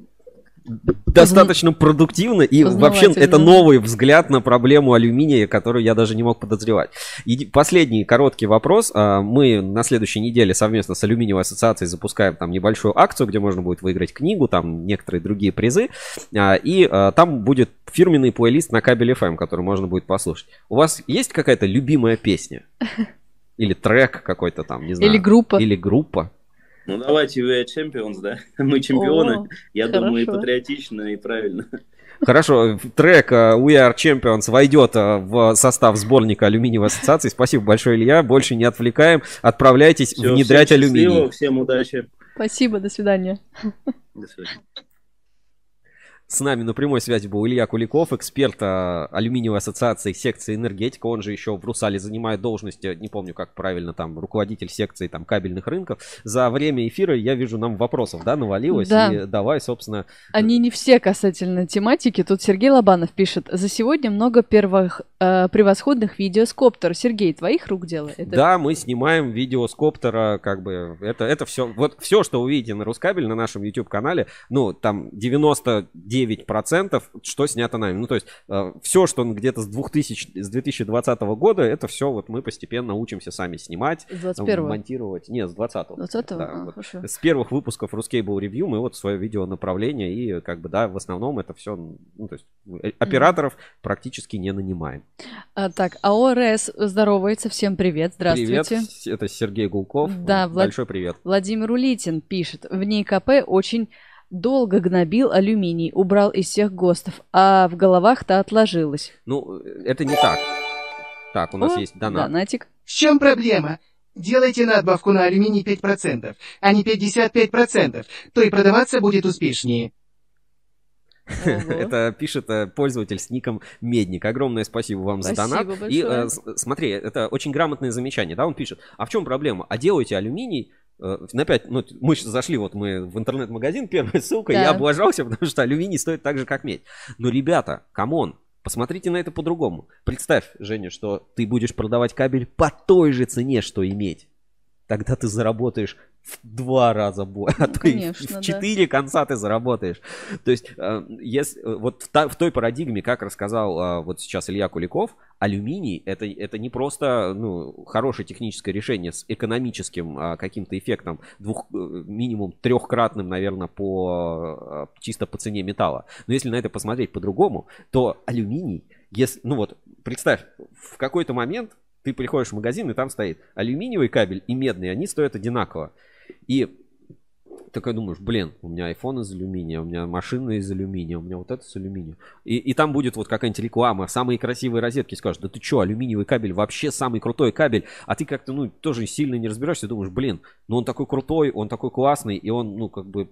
достаточно продуктивно и вообще это новый взгляд на проблему алюминия, которую я даже не мог подозревать. И последний короткий вопрос. А, мы на следующей неделе совместно с алюминиевой ассоциацией запускаем там небольшую акцию, где можно будет выиграть книгу, там некоторые другие призы. А, и а, там будет фирменный плейлист на кабель FM, который можно будет послушать. У вас есть какая-то любимая песня? Или трек какой-то там, не знаю. Или группа. Или группа. Ну давайте We are Champions, да? Мы чемпионы. О, Я хорошо. думаю, и патриотично, и правильно. Хорошо, трек uh, We Are Champions войдет uh, в состав сборника алюминиевой ассоциации. Спасибо большое, Илья. Больше не отвлекаем. Отправляйтесь Все, внедрять всем алюминий. Всем удачи. Спасибо, до свидания. До свидания. С нами на прямой связи был Илья Куликов, эксперт а, алюминиевой ассоциации секции энергетика. Он же еще в Русале занимает должность, э, не помню как правильно, там, руководитель секции там, кабельных рынков. За время эфира я вижу, нам вопросов, да, навалилось. Да. И давай, собственно... Они не все касательно тематики. Тут Сергей Лобанов пишет. За сегодня много первых э, превосходных видео с коптера. Сергей, твоих рук дело? Это... Да, мы снимаем видео с коптера, как бы, это, это все, вот все, что увидите на Рускабель, на нашем YouTube-канале, ну, там 99 9%, что снято нами. Ну, то есть, э, все, что где-то с, 2000, с 2020 года, это все вот мы постепенно учимся сами снимать, с 21 монтировать. Нет, с 20 20 да, а, вот. С первых выпусков Ruscable Review мы вот свое видео направление и как бы, да, в основном это все, ну, то есть, э, операторов mm. практически не нанимаем. А, так, АОРС здоровается. Всем привет, здравствуйте. Привет, это Сергей Гулков. Да, Большой привет. Владимир Улитин пишет. В НИКП очень Долго гнобил алюминий, убрал из всех ГОСТов, а в головах-то отложилось. Ну, это не так. Так, у нас О, есть донат. Донатик. В чем проблема? Делайте надбавку на алюминий 5%, а не 55%, то и продаваться будет успешнее. Это пишет э, пользователь с ником Медник. Огромное спасибо вам спасибо за донат. Большое. И э, смотри, это очень грамотное замечание, да, он пишет. А в чем проблема? А делайте алюминий на 5, ну, мы зашли, вот мы в интернет-магазин, первая ссылка, да. я облажался, потому что алюминий стоит так же, как медь. Но, ребята, come on, посмотрите на это по-другому. Представь, Женя, что ты будешь продавать кабель по той же цене, что и медь. Тогда ты заработаешь в два раза больше, а то Конечно, в четыре да. конца ты заработаешь. То есть, э, если, э, вот в, та, в той парадигме, как рассказал э, вот сейчас Илья Куликов, алюминий это, это не просто ну, хорошее техническое решение с экономическим каким-то эффектом, двух, минимум трехкратным, наверное, по, чисто по цене металла. Но если на это посмотреть по-другому, то алюминий, если, ну вот, представь, в какой-то момент ты приходишь в магазин, и там стоит алюминиевый кабель и медный, они стоят одинаково. И такой думаешь, блин, у меня iPhone из алюминия, у меня машина из алюминия, у меня вот это с алюминия. И, и там будет вот какая-нибудь реклама, самые красивые розетки скажут, да ты что, алюминиевый кабель вообще самый крутой кабель, а ты как-то, ну, тоже сильно не разбираешься, думаешь, блин, ну он такой крутой, он такой классный, и он, ну, как бы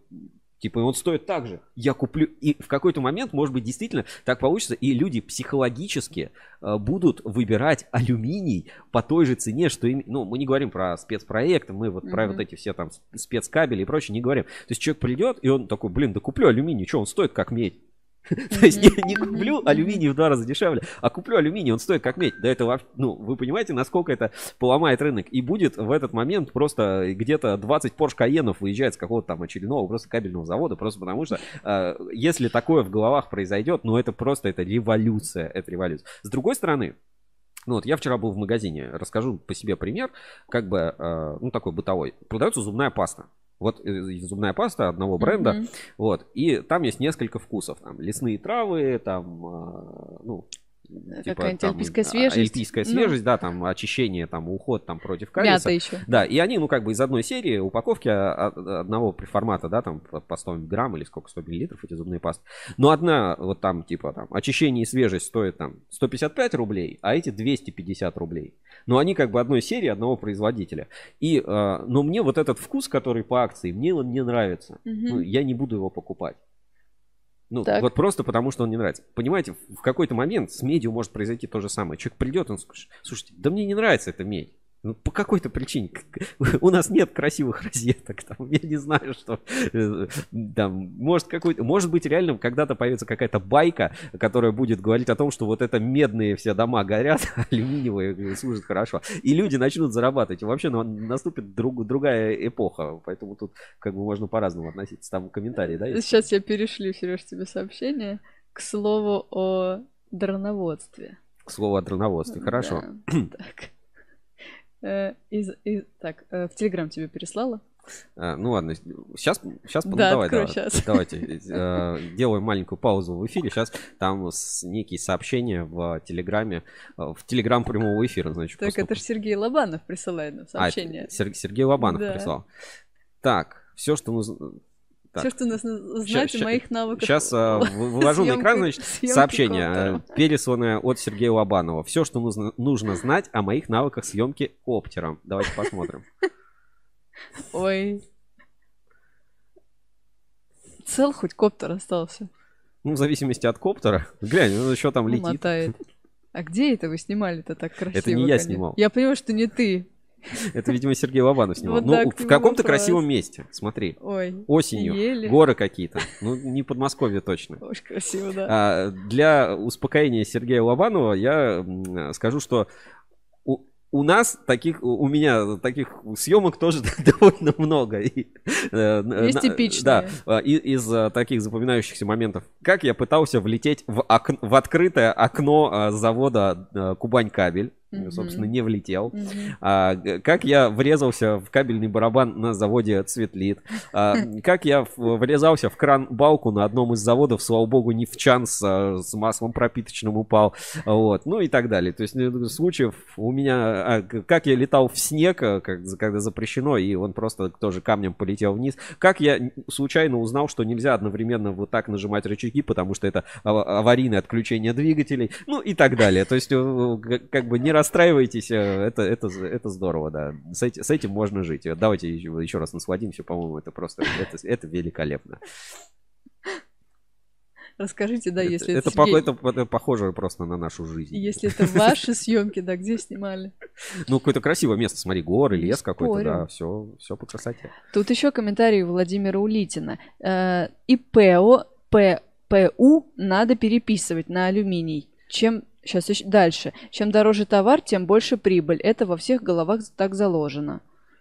Типа, он стоит так же. Я куплю. И в какой-то момент, может быть, действительно так получится, и люди психологически э, будут выбирать алюминий по той же цене, что им. Ну, мы не говорим про спецпроекты, мы вот mm-hmm. про вот эти все там спецкабели и прочее не говорим. То есть человек придет, и он такой, блин, да куплю алюминий, что он стоит как медь. То есть не, не куплю алюминий в два раза дешевле, а куплю алюминий, он стоит как медь. Да это, ну, вы понимаете, насколько это поломает рынок. И будет в этот момент просто где-то 20 Porsche Cayenne выезжает с какого-то там очередного просто кабельного завода, просто потому что э, если такое в головах произойдет, ну это просто, это революция, это революция. С другой стороны, ну вот я вчера был в магазине, расскажу по себе пример, как бы, э, ну такой бытовой. Продается зубная паста. Вот э, зубная паста одного бренда. Mm-hmm. Вот. И там есть несколько вкусов. Там лесные травы, там, а, ну, Типа, Какая-нибудь альпийская свежесть. Альпийская ну. свежесть, да, там очищение, там уход там против кариеса. Мята еще. Да, и они, ну, как бы из одной серии упаковки а, а, одного формата, да, там по 100 грамм или сколько, 100 миллилитров эти зубные пасты. Но одна, вот там, типа, там, очищение и свежесть стоит там 155 рублей, а эти 250 рублей. Но они как бы одной серии, одного производителя. И, э, но мне вот этот вкус, который по акции, мне он не нравится. Угу. Ну, я не буду его покупать. Ну, так. вот просто потому, что он не нравится. Понимаете, в какой-то момент с медью может произойти то же самое. Человек придет, он скажет, слушайте, да мне не нравится эта медь. Ну, по какой-то причине. У нас нет красивых розеток. Там, я не знаю, что э, там, может, какой-то, может быть, реально когда-то появится какая-то байка, которая будет говорить о том, что вот это медные все дома горят, алюминиевые служат хорошо. И люди начнут зарабатывать. И вообще ну, наступит друг, другая эпоха. Поэтому тут как бы можно по-разному относиться. Там комментарии, да? есть? Сейчас я перешлю, Сереж, тебе сообщение. К слову о дроноводстве. К слову о дроноводстве. Хорошо. Да, так. Э, из, из, так, э, в Телеграм тебе переслала. А, ну ладно, сейчас, сейчас, Да, давай, давай, щас. давайте, э, делаем маленькую паузу в эфире. Сейчас там с, некие сообщения в Телеграме, э, в Телеграм прямого эфира, значит, Так, это же Сергей Лобанов присылает нам А, сообщение. это Сер- Сергей Лобанов Да. прислал. Так, все, что нужно. Все, что нужно знать о моих навыках. Сейчас вывожу на съемки- экран, значит, сообщение, коптера. э, пересланное от Сергея Лобанова. Все, что нужно, нужно знать о моих навыках съемки коптером. Давайте посмотрим. Ой. Цел хоть коптер остался. Ну, в зависимости от коптера. Глянь, он еще там летит. Мотает. А где это вы снимали-то так красиво? не я конечно? снимал. Я понимаю, что не ты. Это, видимо, Сергей Лобанов снимал. Вот ну, в каком-то красивом месте. Смотри. Ой, Осенью. ели. Горы какие-то. Ну, не Подмосковье точно. Очень красиво, да. А, для успокоения Сергея Лобанова я скажу, что у, нас таких, у меня таких съемок тоже довольно много. И, э, Есть на- типичные. Да, а, и- из а, таких запоминающихся моментов. Как я пытался влететь в, ок- в открытое окно а, завода а, Мгм. Собственно, не влетел. Мгм. А, как я врезался в кабельный барабан на заводе Цветлит. А, как я врезался в кран-балку на одном из заводов, слава богу, не в чан с, а, с маслом пропиточным упал. Вот. Ну и так далее. То есть э, случаев у меня... а, как я летал в снег, а, когда запрещено, и он просто тоже камнем полетел вниз. Как я случайно узнал, что нельзя одновременно вот так нажимать рычаги, потому что это ава- аварийное отключение двигателей. Ну и так далее. То есть э, г- как бы не расстраивайтесь, э, это, это, это здорово, да. С, эти- с этим можно жить. Давайте еще, еще раз насладимся, по-моему, это просто, это, это великолепно. Расскажите, да, Это- если это, Сергей- пох- это- это похоже просто на нашу жизнь. Если это ваши съемки, да, где снимали? Ну, какое-то красивое место, смотри, горы, лес какой-то, да, все, все по красоте. Тут еще комментарий Владимира Улитина. Э, ИПО, ППУ надо переписывать на алюминий. Чем сейчас дальше. Чем дороже товар, тем больше прибыль. Это во всех головах так заложено.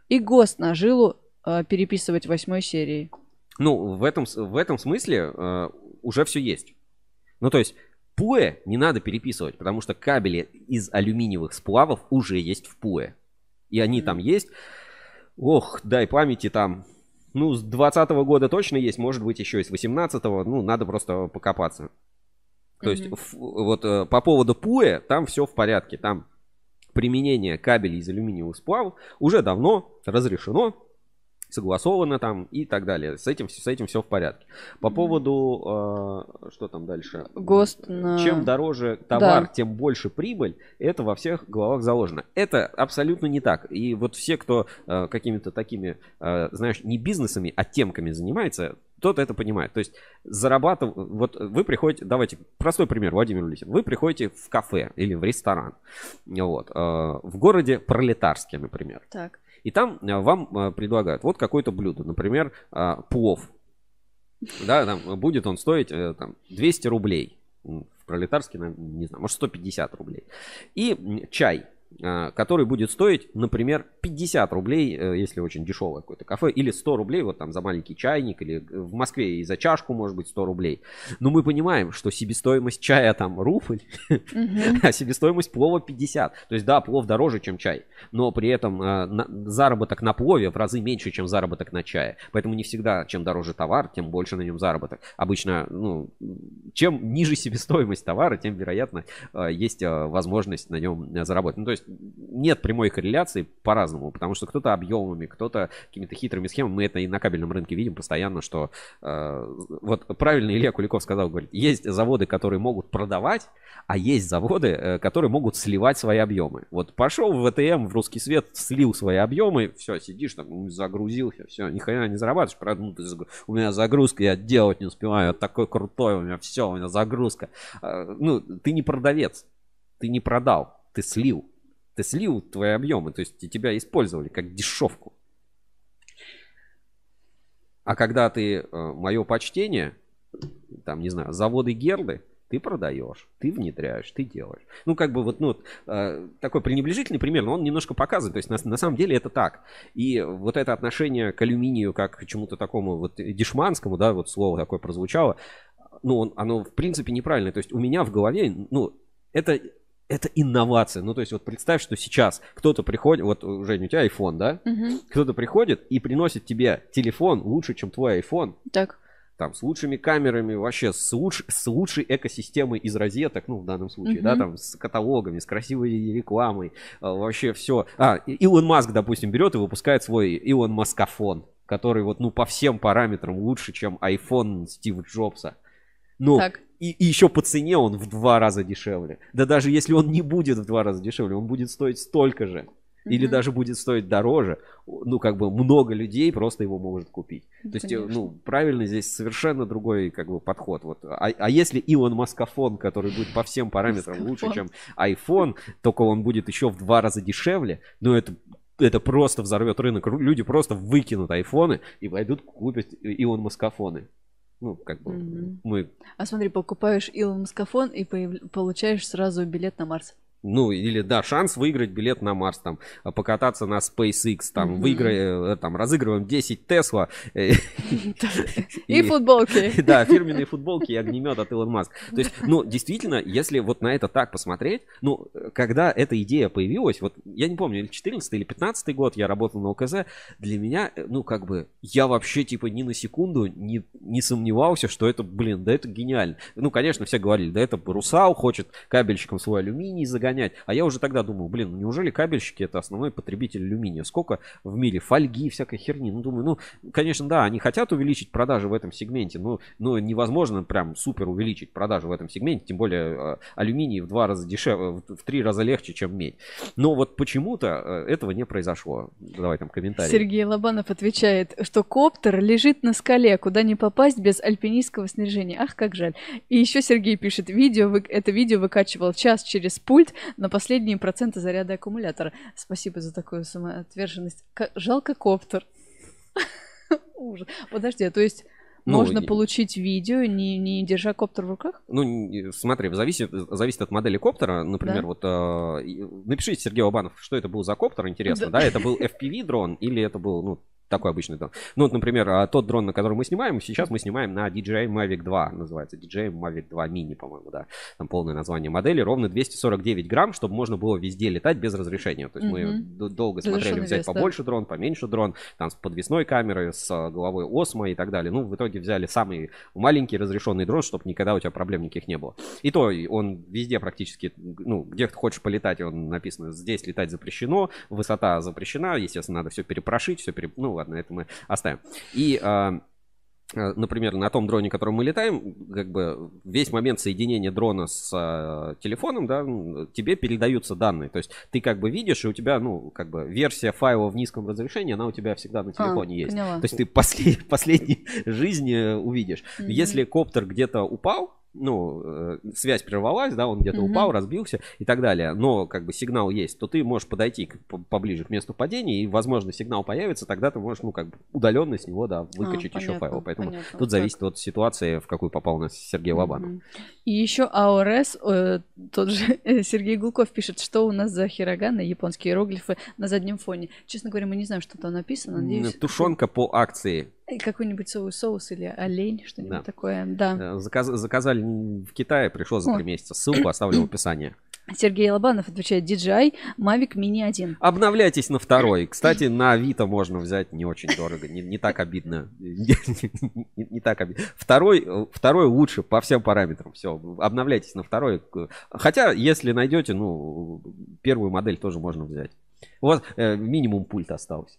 И ГОСТ на жилу э, переписывать восьмой серии. Ну, в этом, в этом смысле э, уже все есть. Ну, то есть, ПУЭ не надо переписывать, потому что кабели из алюминиевых сплавов уже есть в ПУЭ. И они там есть. Ох, дай памяти там. Ну, с 20 года точно есть, может быть, еще и с 18-го. Ну, надо просто покопаться. То есть, ф- вот э, по поводу ПУЭ, там все в порядке. Там применение кабелей из алюминиевых сплавов уже давно разрешено, согласовано там и так далее. С этим, с этим все в порядке. По поводу, э, что там дальше? ГОСТ на... Чем дороже товар, Да. тем больше прибыль. Это во всех головах заложено. Это абсолютно не так. И вот все, кто э, какими-то такими, э, знаешь, не бизнесами, а темками занимается, тот это понимает. То есть зарабатывать... Вот вы приходите... Давайте, простой пример, Владимир Улитин. Вы приходите в кафе или в ресторан. Вот, в городе Пролетарске, например. Так. И там э, вам э, предлагают вот какое-то блюдо, например, э, плов. Да, там будет он стоить там, 200 рублей. В пролетарске, на- не знаю, может 150 рублей. И чай, который будет стоить, например, 50 рублей, э, если очень дешевое какое-то кафе, или 100 рублей вот там за маленький чайник, или э, в Москве и за чашку может быть 100 рублей. Но мы понимаем, что себестоимость чая там рубль, Мгм. а себестоимость плова 50. То есть, да, плов дороже, чем чай, но при этом э, заработок на плове в разы меньше, чем заработок на чае. Поэтому не всегда, чем дороже товар, тем больше на нем заработок. Обычно, ну, чем ниже себестоимость товара, тем, вероятно, э, есть э, возможность на нем э, заработать. Ну, то есть, нет прямой корреляции по-разному, потому что кто-то объемами, кто-то какими-то хитрыми схемами. Мы это и на кабельном рынке видим постоянно, что э, вот правильно Илья Куликов сказал, говорит, есть заводы, которые могут продавать, а есть заводы, э, которые могут сливать свои объемы. Вот пошел в ВТМ, в русский свет, слил свои объемы, все, сидишь там, ну, загрузился, все, ни хрена не зарабатываешь. Правда, ну, у меня загрузка, я делать не успеваю, я такой крутой, у меня все, у меня загрузка. А, Ну, ты не продавец, ты не продал, ты слил. Ты слил твои объемы, то есть тебя использовали как дешевку. А когда ты, э, мое почтение, там, не знаю, заводы Герды, ты продаешь, ты внедряешь, ты делаешь. Ну, как бы вот, ну, э, такой пренебрежительный пример, но он немножко показывает, то есть на, на самом деле это так. И вот это отношение к алюминию как к чему-то такому вот дешманскому, да, вот слово такое прозвучало, ну, он, оно в принципе неправильное. То есть у меня в голове, ну, это это инновация. Ну, то есть, вот представь, что сейчас кто-то приходит, вот, Жень, у тебя iPhone, да? Мгм. Кто-то приходит и приносит тебе телефон лучше, чем твой iPhone. Так. Там, с лучшими камерами, вообще, с, луч- с лучшей экосистемой из розеток, ну, в данном случае, да, Мгм. там, с каталогами, с красивой рекламой, а, вообще все. А, Илон Маск, допустим, берет и выпускает свой Илон Маскофон, который вот, ну, по всем параметрам лучше, чем iPhone Стива Джобса. Ну, Так. И, и еще по цене он в два раза дешевле. Да даже если он не будет в два раза дешевле, он будет стоить столько же. Или Мгм. даже будет стоить дороже. Ну, как бы много людей просто его может купить. Ну, То есть, э, ну, правильно здесь совершенно другой, как бы, подход. Вот. А, а если Илон Маскофон, который будет по всем параметрам лучше, чем iPhone, только он будет еще в два раза дешевле, ну, это это просто взорвет рынок. Люди просто выкинут айфоны и пойдут купить Илон Маскофоны. Ну, как бы Мгм. мы А смотри, покупаешь Илон Маскофон и получаешь сразу билет на Марс. Ну, или, да, шанс выиграть билет на Марс, там, а, покататься на SpaceX, там, Мгм. выиграй, э, там, разыгрываем 10 Тесла. э, И футболки. Да, фирменные футболки и огнемет от Илон Маск. То есть, ну, действительно, если вот на это так посмотреть, ну, когда эта идея появилась, вот, я не помню, или 14 или 15 год я работал на ОКЗ, для меня, э, ну, как бы, я вообще, типа, ни на секунду не, не сомневался, что это, блин, да это гениально. Ну, конечно, все говорили, да это Русал хочет кабельщикам свой алюминий загонять. А я уже тогда думал, блин, ну неужели кабельщики это основной потребитель алюминия? Сколько в мире фольги, всякой херни? Ну, думаю, ну, конечно, да, они хотят увеличить продажи в этом сегменте, но, но невозможно прям супер увеличить продажи в этом сегменте, тем более э, алюминий в два раза дешевле, в в три раза легче, чем медь. Но вот почему-то э, этого не произошло. Давай там комментарий. Сергей Лобанов отвечает, что коптер лежит на скале, куда не попасть без альпинистского снаряжения. Ах, как жаль. И еще Сергей пишет, видео, это видео выкачивал час через пульт на последние проценты заряда аккумулятора. Спасибо за такую самоотверженность. Ка- Жалко коптер. Ужас. Подожди, а то есть Ну, можно и- получить видео, не, не держа коптер в руках? Ну, не- смотри, зависит, зависит от модели коптера. Например, Да. вот э, напишите, Сергей Лобанов, что это был за коптер, интересно, Да. да? Это был FPV дрон или это был, ну, такой обычный дрон. Ну, вот, например, а, тот дрон, на который мы снимаем, сейчас мы снимаем на DJI Mavic 2, называется DJI Mavic 2 Mini, по-моему, да. Там полное название модели, ровно 249 грамм, чтобы можно было везде летать без разрешения. То есть мы Мгм. д- долго смотрели взять вес, да. побольше дрон, поменьше дрон, там с подвесной камерой, с а, головой Осмо и так далее. Ну, в итоге взяли самый маленький разрешенный дрон, чтобы никогда у тебя проблем никаких не было. И то он везде практически, ну, где ты хочешь полетать, он написано, здесь летать запрещено, высота запрещена, естественно, надо все перепрошить, все пере... Ну, ладно, это мы оставим. И... а, а, Например, на том дроне, которым мы летаем, как бы весь момент соединения дрона с а, телефоном, да, тебе передаются данные. То есть ты как бы видишь, и у тебя, ну, как бы версия файла в низком разрешении, она у тебя всегда на А, телефоне есть. поняла. То есть ты после, последней жизни увидишь. Мгм. Если коптер где-то упал, ну, э, связь прервалась, да, он где-то Мгм. упал, разбился и так далее, но как бы сигнал есть, то ты можешь подойти к- по- поближе к месту падения, и, возможно, сигнал появится, тогда ты можешь, ну, как бы удаленно с него, да, выкачать еще понятно, файл. Поэтому понятно. тут зависит от ситуации, в какую попал у нас Сергей Лобанов. И еще АОРС, э, тот же э, Сергей Гулков пишет, что у нас за хироганы, японские иероглифы на заднем фоне. Честно говоря, мы не знаем, что там написано. Надеюсь, Тушенка по акции. э, какой-нибудь соус, соус или олень, что-нибудь Да. такое. Да. Э, заказ- заказали в Китае, пришло за три месяца. Ссылку оставлю в описании. Сергей Лобанов отвечает DJI Mavic Mini 1. Обновляйтесь на второй. Кстати, на Авито можно взять не очень дорого, не, не так обидно. Не, не- не так обидно. Второй, второй лучше по всем параметрам. Все, обновляйтесь на второй. Хотя, если найдете, ну, первую модель тоже можно взять. У вас э, минимум пульт остался.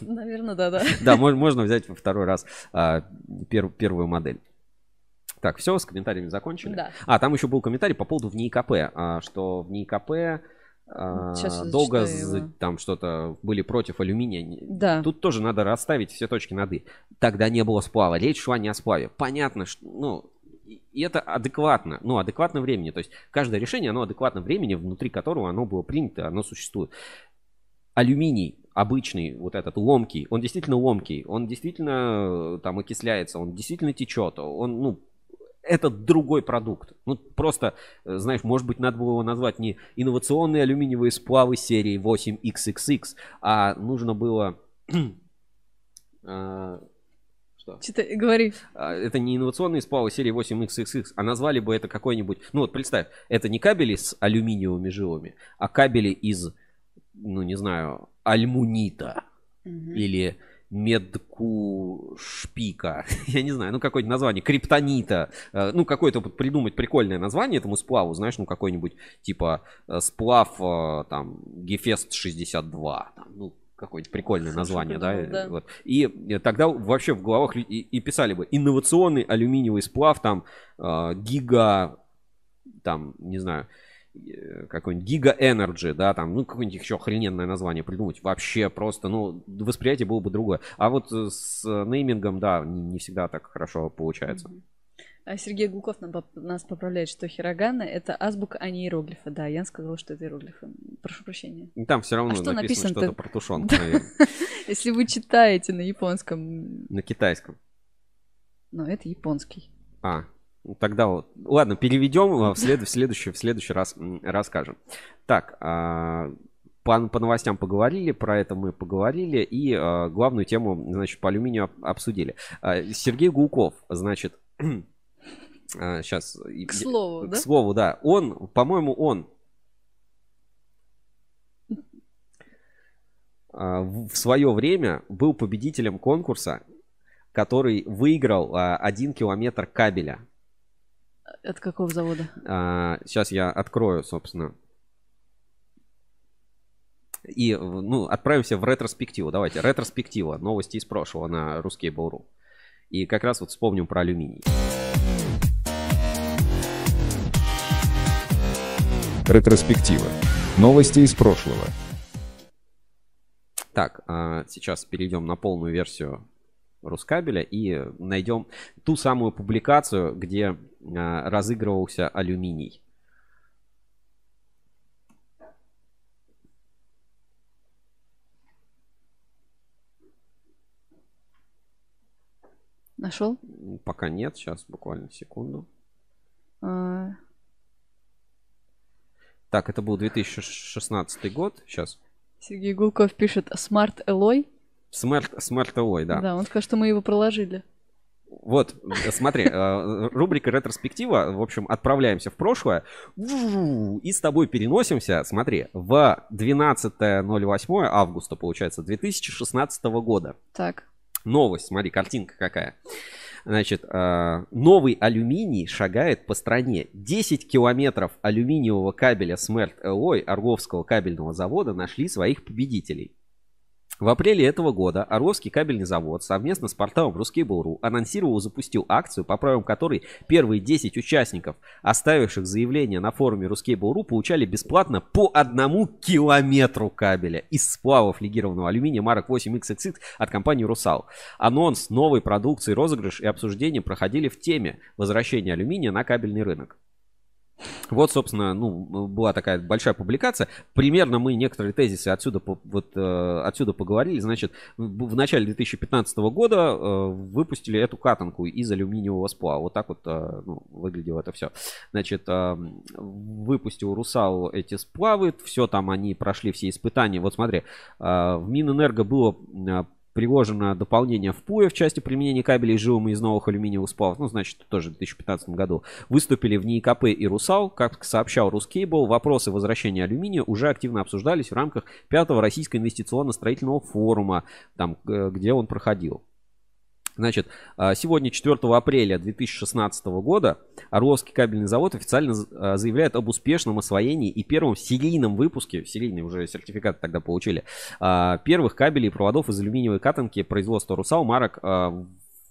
Наверное, да-да. Да, мож- можно взять во второй раз а, пер- первую модель. Так, все, с комментариями закончили. Да. А, там еще был комментарий по поводу в НИИКП, а, что в НИИКП а, Сейчас я долго за- там что-то были против алюминия. Да. Тут тоже надо расставить все точки над «и». Тогда не было сплава. Речь шла не о сплаве. Понятно, что, ну, и и это адекватно, ну, адекватно времени. То есть каждое решение, оно адекватно времени, внутри которого оно было принято, оно существует. Алюминий обычный, вот этот ломкий, он действительно ломкий, он действительно э, там окисляется, он действительно течет, он, ну, это другой продукт. Ну, просто, э, знаешь, может быть, надо было его назвать не инновационные алюминиевые сплавы серии 8XXX, а нужно было... э, что? Что-то говори. А, Это не инновационные сплавы серии 8XXX, а назвали бы это какой-нибудь... Ну вот представь, это не кабели с алюминиевыми жилами, а кабели из, ну не знаю, альмунита или медку шпика, я не знаю, ну какое-нибудь название, криптонита, Э, ну какое-то придумать прикольное название этому сплаву, знаешь, ну какой-нибудь типа э, сплав э, там Гефест 62, там, ну какое-нибудь прикольное название, да, да. вот. И тогда вообще в головах и, и писали бы инновационный алюминиевый сплав, там э, гига, там, не знаю, э, какой-нибудь Giga Energy, да, там, ну, какое-нибудь еще охрененное название придумать. Вообще просто, ну, восприятие было бы другое. А вот э, с э, неймингом, да, не, не всегда так хорошо получается. А Сергей Гулков нам нас поправляет, что хирогана — это азбука, а не иероглифы. Да, Ян сказал, что это иероглифы. Прошу прощения. Там все равно А что написано написано-то? что-то про тушенку, наверное. Если вы читаете на японском, На китайском. но это японский. А, тогда вот. Ладно, переведем, а в, след- в следующий, в следующий раз расскажем. Так, а, по, по новостям поговорили, про это мы поговорили, и а, главную тему, значит, по алюминию об- обсудили. Сергей Гулков, значит, сейчас... К слову, К да? слову, да. Он, по-моему, он в свое время был победителем конкурса, который выиграл один километр кабеля. От какого завода? сейчас я открою, собственно. И, ну, отправимся в ретроспективу. Давайте, ретроспектива. Новости из прошлого на Ruskable.ru. И как раз вот вспомним про алюминий. Ретроспектива. Новости из прошлого. Так, а, сейчас перейдем на полную версию Рускабеля и найдем ту самую публикацию, где а, разыгрывался алюминий. Нашел? Пока нет, сейчас буквально секунду. А, Так, это был 2016 год. Сейчас. Сергей Гулков пишет Smart Alloy. Smart, Smart Alloy, да. Да, он сказал, что мы его проложили. Вот, э, смотри, э, рубрика ретроспектива, в общем, отправляемся в прошлое и с тобой переносимся, смотри, в 12.08 августа, получается, 2016 года. Так. Новость, смотри, картинка какая. Значит, э, новый алюминий шагает по стране. 10 километров алюминиевого кабеля Smart Alloy Орловского кабельного завода нашли своих победителей. В апреле этого года Орловский кабельный завод совместно с порталом Ruskable.ru анонсировал и запустил акцию, по правилам которой первые 10 участников, оставивших заявление на форуме Ruskable.ru, получали бесплатно по одному километру кабеля из сплавов легированного алюминия марок 8XXX от компании «Русал». Анонс новой продукции, розыгрыш и обсуждение проходили в теме возвращения алюминия на кабельный рынок. Вот, собственно, ну, была такая большая публикация. Примерно мы некоторые тезисы отсюда, вот, э, отсюда поговорили. Значит, в начале 2015 года э, выпустили эту катанку из алюминиевого сплава. Вот так вот э, ну, выглядело это все. Значит, выпустил Русал эти сплавы. Все там они прошли все испытания. Вот смотри, в Минэнерго было приложено дополнение в ПУЭ в части применения кабелей жилами из новых алюминиевых сплавов, ну, значит, тоже в 2015 году, выступили в НИИКП и РУСАЛ. Как сообщал Рускейбл, вопросы возвращения алюминия уже активно обсуждались в рамках пятого Российского инвестиционно-строительного форума, там, э, где он проходил. Значит, а, сегодня, 4 апреля 2016 года, Орловский кабельный завод официально а, заявляет об успешном освоении и первом серийном выпуске, серийный уже сертификат тогда получили, а, первых кабелей и проводов из алюминиевой катанки производства «Русал» марок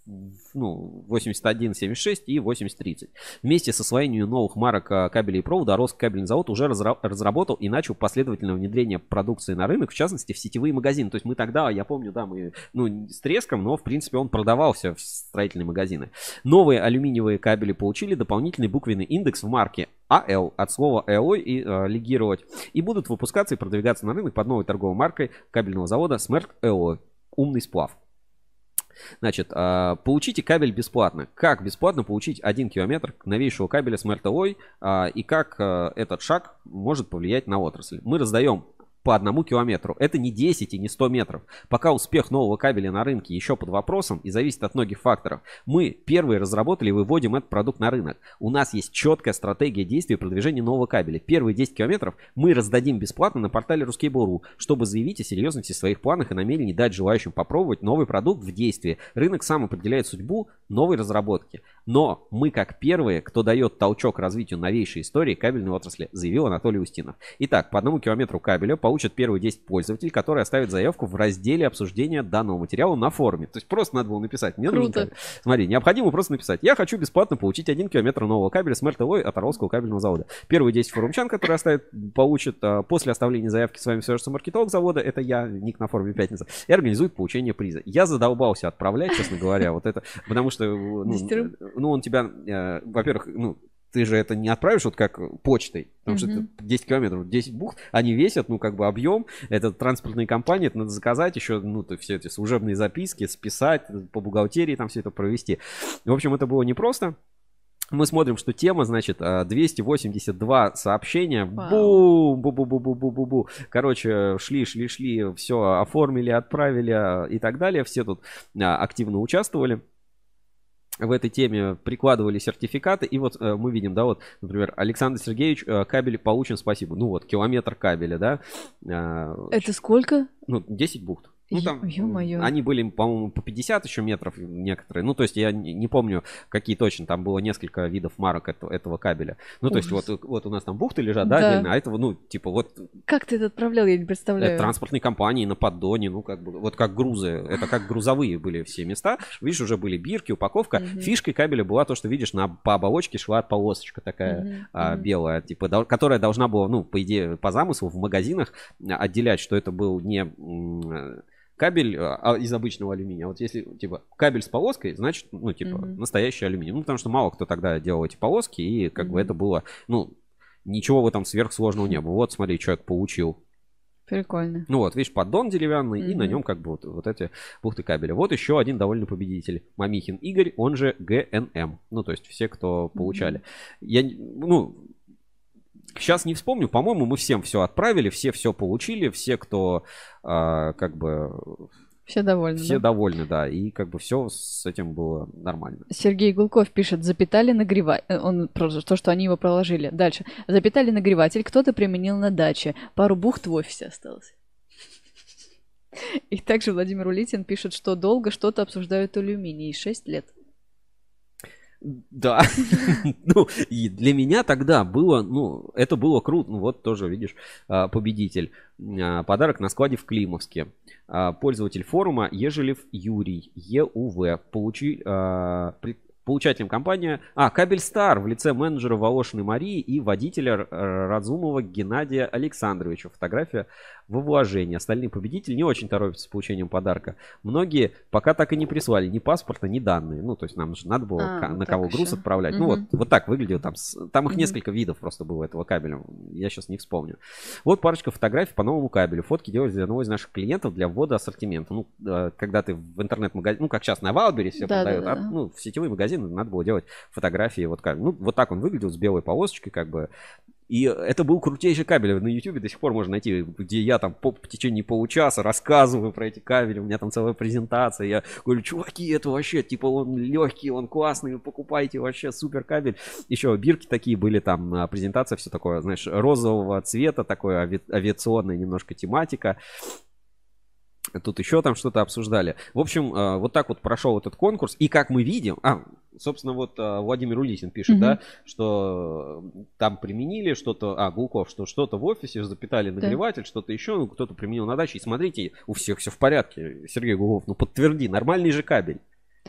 ну, 8176 и 8030. Вместе с освоением новых марок а, кабелей и провода Роск кабельный завод уже разра- разработал и начал последовательное внедрение продукции на рынок, в частности в сетевые магазины. То есть мы тогда, я помню, да, мы ну, с треском, но в принципе он продавался в строительные магазины. Новые алюминиевые кабели получили дополнительный буквенный индекс в марке АЛ от слова «элой» и э, легировать. И будут выпускаться и продвигаться на рынок под новой торговой маркой кабельного завода Smart Элой. Умный сплав. Значит, а, получите кабель бесплатно. Как бесплатно получить 1 километр новейшего кабеля с МРТО а, и как а, этот шаг может повлиять на отрасль. Мы раздаем по одному километру. Это не 10 и не 100 метров. Пока успех нового кабеля на рынке еще под вопросом и зависит от многих факторов, мы первые разработали и выводим этот продукт на рынок. У нас есть четкая стратегия действий продвижения нового кабеля. Первые 10 километров мы раздадим бесплатно на портале Ruskable.ru, чтобы заявить о серьезности своих планах и намерении дать желающим попробовать новый продукт в действии. Рынок сам определяет судьбу новой разработки. Но мы как первые, кто дает толчок развитию новейшей истории кабельной отрасли, заявил Анатолий Устинов. Итак, по одному километру кабеля получат первые 10 пользователей, которые оставят заявку в разделе обсуждения данного материала на форуме. То есть просто надо было написать. Мне Круто. кабель. Смотри, необходимо просто написать. Я хочу бесплатно получить 1 километр нового кабеля с МРТВ от Орловского кабельного завода. Первые 10 форумчан, которые оставят, получат а, после оставления заявки с вами свяжется маркетолог завода. Это я, ник на форуме Пятница. И организует получение приза. Я задолбался отправлять, честно говоря, вот это. Потому что, ну? Ну он тебя, э, во-первых, ну, ты же это не отправишь вот как почтой, потому что Мгм. это 10 километров, 10 бухт, они весят, ну, как бы объем, это транспортные компании, это надо заказать еще, ну, то все эти служебные записки, списать, по бухгалтерии там все это провести. В общем, это было непросто. Мы смотрим, что тема, значит, а, 282 сообщения. Бум, бу бу бу бу бу бу бу Короче, шли, шли, шли, все оформили, отправили а, и так далее. Все тут а, активно участвовали в этой теме прикладывали сертификаты, и вот э, мы видим, да, вот, например, Александр Сергеевич, э, кабель получен, спасибо. Ну вот, километр кабеля, да. Э, Это сколько? ну, 10 бухт. Ну, там, Ё-моё. они были, по-моему, по 50 еще метров некоторые. Ну, то есть я не, не помню, какие точно. Там было несколько видов марок этого, этого кабеля. Ну, то есть Ужас. вот, вот у нас там бухты лежат, да, Да. отдельно, а этого, ну, типа вот Как ты это отправлял, я не представляю. это транспортные компании на поддоне, ну, как бы, вот как грузы, это как грузовые были все места. Видишь, уже были бирки, упаковка. Мгм. Фишкой кабеля была то, что, видишь, на, по оболочке шла полосочка такая Мгм, а, белая, типа, дол- которая должна была, ну, по идее, по замыслу в магазинах отделять, что это был не кабель а, а, из обычного алюминия. Вот если, типа, кабель с полоской, значит, ну, типа, Мгм. настоящий алюминий. Ну, потому что мало кто тогда делал эти полоски, и как бы Мгм. это было, ну, ничего в этом сверхсложного не было. Вот, смотри, человек получил Прикольно. ну вот, видишь, поддон деревянный, и на нем как бы вот, вот эти бухты кабеля. Вот еще один довольный победитель. Мамихин Игорь, он же ГНМ. Ну, то есть все, кто получали. Я, не- ну, сейчас не вспомню, по-моему, мы всем все отправили, все все получили, все, кто а, как бы... Все довольны, Все да? довольны, да, и как бы все с этим было нормально. Сергей Гулков пишет, запитали нагреватель. Он про то, что они его проложили. Дальше. Запитали нагреватель, кто-то применил на даче. Пару бухт в офисе осталось. И также Владимир Улитин пишет, что долго что-то обсуждают алюминий. 6 лет. Да. Ну, и для меня тогда было, ну, это было круто. Ну, вот тоже, видишь, а, победитель. А, Подарок на складе в Климовске. А, Пользователь форума Ежелев Юрий, ЕУВ. Получи, Получателем компания... А, Кабель Стар в лице менеджера Волошиной Марии и водителя Разумова Геннадия Александровича. Фотография во вложении. Остальные победители не очень торопятся с получением подарка. Многие пока так и не прислали ни паспорта, ни данные. Ну, то есть нам же надо было А, вот на так кого груз отправлять. Ну, вот, вот так выглядело там. Там их Мгм. несколько видов просто было этого кабеля. Я сейчас не вспомню. Вот парочка фотографий по новому кабелю. Фотки делались для одного из наших клиентов для ввода ассортимента. Ну, э, когда ты в интернет-магазин, ну, как сейчас на Валбере все Да, продают, да, а, да. ну, в сетевые магазины надо было делать фотографии. Вот, как, ну, вот так он выглядел с белой полосочкой, как бы. И это был крутейший кабель. На YouTube до сих пор можно найти, где я там по, в течение получаса рассказываю про эти кабели. У меня там целая презентация. Я говорю, чуваки, это вообще, типа, он легкий, он классный, покупайте вообще супер кабель. Еще бирки такие были там, а, презентация, все такое, знаешь, розового цвета, такое ави- авиационная немножко тематика. Тут еще там что-то обсуждали. В общем, э, вот так вот прошел этот конкурс. И как мы видим... А, собственно, вот э, Владимир Улисин пишет, Мгм. да, что э, там применили что-то... А, Гулков, что что-то в офисе запитали нагреватель, что-то еще, ну, кто-то применил на даче. И смотрите, у всех все в порядке. Сергей Гулков, ну подтверди, нормальный же кабель.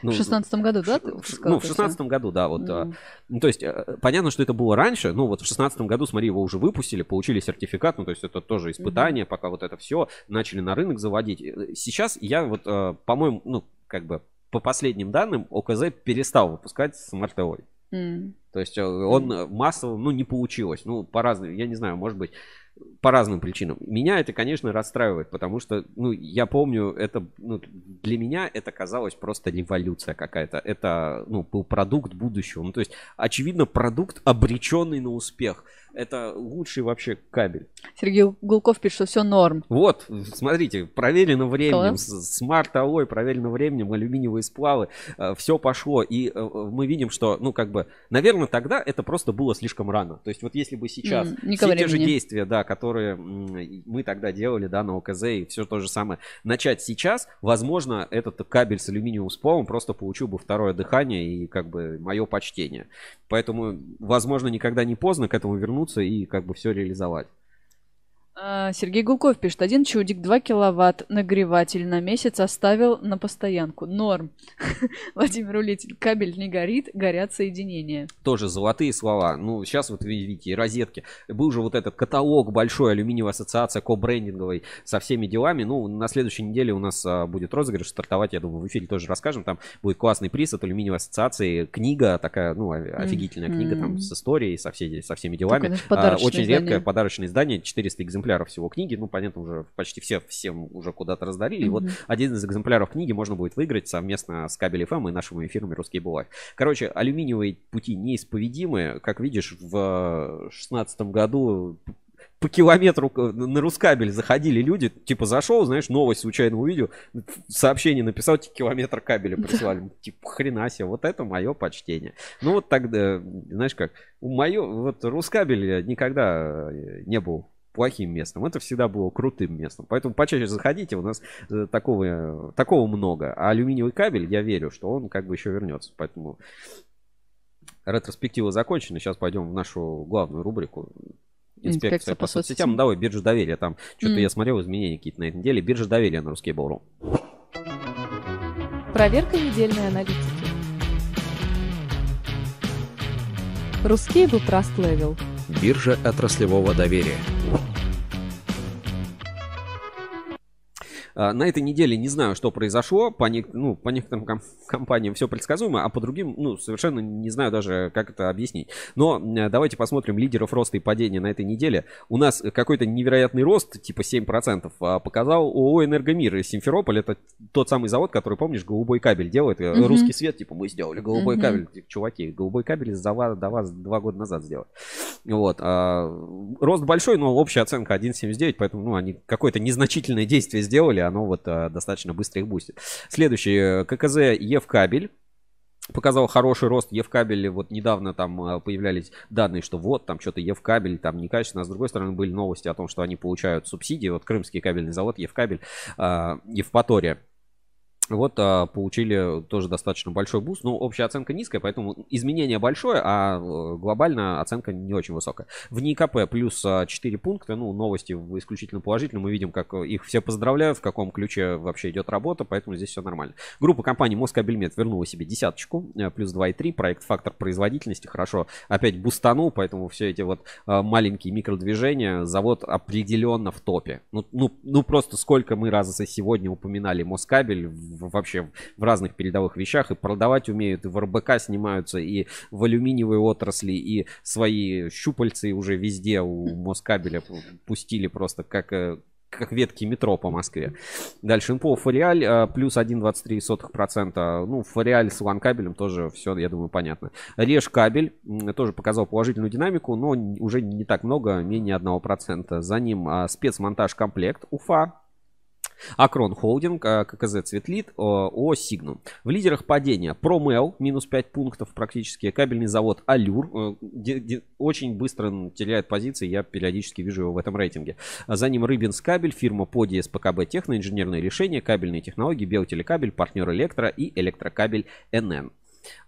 Ну, в шестнадцатом году, да? ты сказал ну, в шестнадцатом году, да, вот. Мгм. ну, то есть, э, понятно, что это было раньше, ну, вот в шестнадцатом году, смотри, его уже выпустили, получили сертификат, ну, то есть, это тоже испытание, пока вот это все начали на рынок заводить. Э, Сейчас я вот, э, по-моему, ну, как бы, по последним данным, ОКЗ перестал выпускать smart-ТО. М. То есть он э, массово, ну, не получилось. Ну, по разным, я не знаю, может быть, по разным причинам. Меня это, конечно, расстраивает, потому что, ну, я помню, это, ну, для меня это казалось просто революция какая-то. Это, ну, был продукт будущего. Ну, то есть, очевидно, продукт, обреченный на успех. Это лучший вообще кабель. Сергей Гулков пишет, что все норм. Вот, смотрите, проверено временем, смарт алой, проверено временем, алюминиевые сплавы, все пошло, и э, мы видим, что, ну, как бы, наверное, тогда это просто было слишком рано. То есть вот если бы сейчас М, все ко те же времени. действия, да, которые мы тогда делали, да, на ОКЗ и все то же самое, начать сейчас, возможно, этот кабель с алюминиевым сплавом просто получил бы второе дыхание и, как бы, мое почтение. Поэтому, возможно, никогда не поздно к этому вернуться и, как бы, все реализовать. А, Сергей Гулков пишет, один чудик, 2 киловатт нагреватель на месяц оставил на постоянку. Норм. Владимир Улитин, кабель не горит, горят соединения. тоже золотые слова. Ну, сейчас вот видите, розетки. Был же вот этот каталог большой, алюминиевая ассоциация, ко-брендинговой, со всеми делами. Ну, на следующей неделе у нас а, будет розыгрыш стартовать, я думаю, в эфире тоже расскажем. Там будет классный приз от алюминиевой ассоциации. Книга такая, ну, офигительная книга там с историей, со, всей, со всеми делами. А, Очень издание. редкое подарочное издание, 400 экземпляров всего книги. Ну, понятно, уже почти все всем уже куда-то раздарили. И вот один из экземпляров книги можно будет выиграть совместно с Кабель ФМ и нашими эфирами «Русский Бывает». Короче, алюминиевые пути неисповедимы. Как видишь, в шестнадцатом году по километру на Рускабель заходили люди, типа зашел, знаешь, новость случайно увидел, сообщение написал, тебе километр кабеля прислали. Типа, хрена себе, вот это мое почтение. Ну вот тогда, знаешь как, мое, вот Рускабель никогда э, не был плохим местом. Это всегда было крутым местом. Поэтому почаще заходите, у нас э, такого, э, такого много. А алюминиевый кабель, я верю, что он как бы еще вернется. Поэтому ретроспектива закончена. Сейчас пойдем в нашу главную рубрику. Инспекция, Инспекция по, по соцсетям. соцсетям. Ну, давай, биржа доверия. Там что-то М. я смотрел, изменения какие-то на этой неделе. Биржа доверия на русский Бору. Проверка недельной аналитики. Русский был Trust Level. Биржа отраслевого доверия. На этой неделе не знаю, что произошло. По, нек- ну, по некоторым ком- компаниям все предсказуемо, а по другим, ну, совершенно не знаю даже, как это объяснить. Но э, давайте посмотрим лидеров роста и падения на этой неделе. У нас какой-то невероятный рост, типа 7%, а, показал ООО «Энергомир» из Симферополя. Это тот самый завод, который, помнишь, голубой кабель делает. Мгм. Русский свет, типа, мы сделали голубой Мгм. кабель. Типа, Чуваки, голубой кабель за вас, до вас два года назад сделали. Вот. а, рост большой, но общая оценка 1,79, поэтому ну, они какое-то незначительное действие сделали, оно вот а, достаточно быстро их бустит. Следующий, э, ККЗ Евкабель. Показал хороший рост Евкабель. Вот недавно там а, появлялись данные, что вот там что-то Евкабель там некачественно. А с другой стороны были новости о том, что они получают субсидии. Вот Крымский кабельный завод Евкабель, а, Евпатория. Вот а, получили тоже достаточно большой буст. Ну, общая оценка низкая, поэтому изменение большое, а э, глобально оценка не очень высокая. ВНИИКП плюс а, 4 пункта. Ну, новости исключительно положительные. Мы видим, как э, их все поздравляют, в каком ключе вообще идет работа, поэтому здесь все нормально. Группа компаний Москабельмет вернула себе десяточку, э, плюс 2,3. Проект фактор производительности хорошо опять бустанул, поэтому все эти вот а, маленькие микродвижения, завод определенно в топе. Ну, ну, ну просто сколько мы раз сегодня упоминали Москабель в- вообще в разных передовых вещах и продавать умеют, и в РБК снимаются, и в алюминиевой отрасли, и свои щупальцы уже везде у Москабеля пустили просто как э, как ветки метро по Москве. Дальше Инпо Фориаль э, плюс 1,23%. Ну, Фориаль с ланкабелем тоже все, я думаю, понятно. Реж кабель тоже показал положительную динамику, но уже не так много, менее 1%. За ним а, спецмонтаж комплект Уфа Акрон Холдинг, а, ККЗ Цветлит, о о Сигнум. В лидерах падения Промел, минус 5 пунктов практически. Кабельный завод Алюр, э, очень быстро теряет позиции, я периодически вижу его в этом рейтинге. За ним Рыбинс Кабель, фирма Поди СПКБ Техно, инженерные решения, кабельные технологии, Белтелекабель, партнер Электро и Электрокабель НН.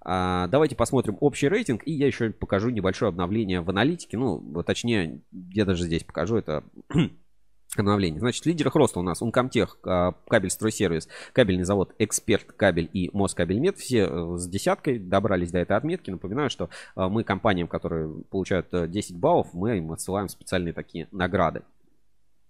А, давайте посмотрим общий рейтинг, и я еще покажу небольшое обновление в аналитике. Ну, точнее, я даже здесь покажу это обновлений. Значит, в лидерах роста у нас Uncomtech, а, кабель стройсервис, кабельный завод Эксперт Кабель и Москабельмет. Все э, с десяткой добрались до этой отметки. Напоминаю, что а, мы компаниям, которые получают э, 10 баллов, мы им отсылаем специальные такие награды.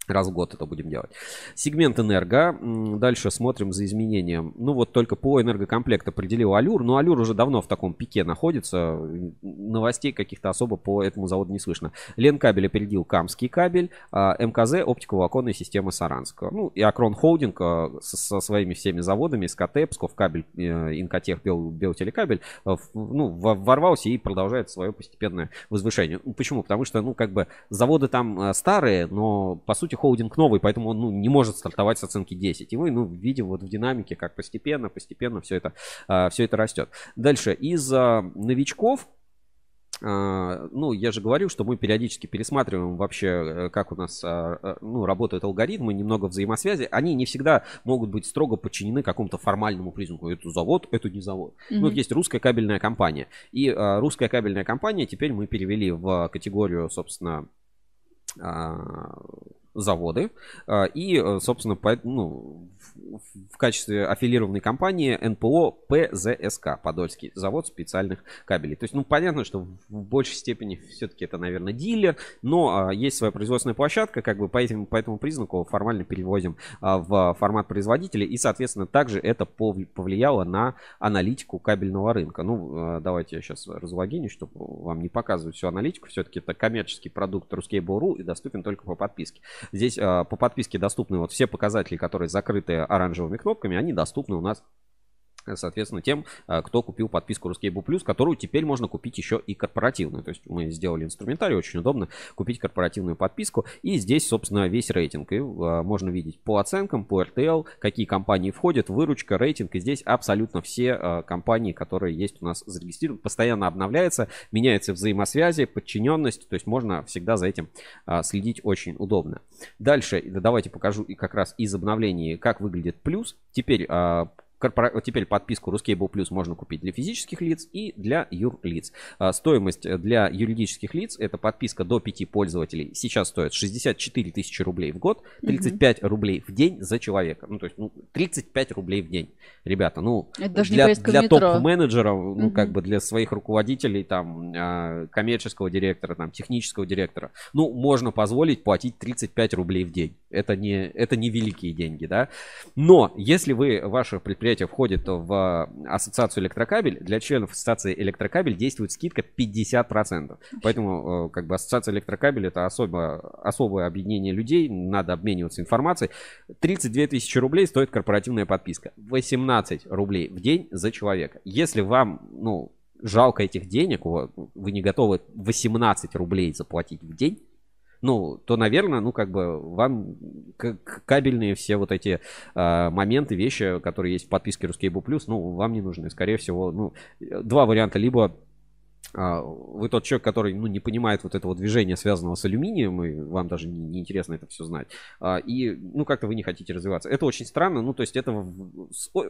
Раз в год это будем делать. Сегмент энерго. Дальше смотрим за изменением. Ну вот только по энергокомплект определил Алюр. Но Алюр уже давно в таком пике находится. Новостей каких-то особо по этому заводу не слышно. Ленкабель опередил Камский кабель. а МКЗ оптиковолоконная система Саранского. Ну и Акрон Холдинг а, со, своими всеми заводами, СКТ, Псков кабель, э, Инкотех, Бел, Белтелекабель, э, ну, во- ворвался и продолжает свое постепенное возвышение. Ну, Почему? Потому что, ну, как бы заводы там э, старые, но по сути холдинг новый, поэтому он ну, не может стартовать с оценки 10. И мы ну, видим вот в динамике, как постепенно, постепенно все это, все это растет. Дальше, из а, новичков, а, ну, я же говорил, что мы периодически пересматриваем вообще, э, как у нас а, а, ну, работают алгоритмы, немного взаимосвязи. Они не всегда могут быть строго подчинены какому-то формальному признаку. Это завод, это не завод. Ну, вот Мгм. есть русская кабельная компания. И а, русская кабельная компания теперь мы перевели в категорию, собственно, а, заводы. А, И, э, собственно, по- ну, в- качестве аффилированной компании НПО ПЗСК, Подольский завод специальных кабелей. То есть, ну, понятно, что в большей степени все-таки это, наверное, дилер, но а, есть своя производственная площадка, как бы по, этим, по этому признаку формально переводим а, в формат производителя, и, соответственно, также это пов- повлияло на аналитику кабельного рынка. Ну, давайте я сейчас разлогинюсь, чтобы вам не показывать всю аналитику. Все-таки это коммерческий продукт Ruskable.ru и доступен только по подписке. Здесь э, по подписке доступны вот все показатели, которые закрыты оранжевыми кнопками, они доступны у нас соответственно, тем, э, кто купил подписку Ruskable Plus, которую теперь можно купить еще и корпоративную. То есть мы сделали инструментарий, очень удобно купить корпоративную подписку. И здесь, собственно, весь рейтинг. И э, можно видеть по оценкам, по RTL, какие компании входят, выручка, рейтинг. И здесь абсолютно все э, компании, которые есть у нас зарегистрированы, постоянно обновляется, меняются взаимосвязи, подчиненность. То есть можно всегда за этим следить очень удобно. Дальше, да, давайте покажу и как раз из обновлений, как выглядит плюс. Теперь корпора- Теперь подписку Ruscable Plus можно купить для физических лиц и для юрлиц. А, Стоимость для юридических лиц, это подписка до 5 пользователей, сейчас стоит 64 тысячи рублей в год, 35 рублей в день за человека. Ну, то есть, ну, 35 рублей в день. Ребята, ну, Это даже для, для топ-менеджеров, ну, Мгм. как бы для своих руководителей, там, а, коммерческого директора, там, технического директора, ну, можно позволить платить 35 рублей в день. Это не, это не великие деньги, да. Но если вы, ваше предприятие входит в ассоциацию электрокабель, для членов ассоциации электрокабель действует скидка 50%. Поэтому, э, как бы, ассоциация электрокабель это особо, особое объединение людей, надо обмениваться информацией. 32 тысячи рублей стоит корпоративная подписка. 18 рублей в день за человека. Если вам, ну, жалко этих денег, вы не готовы 18 рублей заплатить в день, ну, то, наверное, ну, как бы вам кабельные все вот эти а, моменты, вещи, которые есть в подписке Ruscable Plus, ну, вам не нужны. Скорее всего, ну, э, два варианта. Либо вы тот человек, который, ну, не понимает вот этого движения, связанного с алюминием, и вам даже не, не интересно это все знать. А, и, ну, как-то вы не хотите развиваться. Это очень странно, ну, то есть это,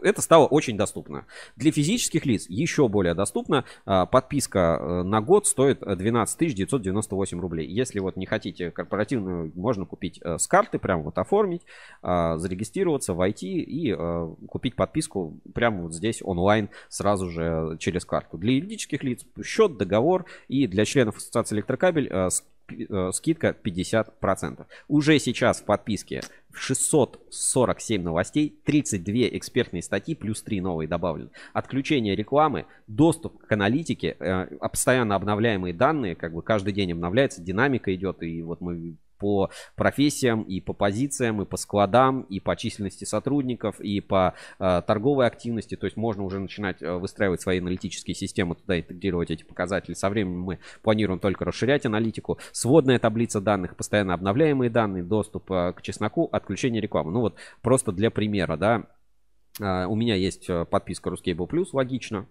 это стало очень доступно. Для физических лиц еще более доступно. А, Подписка э, на год стоит э, 12 998 рублей. Если вот не хотите корпоративную, можно купить э, с карты, прям вот оформить, а, зарегистрироваться, войти и э, купить подписку прямо вот здесь онлайн сразу же через карту. Для юридических лиц счет, договор и для членов ассоциации электрокабель э, э, скидка 50%. Уже сейчас в подписке 647 новостей, 32 экспертные статьи, плюс 3 новые добавлены. Отключение рекламы, доступ к аналитике, э, постоянно обновляемые данные, как бы каждый день обновляется, динамика идет, и вот мы по профессиям, и по позициям, и по складам, и по численности сотрудников, и по э, торговой активности. То есть можно уже начинать э, выстраивать свои аналитические системы, туда интегрировать эти показатели. Со временем мы планируем только расширять аналитику. Сводная таблица данных, постоянно обновляемые данные, доступ э, к чесноку, отключение рекламы. Ну вот просто для примера, да, э, у меня есть э, подписка Ruscable Plus, логично.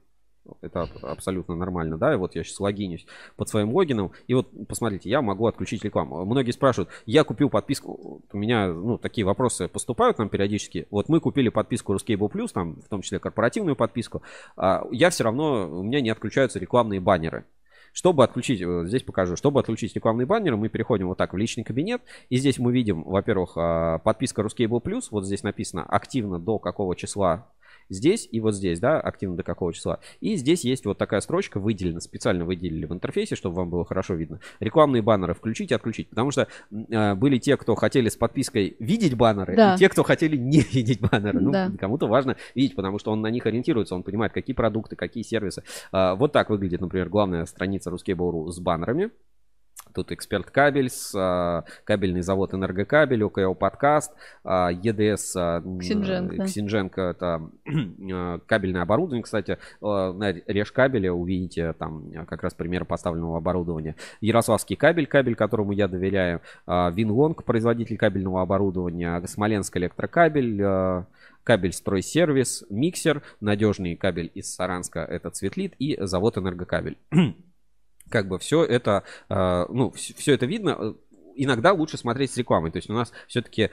Это аб- абсолютно нормально, да, и вот я сейчас логинюсь под своим логином, и вот посмотрите, я могу отключить рекламу. Многие спрашивают, я купил подписку, у меня, ну, такие вопросы поступают нам периодически, вот мы купили подписку Ruscable Plus, там, в том числе корпоративную подписку, а я все равно, у меня не отключаются рекламные баннеры. Чтобы отключить, э, здесь покажу, чтобы отключить рекламные баннеры, мы переходим вот так в личный кабинет. И здесь мы видим, во-первых, а, подписка Ruscable Plus. Вот здесь написано активно до какого числа здесь и вот здесь, да, активно до какого числа. И здесь есть вот такая строчка выделена, специально выделили в интерфейсе, чтобы вам было хорошо видно. Рекламные баннеры включить и отключить. Потому что э, были те, кто хотели с подпиской видеть баннеры, Да. и те, кто хотели не видеть баннеры. Ну, Да. кому-то важно видеть, потому что он на них ориентируется, он понимает, какие продукты, какие сервисы. А, вот так выглядит, например, главная страница Ruskable.ru с баннерами. Тут эксперт кабель, с, а, кабельный завод Энергокабель, ОКО подкаст, а, ЕДС, а, Ксинженко. Ксинженко, это кабельное оборудование, кстати, на Решкабеле увидите там как раз пример поставленного оборудования. Ярославский кабель, кабель, которому я доверяю, Винлонг, производитель кабельного оборудования, Смоленск электрокабель, кабель стройсервис, миксер, надежный кабель из Саранска, это Цветлит и завод Энергокабель. как бы все это, э, ну, все это видно. Э, Иногда лучше смотреть с рекламой. То есть у нас все-таки,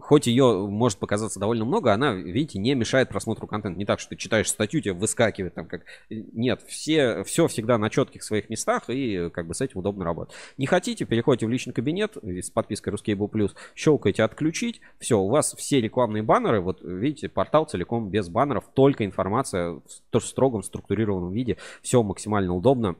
хоть ее может показаться довольно много, она, видите, не мешает просмотру контента. Не так, что ты читаешь статью, тебе выскакивает там как... Нет, все, все всегда на четких своих местах, и как бы с этим удобно работать. Не хотите, переходите в личный кабинет с подпиской Ruscable Plus, щелкаете «Отключить», все, у вас все рекламные баннеры, вот видите, портал целиком без баннеров, только информация в ст- строгом структурированном виде, все максимально удобно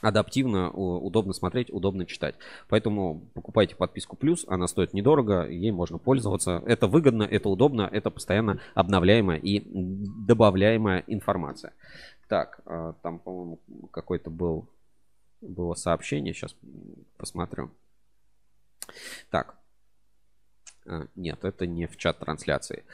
адаптивно, удобно смотреть, удобно читать. Поэтому покупайте подписку плюс, она стоит недорого, ей можно пользоваться. Это выгодно, это удобно, это постоянно обновляемая и добавляемая информация. Так, а, там, по-моему, какой-то был было сообщение, сейчас посмотрю. Так, А, нет, это не в чат трансляции.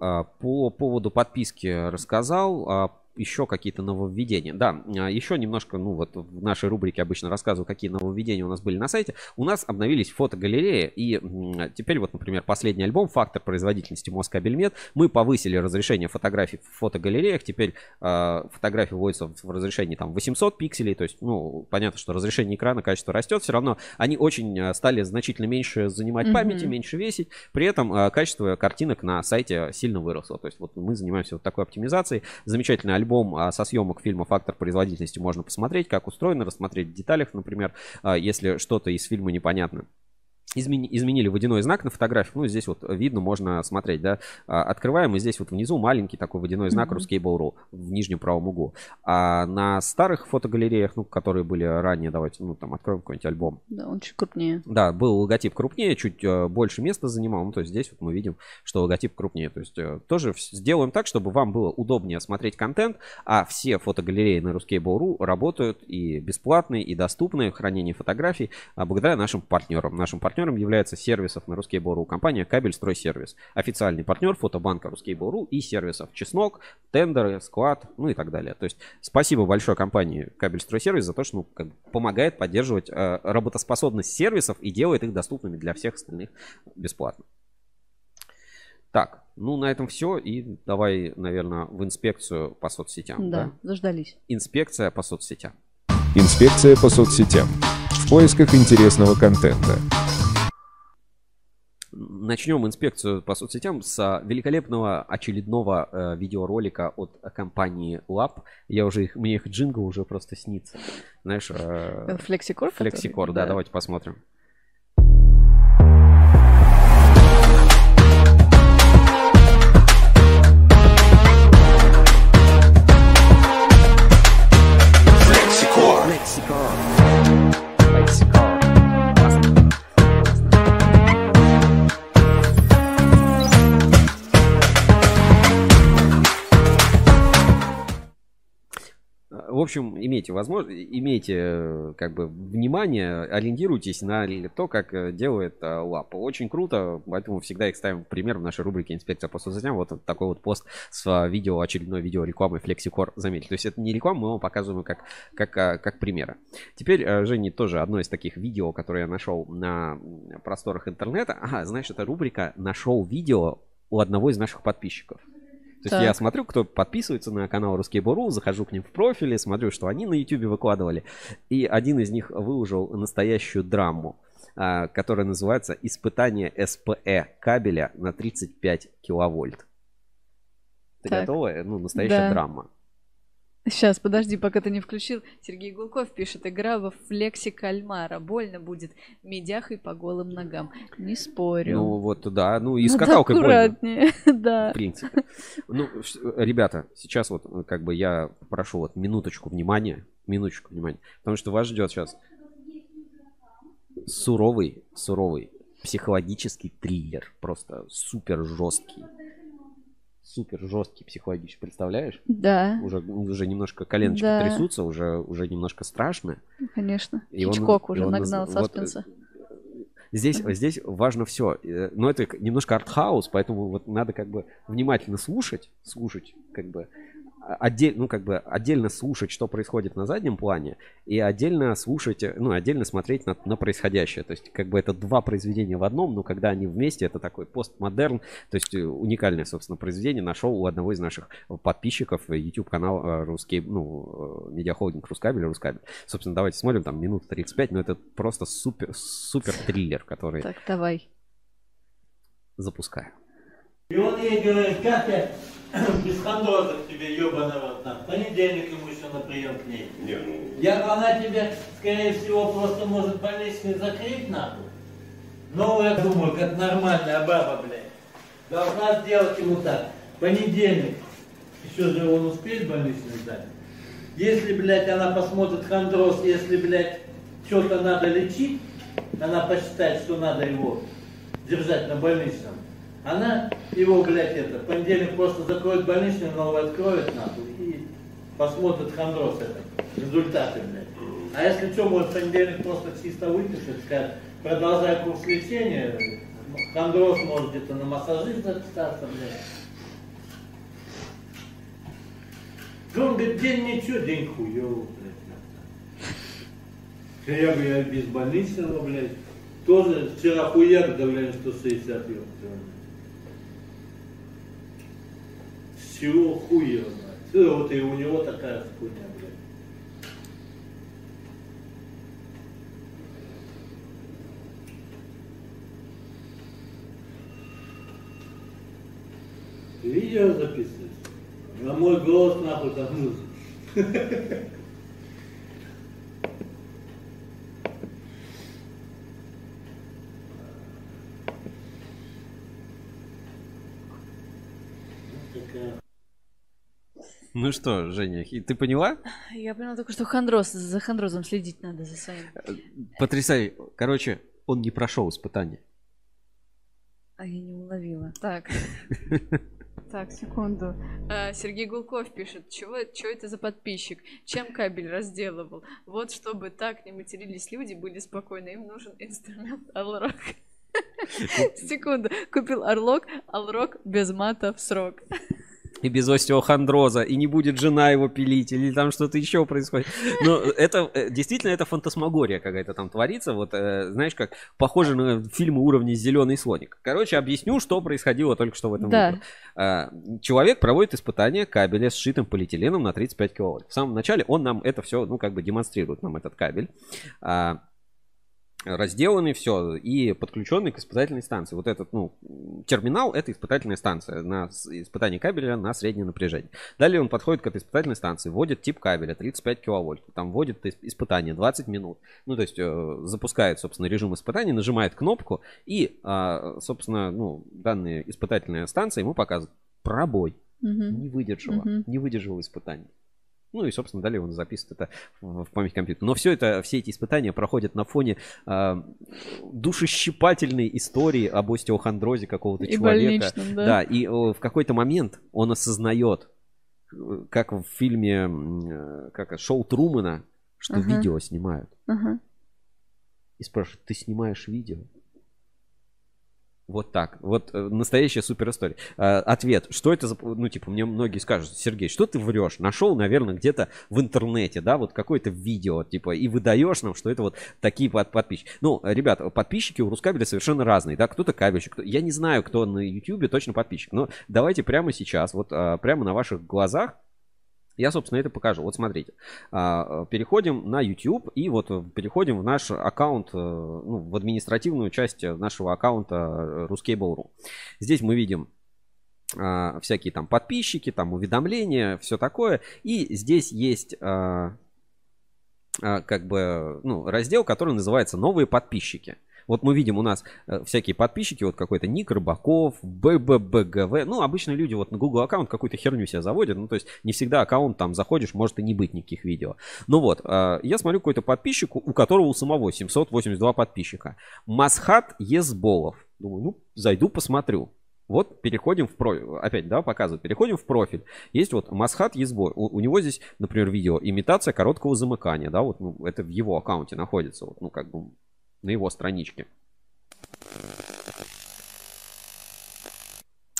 А, По поводу подписки рассказал. А, Еще какие-то нововведения. Да, а, еще немножко, ну вот в нашей рубрике обычно рассказываю, какие нововведения у нас были на сайте. У нас обновились фотогалереи, и м, теперь вот, например, последний альбом «Фактор производительности Москабельмет». Мы повысили разрешение фотографий в фотогалереях. Теперь а, фотографии вводятся в разрешении там 800 пикселей. То есть, ну, понятно, что разрешение экрана, качество растет. Все равно они очень а, стали значительно меньше занимать Мгм. памяти, меньше весить. При этом а, качество картинок на сайте сильно выросло. То есть вот мы занимаемся вот такой оптимизацией. Замечательный альбом а, со съемок фильма «Фактор производительности» можно посмотреть, как устроено, рассмотреть в деталях, например, а, если что-то из фильма непонятно. Измени- изменили водяной знак на фотографиях. Ну, здесь вот видно, можно смотреть, да. А, Открываем, и здесь вот внизу маленький такой водяной знак Мгм. Ruscable.ru в нижнем правом углу. А на старых фотогалереях, ну, которые были ранее, давайте, ну, там, откроем какой-нибудь альбом. Да, он чуть крупнее. Да, был логотип крупнее, чуть э, больше места занимал. Ну, то есть здесь вот мы видим, что логотип крупнее. То есть э, тоже сделаем так, чтобы вам было удобнее смотреть контент, а все фотогалереи на Ruscable.ru работают и бесплатные, и доступные в хранении фотографий а, благодаря нашим партнерам. Нашим партнером является сервисов на Ruscable.ru компания Кабель Стройсервис. Официальный партнер фотобанка Ruscable.ru и сервисов Чеснок, Тендеры, Склад, ну и так далее. То есть спасибо большое компании Кабель Стройсервис за то, что ну, как бы помогает поддерживать э, работоспособность сервисов и делает их доступными для всех остальных бесплатно. Так, ну на этом все. И давай, наверное, в инспекцию по соцсетям. Да, заждались. Инспекция по соцсетям. Инспекция по соцсетям. В поисках интересного контента. Начнем инспекцию по соцсетям с а, великолепного очередного э, видеоролика от компании Lab. Я уже их, мне их джингл уже просто снится. Знаешь, э, Флексикор? Флексикор, да, давайте посмотрим. Общем, имейте возможность, имейте э, как бы внимание, ориентируйтесь на то, как э, делает э, Лапа. Очень круто, поэтому всегда их ставим в пример в нашей рубрике «Инспекция по соцсетям». Вот такой вот пост с а, видео, очередной видео рекламы FlexiCore, заметьте. То есть это не реклама, мы вам показываем как, как, а, как примеры. Теперь, Женя, тоже одно из таких видео, которое я нашел на просторах интернета. Ага, знаешь, это рубрика «Нашел видео у одного из наших подписчиков». То есть Так. я смотрю, кто подписывается на канал Ruskable.ru, захожу к ним в профили, смотрю, что они на YouTube выкладывали. И один из них выложил настоящую драму, а, которая называется «Испытание СПЭ кабеля на 35 киловольт». Ты Так. готова? Ну, настоящая Да. драма. Сейчас, подожди, пока ты не включил. Сергей Гулков пишет, игра во флексе кальмара. Больно будет медяхой по голым ногам. Не спорю. Ну вот, да, ну и с Надо каталкой больно. аккуратнее, да. В принципе. Ну, ребята, сейчас вот э, как бы я прошу вот минуточку внимания, минуточку внимания, потому что вас ждет сейчас суровый, суровый психологический триллер, просто супер жесткий. Супер жесткий психологический, представляешь? Да. Уже, уже немножко коленочки Да. трясутся, уже, уже немножко страшно. Конечно. И он- Хичкок и уже он нагнал наз- вот, саспенса. Здесь, здесь важно все. Но это немножко артхаус, поэтому вот надо как бы внимательно слушать, слушать, как бы отдельно, ну, как бы отдельно слушать, что происходит на заднем плане, и отдельно слушать, э, ну, отдельно смотреть на, на происходящее. То есть, как бы это два произведения в одном, но когда они вместе, это такой постмодерн, то есть э, уникальное, собственно, произведение нашел у одного из наших подписчиков YouTube канал э, русский, ну, медиахолдинг Рускабель, Рускабель. Собственно, давайте смотрим, там минута 35, но это просто супер, супер триллер, который Так, давай. запускаю. И он ей говорит, как без хандроза к тебе, ебаный рот, на. В понедельник ему еще на прием к ней. Я, она тебе, скорее всего, просто может больничный закрыть нахуй. Но я думаю, как нормальная баба, блядь, должна сделать ему так. Понедельник. Еще же он успеет больничный сдать. Если, блядь, она посмотрит хондроз, если, блядь, что-то надо лечить, она посчитает, что надо его держать на больничном. Она его, блядь, это, в понедельник просто закроет больничный, новый откроет, нахуй, и посмотрит хондроз это, результаты, блядь. А если что, может, в понедельник просто чисто выпишет, скажет, продолжай курс лечения, хондроз может где-то на массажист записаться, блядь. Да он говорит, день ничего, день хуёвый, блядь. Я говорю, я без больничного, блядь. Тоже вчера хуяк давление 160 ёпта. Всего хуя знает. Всё, Вот и у него такая хуйня, блядь. Видео записываешь? На мой голос нахуй там нужен. Такая. Ну что, Женя, ты поняла? Я поняла только, что хондроз, за хондрозом следить надо за своим. Потрясай. Короче, он не прошел испытание. А я не уловила. Так. Так, секунду. А, Сергей Гулков пишет, чего, чего это за подписчик? Чем кабель разделывал? Вот чтобы так не матерились люди, были спокойны. Им нужен инструмент Алрок. Секунду. Купил Орлок, Алрок без мата в срок. И без остеохондроза, и не будет жена его пилить, или там что-то еще происходит. Но это э, действительно это фантасмагория какая-то там творится. Вот э, знаешь, как похоже на фильмы уровня Зеленый слоник. Короче, объясню, что происходило только что в этом Да. А, Человек проводит испытание кабеля с сшитым полиэтиленом на 35 киловольт. В самом начале он нам это все, ну, как бы демонстрирует нам этот кабель. Разделанный все и подключенный к испытательной станции. Вот этот, ну, терминал это испытательная станция на испытание кабеля на среднее напряжение. Далее он подходит к этой испытательной станции, вводит тип кабеля 35 киловольт, там вводит ис- испытание 20 минут. Ну, то есть э, запускает, собственно, режим испытания, нажимает кнопку и, а, собственно, ну, данная испытательная станция ему показывает пробой. Мгм. Не выдержала, Мгм. не выдержала испытаний. Ну и, собственно, далее он записывает это в память компьютера. Но все это, все эти испытания проходят на фоне а, душещипательной истории об остеохондрозе какого-то И человека. больничном, да. и о, в какой-то момент он осознает, э, как в фильме э, как шоу Трумана, что Ага. видео снимают. Ага. И спрашивает, ты снимаешь видео? Вот так. Вот э, настоящая супер история. Э, ответ. Что это за... Ну, типа, мне многие скажут, Сергей, что ты врешь? Нашел, наверное, где-то в интернете, да, вот какое-то видео, типа, и выдаешь нам, что это вот такие под- подписчики. Ну, ребят, подписчики у Рускабеля совершенно разные, да, кто-то кабельщик, кто- я не знаю, кто на Ютубе точно подписчик, но давайте прямо сейчас, вот а, прямо на ваших глазах я, собственно, это покажу. Вот смотрите. А, Переходим на YouTube и вот э, переходим в наш аккаунт, э, ну, в административную часть нашего аккаунта э, Ruscable.ru. Здесь мы видим а, всякие там подписчики, там уведомления, все такое. И здесь есть а, как бы ну, раздел, который называется «Новые подписчики». Вот мы видим у нас э, всякие подписчики, вот какой-то Ник Рыбаков, БББГВ. Ну, обычно люди вот на Google аккаунт какую-то херню себе заводят. Ну, то есть не всегда аккаунт там заходишь, может и не быть никаких видео. Ну вот, э, я смотрю какой-то подписчик, у которого у самого 782 подписчика. Масхат Езболов. Думаю, ну, зайду посмотрю. Вот переходим в профиль. Опять, да, показываю. Переходим в профиль. Есть вот Масхат Езбой. У, у него здесь, например, видео имитация короткого замыкания. Да, вот ну, это в его аккаунте находится. Вот, ну, как бы на его страничке.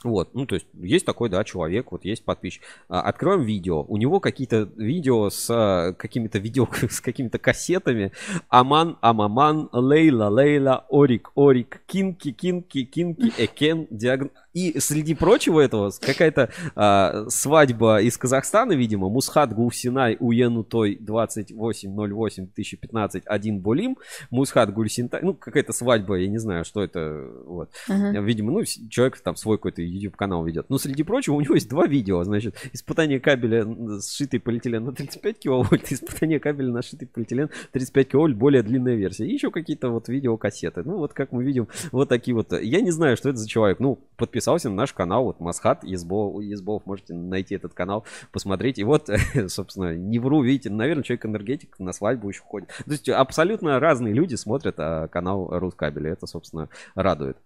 Вот, ну, то есть, есть такой, да, человек, вот есть подписчик. А, откроем видео. У него какие-то видео с а, какими-то видео, с какими-то кассетами. Аман, Амаман, Лейла, Лейла, Орик, Орик, Кинки, Кинки, Кинки, Экен, Диагн... И среди прочего этого какая-то а, свадьба из Казахстана, видимо, Мусхат Гулсинай Уенутой 2808-2015 один Булим, Мусхат Гульсинтай, ну какая-то свадьба, я не знаю, что это, вот. Ага. Видимо, ну человек там свой какой-то YouTube канал ведет. Но среди прочего у него есть два видео, значит, испытание кабеля сшитый полиэтилен на 35 киловольт, испытание кабеля на сшитый полиэтилен 35 киловольт, более длинная версия. И еще какие-то вот видеокассеты. Ну вот как мы видим, вот такие вот. Я не знаю, что это за человек. Ну, подписался на наш канал, вот Масхат Езбов, Езбов, можете найти этот канал, посмотреть. И вот, собственно, не вру, видите, наверное, человек энергетик на свадьбу еще ходит. То есть абсолютно разные люди смотрят а, канал Рускабеля. Это, собственно, радует.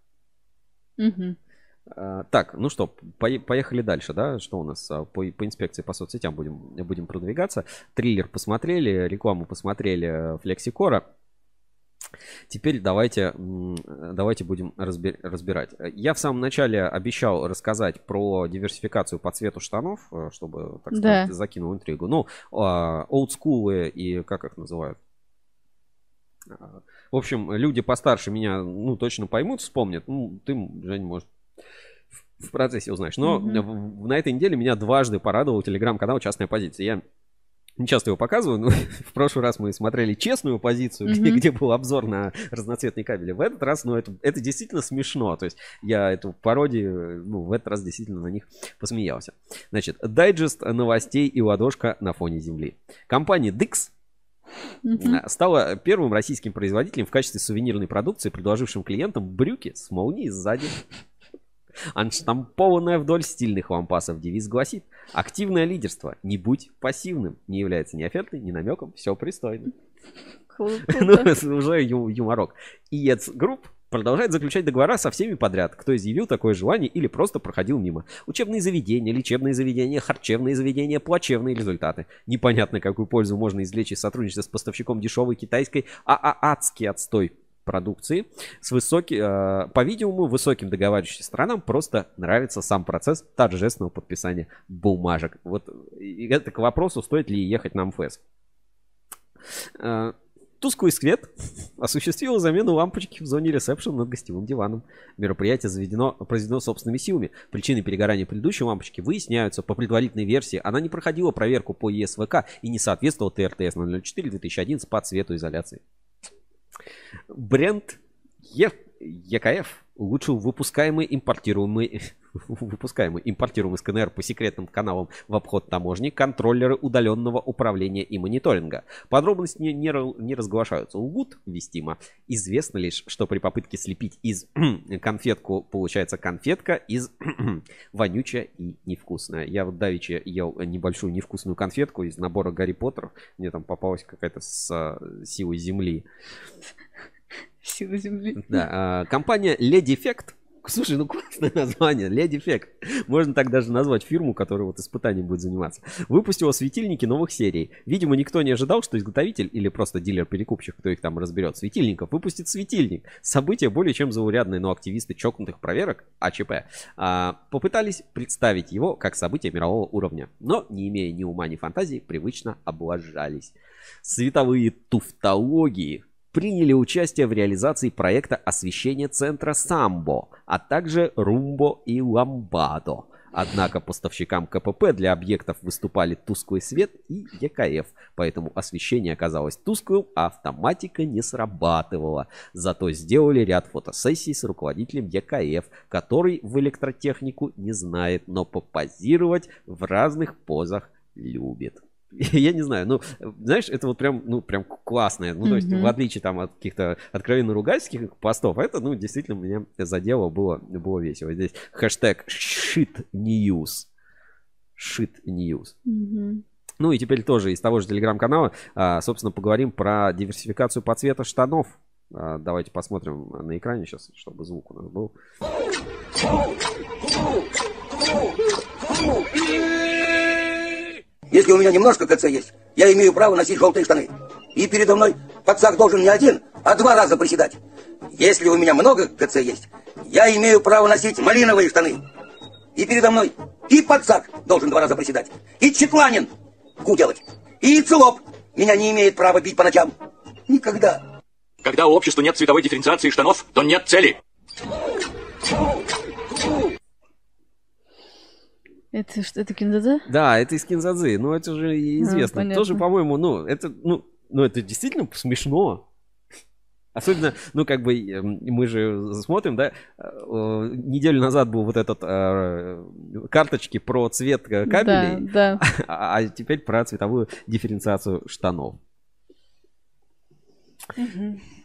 А, Так, ну что, пое- поехали дальше, да? Что у нас а, по, по инспекции по соцсетям будем, будем продвигаться. Триллер посмотрели, рекламу посмотрели э, Флексикора. Теперь давайте, м, давайте будем разбе- разбирать. Я в самом начале обещал рассказать про диверсификацию по цвету штанов, э, чтобы, так Да. сказать, закинул интригу. Ну, а, олдскулы и как их называют? А, В общем, люди постарше меня, ну, точно поймут, вспомнят. Ну, ты, Жень, может, в- процессе узнаешь. Но в- на этой неделе меня дважды порадовал телеграм-канал «Частная позиция». Я не часто его показываю, но в прошлый раз мы смотрели честную позицию, где, Мгм. где был обзор на разноцветные кабели. В этот раз, ну, это, это действительно смешно. То есть я эту пародию, ну, в этот раз действительно на них посмеялся. Значит, дайджест новостей и ладошка на фоне земли. Компания DKC а, стала первым российским производителем в качестве сувенирной продукции, предложившим клиентам брюки с молнией сзади. Анштампованная вдоль стильных лампасов девиз гласит «Активное лидерство. Не будь пассивным». Не является ни офертой, ни намеком. Все пристойно. Ну, уже юморок. IEK Group продолжает заключать договора со всеми подряд, кто изъявил такое желание или просто проходил мимо. Учебные заведения, лечебные заведения, харчевные заведения, плачевные результаты. Непонятно, какую пользу можно извлечь из сотрудничества с поставщиком дешевой китайской, а, а адский отстой продукции с высоки, э, по-видимому, высоким договаривающимся странам просто нравится сам процесс торжественного подписания бумажек. Вот и это к вопросу, стоит ли ехать на МФС. Э, Тусклый свет осуществил замену лампочки в зоне ресепшн над гостевым диваном. Мероприятие заведено, произведено собственными силами. Причины перегорания предыдущей лампочки выясняются. По предварительной версии она не проходила проверку по ЕСВК и не соответствовала ТРТС 004-2011 по цвету изоляции. Бренд Е- ЕКФ улучшил выпускаемый импортируемый выпускаемый импортируемый СКНР по секретным каналам в обход таможни контроллеры удаленного управления и мониторинга. Подробности не, не, не разглашаются. Лгут вестимо. Известно лишь, что при попытке слепить из конфетку получается конфетка из вонючая и невкусная. Я вот давеча ел небольшую невкусную конфетку из набора Гарри Поттеров. Мне там попалась какая-то с а, силой земли. Сила земли. Да, а, компания Lady Effect. Слушай, ну классное название, Lady Effect. Можно так даже назвать фирму, которая вот испытанием будет заниматься. Выпустила светильники новых серий. Видимо, никто не ожидал, что изготовитель или просто дилер-перекупщик, кто их там разберет, светильников, выпустит светильник. Событие более чем заурядное, но активисты чокнутых проверок, АЧП, а, попытались представить его как событие мирового уровня. Но, не имея ни ума, ни фантазии, привычно облажались. Световые туфтологии приняли участие в реализации проекта освещения центра Самбо, а также Румбо и Ламбадо. Однако поставщикам КПП для объектов выступали тусклый свет и ЕКФ, поэтому освещение оказалось тусклым, а автоматика не срабатывала. Зато сделали ряд фотосессий с руководителем ЕКФ, который в электротехнику не знает, но попозировать в разных позах любит. Я не знаю, ну, знаешь, это вот прям, ну, прям классное. Ну, то есть, Мгм. в отличие там от каких-то откровенно ругательских постов, это, ну, действительно меня задело, было, было весело. Здесь хэштег shit news. Shit news. Мгм. Ну и теперь тоже из того же телеграм-канала, а, собственно, поговорим про диверсификацию по цвета штанов. А, Давайте посмотрим на экране сейчас, чтобы звук у нас был. Если у меня немножко КЦ есть, я имею право носить желтые штаны. И передо мной пацак должен не один, а два раза приседать. Если у меня много КЦ есть, я имею право носить малиновые штаны. И передо мной и пацак должен два раза приседать. И Четланин ку делать. И Целоп меня не имеет права бить по ночам. Никогда. Когда у общества нет цветовой дифференциации штанов, то нет цели. Это что, это кинзадзе? Да, это из Кинзадзы, ну это же А, известно. понятно. Тоже, по-моему, ну, это, ну, ну, это действительно смешно. Особенно, ну, как бы, эм, мы же смотрим, да, э, неделю назад был вот этот э, карточки про цвет э, кабелей, Да, а а теперь про цветовую дифференциацию штанов.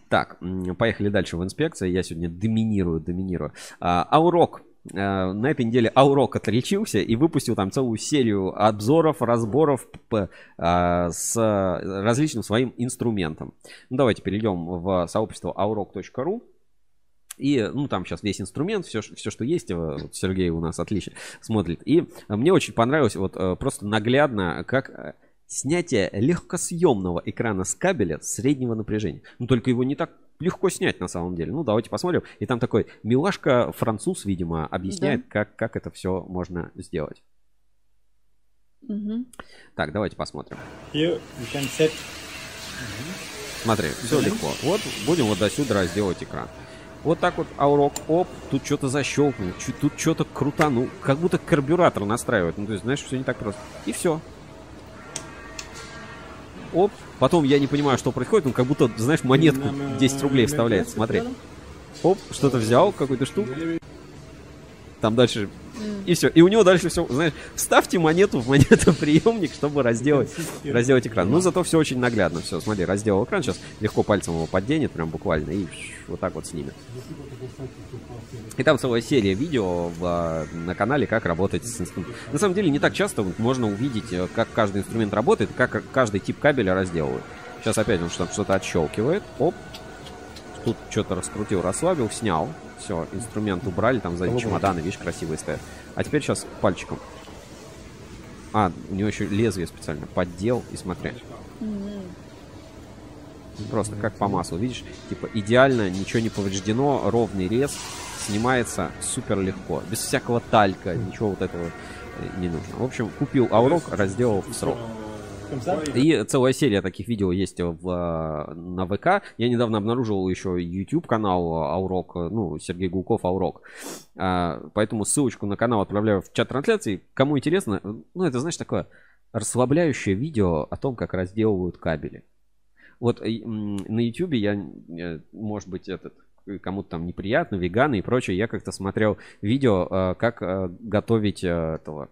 Так, м, поехали дальше в инспекции. Я сегодня доминирую, доминирую. А, Аурок. А, На этой неделе Аурок отличился и выпустил там целую серию обзоров, разборов а, с различным своим инструментом. Ну, давайте перейдем в сообщество aurok.ru. И, ну, там сейчас весь инструмент, все, все что есть, э, вот Сергей у нас отлично смотрит. И э, мне очень понравилось вот э, просто наглядно, как э, снятие легкосъемного экрана с кабеля среднего напряжения. Ну, только его не так легко снять на самом деле. Ну, давайте посмотрим. И там такой милашка француз, видимо, объясняет, как, как это все можно сделать. Мгм. Так, давайте посмотрим. Here you can set Смотри, все легко. Вот будем вот до сюда разделать экран. Вот так вот аурок, оп, тут что-то защелкнул, тут что-то крутанул, как будто карбюратор настраивает. Ну, то есть, знаешь, все не так просто. И все. Оп, потом я не понимаю, что происходит, он как будто, знаешь, монетку 10 рублей вставляет. Смотри. Оп, что-то взял, какую-то штуку. Там дальше и все. И у него дальше все, знаешь, вставьте монету в монетоприемник, чтобы разделать, разделать экран. Ну, зато все очень наглядно. Все, смотри, разделал экран, сейчас легко пальцем его подденет, прям буквально, и вот так вот снимет. И там целая серия видео в, а, на канале, как работать с инструментом. На самом деле, не так часто можно увидеть, э, как каждый инструмент работает, как каждый тип кабеля разделывают. Сейчас опять он что- что-то отщелкивает. Оп. Тут что-то раскрутил, расслабил, снял. Все, инструмент убрали, там сзади чемоданы, видишь, красивые стоят. А теперь сейчас пальчиком. А, у него еще лезвие специально. Поддел и смотри. Просто как по маслу, видишь? Типа идеально, ничего не повреждено, ровный рез, снимается супер легко. Без всякого талька, ничего вот этого э, не нужно. В общем, купил Аурок, разделал в срок. И целая серия таких видео есть в, э, на ВК. Я недавно обнаружил еще YouTube канал Аурок, ну, Сергей Гулков Аурок. А, Поэтому ссылочку на канал отправляю в чат трансляции. Кому интересно, ну, это, знаешь, такое расслабляющее видео о том, как разделывают кабели. Вот на YouTube я, э, может быть, этот кому-то там неприятно, веганы и прочее, я как-то смотрел видео, э, как готовить этого,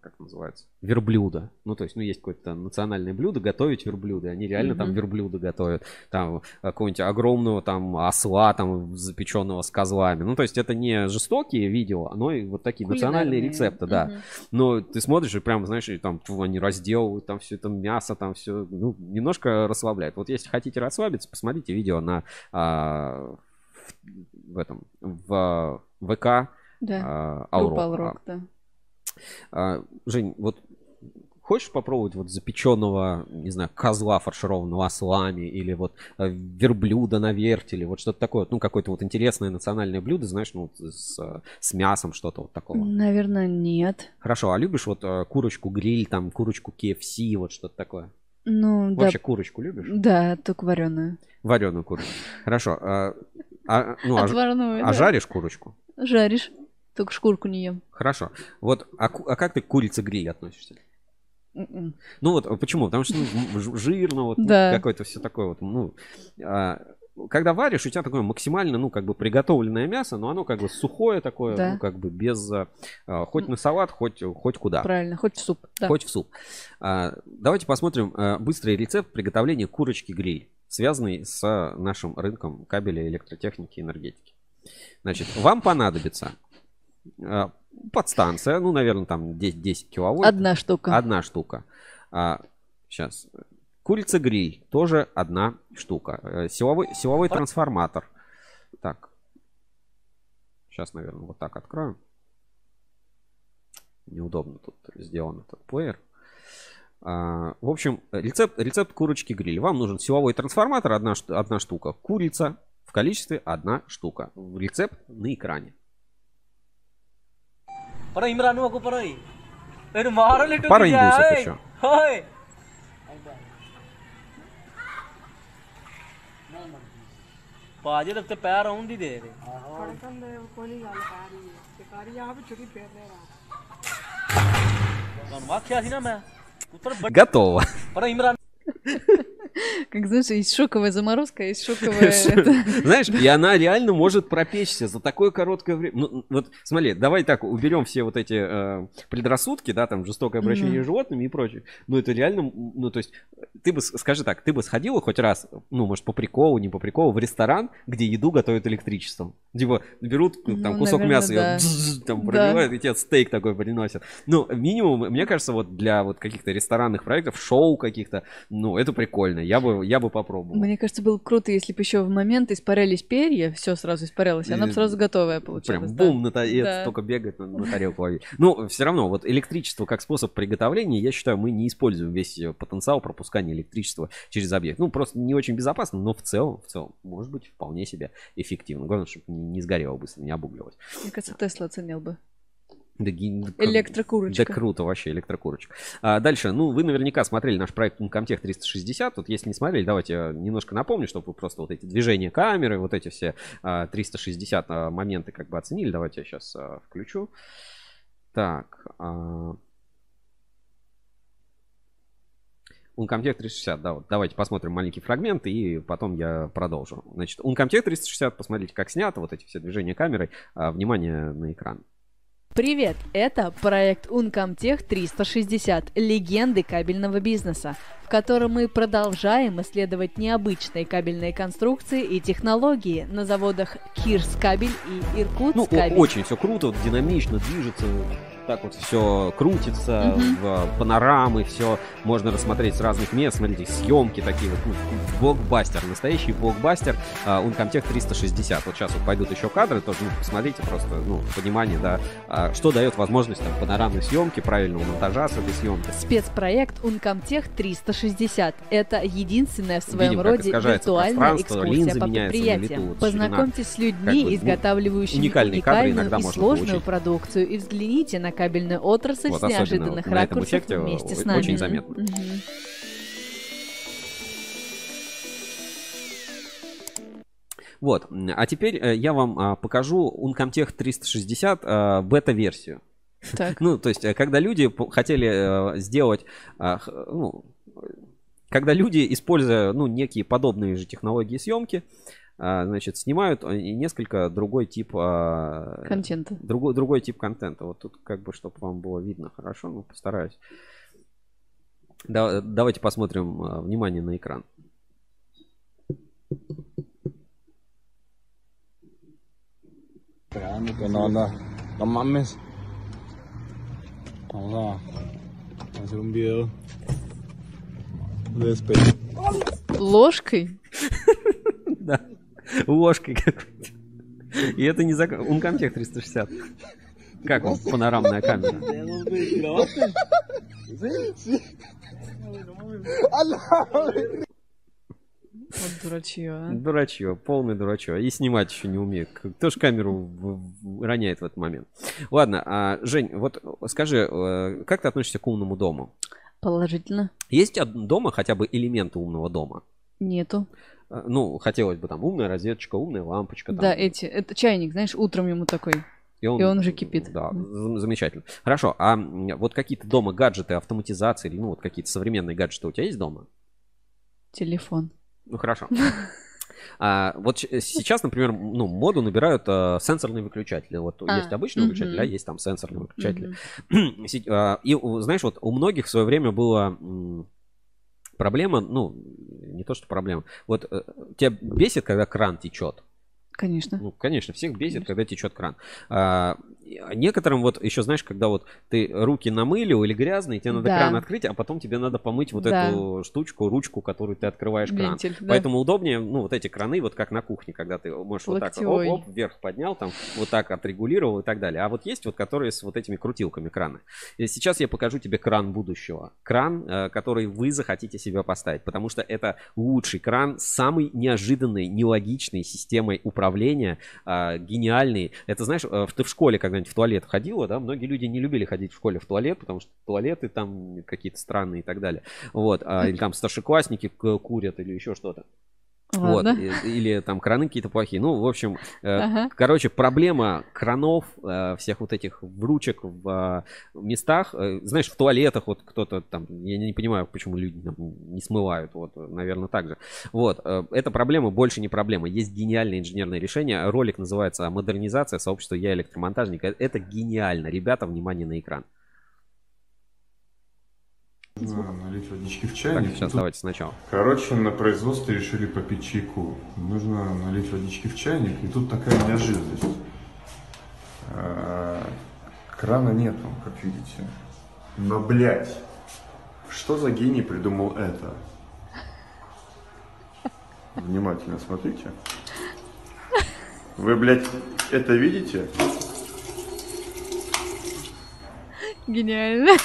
как называется, верблюда. Ну, то есть, ну, есть какое-то национальное блюдо, готовить верблюда. Они реально там Мгм. верблюда готовят. Там э, какого-нибудь огромного там осла, там, запеченного с козлами. Ну, то есть, это не жестокие видео, но и вот такие национальные рецепты, да. Мгм. Но ты смотришь и прям, знаешь, и там фу, они разделывают, там все это мясо, там все, ну, немножко расслабляет. Вот если хотите расслабиться, посмотрите видео на а, в, в этом в ВК Да. а, Группа Аурок. Аурок, да. А, Жень, вот хочешь попробовать вот запеченного, не знаю, козла фаршированного ослами или вот э, верблюда на вертеле, вот что-то такое, ну какое-то вот интересное национальное блюдо, знаешь, ну с, с мясом что-то вот такого. Наверное, нет. Хорошо, а любишь вот э, курочку гриль, там курочку KFC, вот что-то такое? Ну, да. Вообще курочку любишь? Да, только вареную. Вареную курочку. Хорошо. а- а, ну, а, а да. жаришь курочку? Жаришь. Только шкурку не ем. Хорошо. Вот, а, а как ты к курице гриль относишься? М-м. Ну вот а почему? Потому что ну, жирно, вот, ну, Да. какое-то все такое вот. Ну, а, когда варишь, у тебя такое максимально, ну, как бы приготовленное мясо, но оно как бы сухое такое, Да. ну, как бы без, а, а, хоть на салат, хоть, хоть куда. Правильно, хоть в суп. Да. Хоть в суп. А, давайте посмотрим а, быстрый рецепт приготовления курочки гриль, связанный с нашим рынком кабеля, электротехники и энергетики. Значит, вам понадобится подстанция, ну, наверное, там 10, 10 киловольт. Одна штука. Одна штука. сейчас. Курица гриль, тоже одна штука. Э, Силовой, силовой трансформатор. Так. Сейчас, наверное, вот так открою. Неудобно тут сделан этот плеер. А, В общем, рецепт, рецепт курочки гриль. Вам нужен силовой трансформатор, одна, одна штука. Курица в количестве одна штука. Рецепт на экране. ਪਰ ఇమ్రాన్ నువ్వు పరోయ్ నేను మారల్ ఇటు పరోయ్ ఓయ్ ਬਾਜੇ ਦੇ ਉੱਤੇ ਪੈਰ ਆਉਣ ਦੀ ਦੇ ਦੇ। ਖੜਕਣ ਕੋਈ ਗੱਲ ਪੈ ਰਹੀ ਹੈ ਸ਼ਿਕਾਰੀ ਆਪ ਛੁੱਟੀ ਫੇਰ ਲੈ ਰਹਾ ਤੁਹਾਨੂੰ ਆਖਿਆ ਸੀ ਨਾ ਮੈਂ ਪੁੱਤਰ ਗੱਤੋ। ਪਰ ਇਮਰਾਨ Как знаешь, есть шоковая заморозка, есть шоковая... Знаешь, и она реально может пропечься за такое короткое время. Ну, вот смотри, давай так уберем все вот эти э, предрассудки, да, там жестокое обращение с животными и прочее. Ну, это реально, ну, то есть, ты бы, скажи так, ты бы сходила хоть раз, ну, может, по приколу, не по приколу, в ресторан, где еду готовят электричеством. Типа, берут ну, там Ну, кусок наверное, мяса, да. бзз, там Да. пробивают, и тебе стейк такой приносят. Ну, минимум, мне кажется, вот для вот каких-то ресторанных проектов, шоу каких-то, ну, это прикольно. Я бы, я бы попробовал. Мне кажется, было круто, если бы еще в момент испарялись перья, все сразу испарялось, и она бы сразу готовая получалась. Прям да. бум, на та- Да. только бегает на, на тарелку ловить. Ну, все равно, вот электричество как способ приготовления, я считаю, мы не используем весь потенциал пропускания электричества через объект. Ну, просто не очень безопасно, но в целом, в целом, может быть, вполне себе эффективно. Главное, чтобы не, сгорело быстро, не обугливалось. Мне кажется, Тесла оценил бы. Да, да, Электрокурочка. Да круто вообще, электрокурочка. А, дальше, ну, вы наверняка смотрели наш проект Uncomtech 360. Вот если не смотрели, давайте я немножко напомню, чтобы вы просто вот эти движения камеры, вот эти все а, 360 а, моменты как бы оценили. Давайте я сейчас включу. Так. а, Uncomtech 360, да, вот давайте посмотрим маленький фрагмент и потом я продолжу. Значит, Uncomtech 360, посмотрите, как снято, вот эти все движения камерой. А, внимание на экран. Привет! Это проект Uncomtech 360 «Легенды кабельного бизнеса», в котором мы продолжаем исследовать необычные кабельные конструкции и технологии на заводах Кирс Кабель и Иркутск Ну, очень все круто, динамично движется, так вот все крутится, в панорамы, все можно рассмотреть с разных мест. Смотрите, съемки такие вот, ну, блокбастер, настоящий блокбастер а, Uncomtech 360. Вот сейчас вот пойдут еще кадры, тоже ну, посмотрите просто, ну, понимание, да, а, что дает возможность там панорамной съемки, правильного монтажа с этой съемки. Спецпроект Uncomtech 360 – это единственная в своем Видим, роде виртуальная экскурсия по предприятиям. лету, вот Познакомьтесь с людьми, как бы, ну, изготавливающими уникальные кадры уникальную иногда и сложную продукцию, и взгляните на кабельную отрасль Вот, с неожиданных ракурсов вместе с нами. очень заметно. Мгм. Вот, а теперь э, я вам а, покажу Uncomtech 360 а, бета-версию. Так. Ну, то есть, э, когда люди хотели э, сделать, ну, когда люди, используя, ну, некие подобные же технологии съемки, значит, снимают и несколько другой тип... а, Контента. Другой, другой тип контента. Вот тут как бы, чтобы вам было видно хорошо, ну, постараюсь. Да- давайте посмотрим, а, внимание на экран. No, no, no mames. Vamos a hacer un video de. Ложкой? Да. Ложкой какой-то. И это не закон. Uncomtech 360. Как вам панорамная камера? Вот дурачье, а. Дурачье, полный дурачье. И снимать еще не умеет. Кто ж камеру роняет в этот момент? Ладно, а, Жень, вот скажи, э, как ты относишься к умному дому? Положительно. Есть у тебя дома хотя бы элементы умного дома? Нету. Э, Ну, хотелось бы там умная розеточка, умная лампочка. там. Да, эти. Это чайник, знаешь, утром ему такой. И он, И он уже кипит. Да, зам- замечательно. Хорошо, а вот какие-то дома гаджеты, автоматизации, или, ну, вот какие-то современные гаджеты у тебя есть дома? Телефон. Ну, хорошо. А, вот сейчас, например, ну, моду набирают а, сенсорные выключатели. Вот А, есть обычный мгм. выключатель, а есть там сенсорные выключатели. А, И, знаешь, вот у многих в свое время была м, проблема, ну, не то, что проблема. Вот э, тебя бесит, когда кран течет? Конечно. Ну, конечно, всех бесит, когда течет кран. А некоторым вот еще, знаешь, когда вот ты руки намылил или грязные, тебе надо Да. кран открыть, а потом тебе надо помыть вот Да. эту штучку, ручку, которую ты открываешь кран. Вентиль, да. Поэтому удобнее, ну, вот эти краны, вот как на кухне, когда ты можешь вот так Локтевой. оп, оп, вверх поднял, там вот так отрегулировал и так далее. А вот есть вот, которые с вот этими крутилками краны. И сейчас я покажу тебе кран будущего. Кран, э, который вы захотите себе поставить, потому что это лучший кран с самой неожиданной, нелогичной системой управления, а, гениальный. Это знаешь, э, ты в школе когда-нибудь в туалет ходила, да? Многие люди не любили ходить в школе в туалет, потому что туалеты там какие-то странные и так далее. Вот. а, Или там старшеклассники курят или еще что-то. Вот, Ладно. и- или там краны какие-то плохие. Ну, в общем, э, Ага. короче, проблема кранов, э, всех вот этих вручек в э, местах, знаешь, в туалетах вот кто-то там, я не понимаю, почему люди там не смывают, вот, наверное, так же. Вот, эта проблема больше не проблема. Есть гениальное инженерное решение. Ролик называется «Модернизация сообщества Я электромонтажник». Это гениально. Ребята, внимание на экран. Нужно налить водички в Так, чайник. сейчас Тут, давайте сначала. Короче, на производстве решили попить чайку. Нужно налить водички в чайник, и тут такая неожиданность. А, Крана нету, как видите. Но, блядь, что за гений придумал это? Внимательно смотрите. Вы, блядь, это видите? Гениально.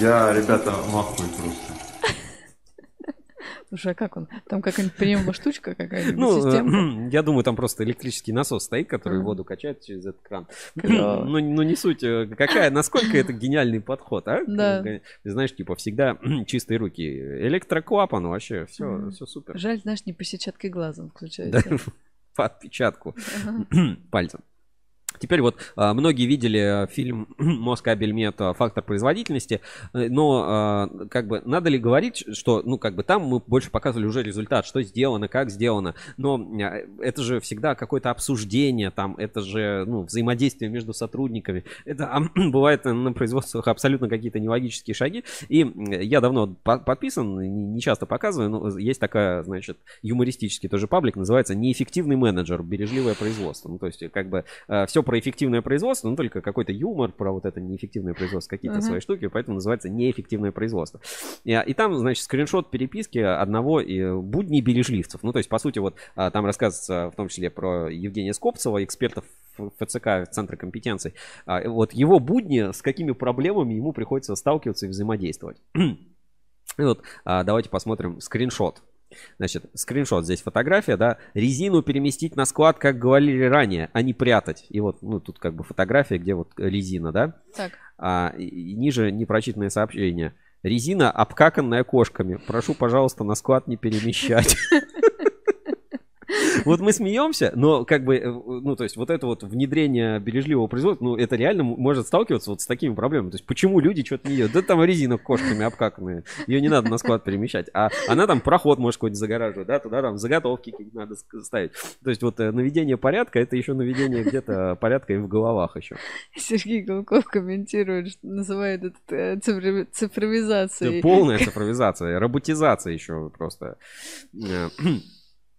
Я, ребята, в ахуе просто. Слушай, а как он? Там какая-нибудь приемная штучка какая-нибудь, Ну, э, я думаю, там просто электрический насос стоит, который воду качает через этот кран. Клево. Ну, ну, не суть, э, какая, насколько это гениальный подход, а? Да. Ты Знаешь, типа, всегда чистые руки. Электроклапан вообще, все, все супер. Жаль, знаешь, не по сетчатке глаза он Да, включается. по отпечатку пальцем. Теперь вот а, многие видели а, фильм Москабель Мета «Фактор производительности», э, но а, как бы надо ли говорить, что ну как бы там мы больше показывали уже результат, что сделано, как сделано, но а, это же всегда какое-то обсуждение, там это же ну, взаимодействие между сотрудниками, это бывает на производствах абсолютно какие-то нелогические шаги, и я давно по- подписан, не часто показываю, но есть такая, значит, юмористический тоже паблик, называется «Неэффективный менеджер. Бережливое производство». Ну, то есть, как бы, все про эффективное производство, но только какой-то юмор про вот это неэффективное производство, какие-то Ага. свои штуки, поэтому называется «Неэффективное производство». И, а, и там, значит, скриншот переписки одного и будней бережливцев. Ну, то есть, по сути, вот а, там рассказывается в том числе про Евгения Скопцева, эксперта ФЦК, Центра компетенций. А, вот его будни, с какими проблемами ему приходится сталкиваться и взаимодействовать. И вот давайте посмотрим скриншот. Значит, скриншот здесь фотография, да. Резину переместить на склад, как говорили ранее, а не прятать. И вот, ну, тут как бы фотография, где вот резина, да. Так. А, и- и ниже непрочитанное сообщение. Резина обкаканная кошками. Прошу, пожалуйста, на склад не перемещать. Вот мы смеемся, но как бы, э, ну, то есть вот это вот внедрение бережливого производства, ну, это реально может сталкиваться вот с такими проблемами. То есть почему люди что-то не делают? Да там резина кошками обкаканная, ее не надо на склад перемещать. А она там проход может какой-нибудь загораживать, да, туда там заготовки какие-то надо ставить. То есть вот э, наведение порядка, это еще наведение где-то порядка и в головах еще. Сергей Голков комментирует, что называет это э, цифрови- цифровизацией. Это полная цифровизация, роботизация еще просто.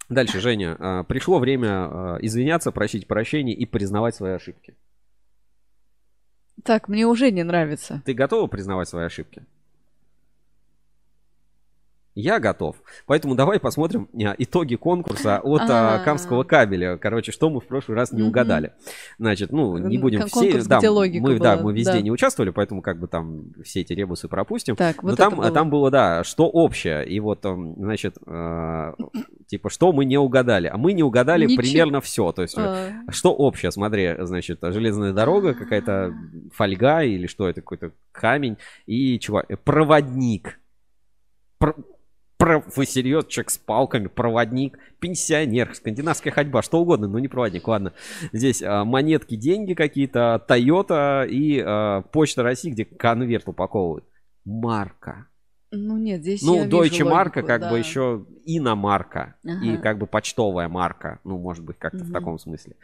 Дальше, Женя. э, Пришло время э, извиняться, просить прощения и признавать свои ошибки. Так, мне уже не нравится. Ты готова признавать свои ошибки? Я готов. Поэтому давай посмотрим а, итоги конкурса от а, А. Камского кабеля. Короче, что мы в прошлый раз не угадали. Значит, ну, не будем кон- все... Да, мы, да, была, мы везде да. не участвовали, поэтому как бы там все эти ребусы пропустим. Так, Но вот там, это было. там было, да, что общее. И вот, там, значит, э, типа, что мы не угадали. А мы не угадали Ничего. примерно все. То есть, э, А. что общее? Смотри, значит, железная дорога, какая-то фольга или что это, какой-то камень и чувак, э, проводник. Про- Про, вы серьезно, человек с палками, проводник, пенсионер, скандинавская ходьба, что угодно, но не проводник, ладно. Здесь а, монетки, деньги какие-то, Toyota и а, Почта России, где конверт упаковывают. Марка. Ну нет, здесь Ну, Deutsche марка, как да. бы еще иномарка. И Ага. как бы почтовая марка. Ну, может быть, как-то в Мгм. таком смысле.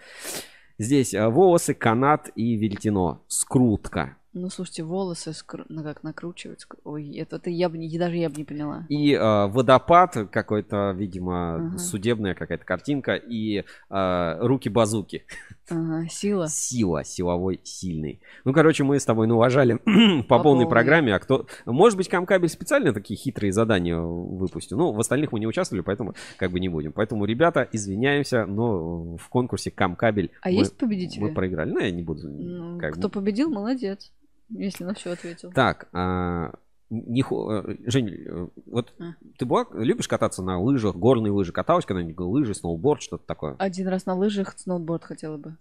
Здесь а, волосы, канат и веретено. Скрутка. Ну, слушайте, волосы скру- ну, как накручивать. Ой, это, это я бы не, даже я бы не поняла. И а, водопад какой-то, видимо, Ага. судебная какая-то картинка. И а, руки-базуки. Ага, сила. Сила, силовой, сильный. Ну, короче, мы с тобой уважали по, По полной программе. А кто... Может быть, Камкабель специально такие хитрые задания выпустил. Ну, в остальных мы не участвовали, поэтому как бы не будем. Поэтому, ребята, извиняемся, но в конкурсе Камкабель А мы, есть победители? мы проиграли. Ну, я не буду. Ну, как бы. кто победил, молодец. Если на все ответил. Так, а, не э, Жень, э, вот А. ты была, любишь кататься на лыжах, горные лыжи? Каталась когда-нибудь? Лыжи, сноуборд, что-то такое? Один раз на лыжах сноуборд хотела бы.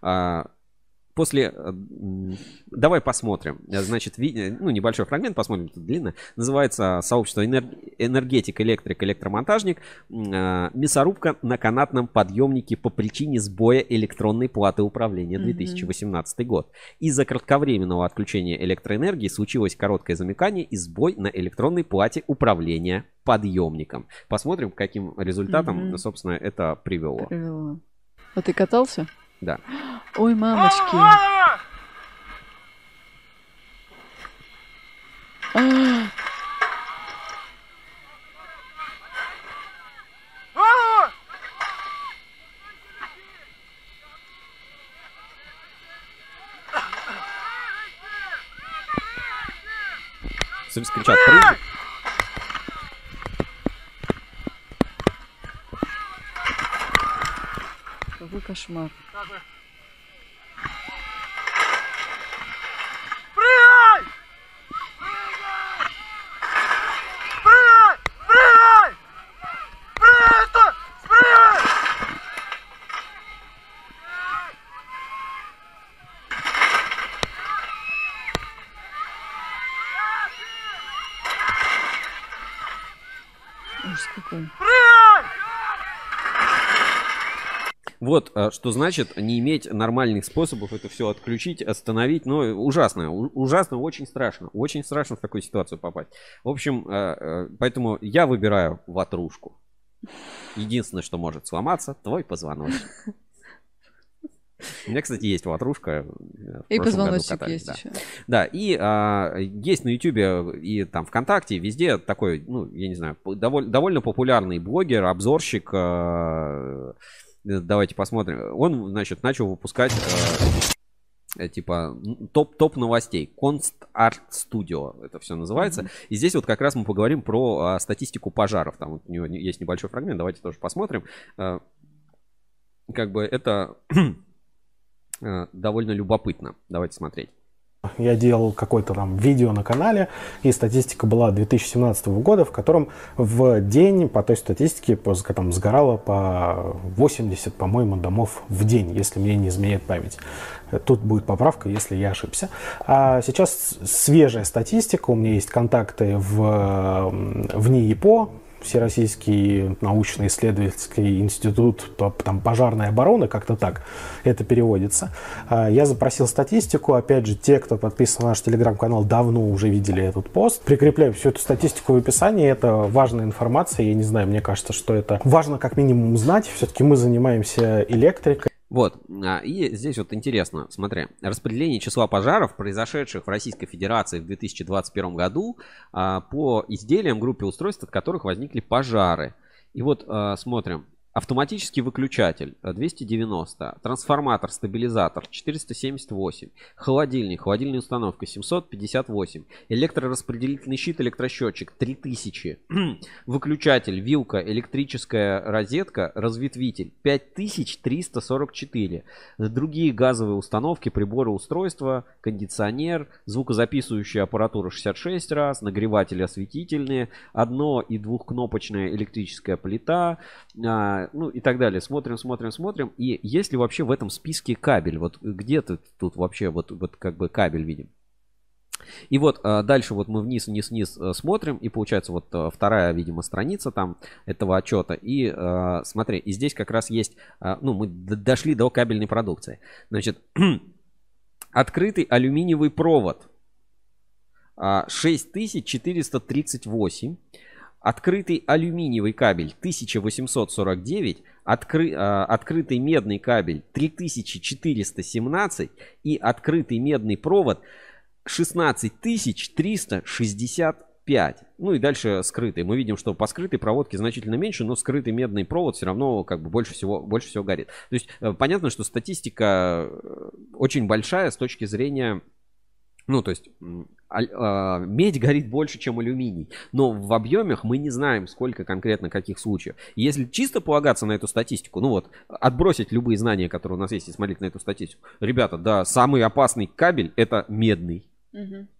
А, После... э, м, Давай посмотрим. Э, Значит, э, ну, небольшой фрагмент, посмотрим, тут длинно. Называется «Сообщество энер- энергетик, электрик, электромонтажник». А, Мясорубка на канатном подъемнике по причине сбоя электронной платы управления Мгм. 2018 год. Из-за кратковременного отключения электроэнергии случилось короткое замыкание и сбой на электронной плате управления подъемником. Посмотрим, к каким результатам, Мгм. собственно, это привело. Привела. А ты катался? Да. Ой, мамочки. Кричат, прыгай. Какой кошмар. Прыгай! Прыгай! Прыгай! Прыгай! стой! Прыгай! Ужас какой. Вот, э, что значит не иметь нормальных способов это все отключить, остановить. Ну, ужасно, у- ужасно, очень страшно. Очень страшно в такую ситуацию попасть. В общем, э, э, поэтому я выбираю ватрушку. Единственное, что может сломаться, твой позвоночник. У меня, кстати, есть ватрушка. э, И позвоночник катались, есть да. еще. Да, и а, есть на Ютубе и там ВКонтакте, везде такой, ну, я не знаю, доволь- довольно популярный блогер, обзорщик. э, давайте посмотрим. Он, значит, начал выпускать э, э, типа топ топ новостей. Const Art Studio это все называется. И здесь вот как раз мы поговорим про а, статистику пожаров. Там вот у него есть небольшой фрагмент давайте тоже посмотрим. Э, как бы это э, довольно любопытно. Давайте смотреть Я делал какое-то там видео на канале, и статистика была 2017 года, в котором в день по той статистике там сгорало по 80, по-моему, домов в день, если мне не изменяет память. Тут будет поправка, если я ошибся. А сейчас свежая статистика, у меня есть контакты в, в НИИПО, Всероссийский научно-исследовательский институт там, пожарной обороны, как-то так это переводится. А, Я запросил статистику. Опять же, те, кто подписан на наш телеграм-канал, давно уже видели этот пост. Прикрепляю всю эту статистику в описании. Это важная информация. Я не знаю, мне кажется, что это важно как минимум знать. Все-таки мы занимаемся электрикой. Вот, а, и здесь вот интересно, смотри, распределение числа пожаров, произошедших в Российской Федерации в 2021 году а, по изделиям группе устройств, от которых возникли пожары. И вот а, смотрим, автоматический выключатель а, 290, трансформатор, стабилизатор 478, холодильник, холодильная установка 758, электрораспределительный щит, электросчетчик 3000, выключатель, вилка, электрическая розетка, разветвитель 5344, другие газовые установки, приборы, устройства, кондиционер, звукозаписывающая аппаратура 66 раз, нагреватели осветительные, одно- и двухкнопочная электрическая плита, а, ну и так далее. Смотрим, смотрим, смотрим. И есть ли вообще в этом списке кабель? Вот где ты тут вообще вот, вот как бы кабель видим? И вот а, дальше вот мы вниз, вниз, вниз э, смотрим, и получается вот э, вторая, видимо, страница там этого отчета. И смотри, и здесь как раз есть, а, ну, мы дошли до кабельной продукции. Значит, открытый алюминиевый провод а, 6438. Открытый алюминиевый кабель 1849, откры, а, открытый медный кабель 3417 и открытый медный провод 16365. Ну и дальше скрытый. Мы видим, что по скрытой проводке значительно меньше, но скрытый медный провод все равно как бы больше всего, больше всего горит. То есть э, понятно, что статистика э, очень большая с точки зрения ну, то есть аль- а, медь горит больше, чем алюминий. Но в объемах мы не знаем, сколько конкретно каких случаев. Если чисто полагаться на эту статистику, ну вот, отбросить любые знания, которые у нас есть, и смотреть на эту статистику. Ребята, да, самый опасный кабель это медный.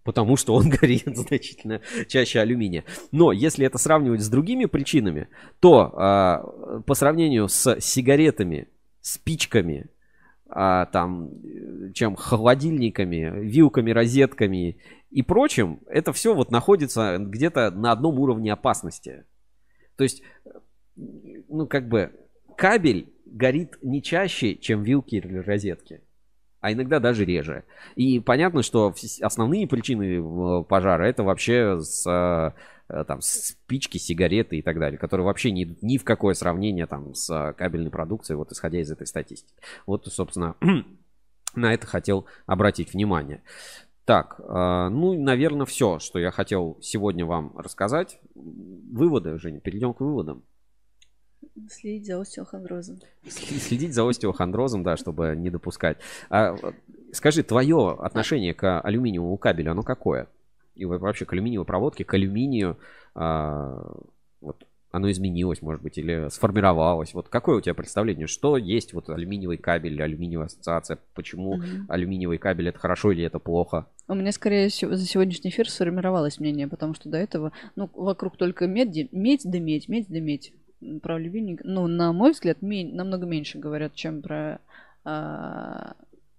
Потому что он горит значительно чаще алюминия. Но если это сравнивать с другими причинами, то а, по сравнению с сигаретами, спичками, а, там, э, чем холодильниками, вилками, розетками и прочим, это все вот находится где-то на одном уровне опасности. То есть, э, ну, как бы, кабель горит не чаще, чем вилки или розетки а иногда даже реже. И понятно, что основные причины э, пожара это вообще с там спички, сигареты и так далее, которые вообще идут ни в какое сравнение там с э, кабельной продукцией, вот исходя из этой статистики. Вот, собственно, на это хотел обратить внимание. Так, э, ну, наверное, все, что я хотел сегодня вам рассказать. Выводы, Женя, перейдем к выводам. Следить за остеохондрозом. Следить за остеохондрозом, да, чтобы не допускать. А, скажи, твое отношение к алюминиевому кабелю, оно какое? И во- вообще к алюминиевой проводке, к алюминию, а, вот оно изменилось, может быть, или сформировалось. Вот какое у тебя представление, что есть вот алюминиевый кабель, алюминиевая ассоциация, почему Мгм. алюминиевый кабель это хорошо или это плохо? У меня скорее за сегодняшний эфир сформировалось мнение, потому что до этого, ну, вокруг только меди, медь да медь, медь да медь. Про алюминий, ну, на мой взгляд, ме- намного меньше говорят, чем про а,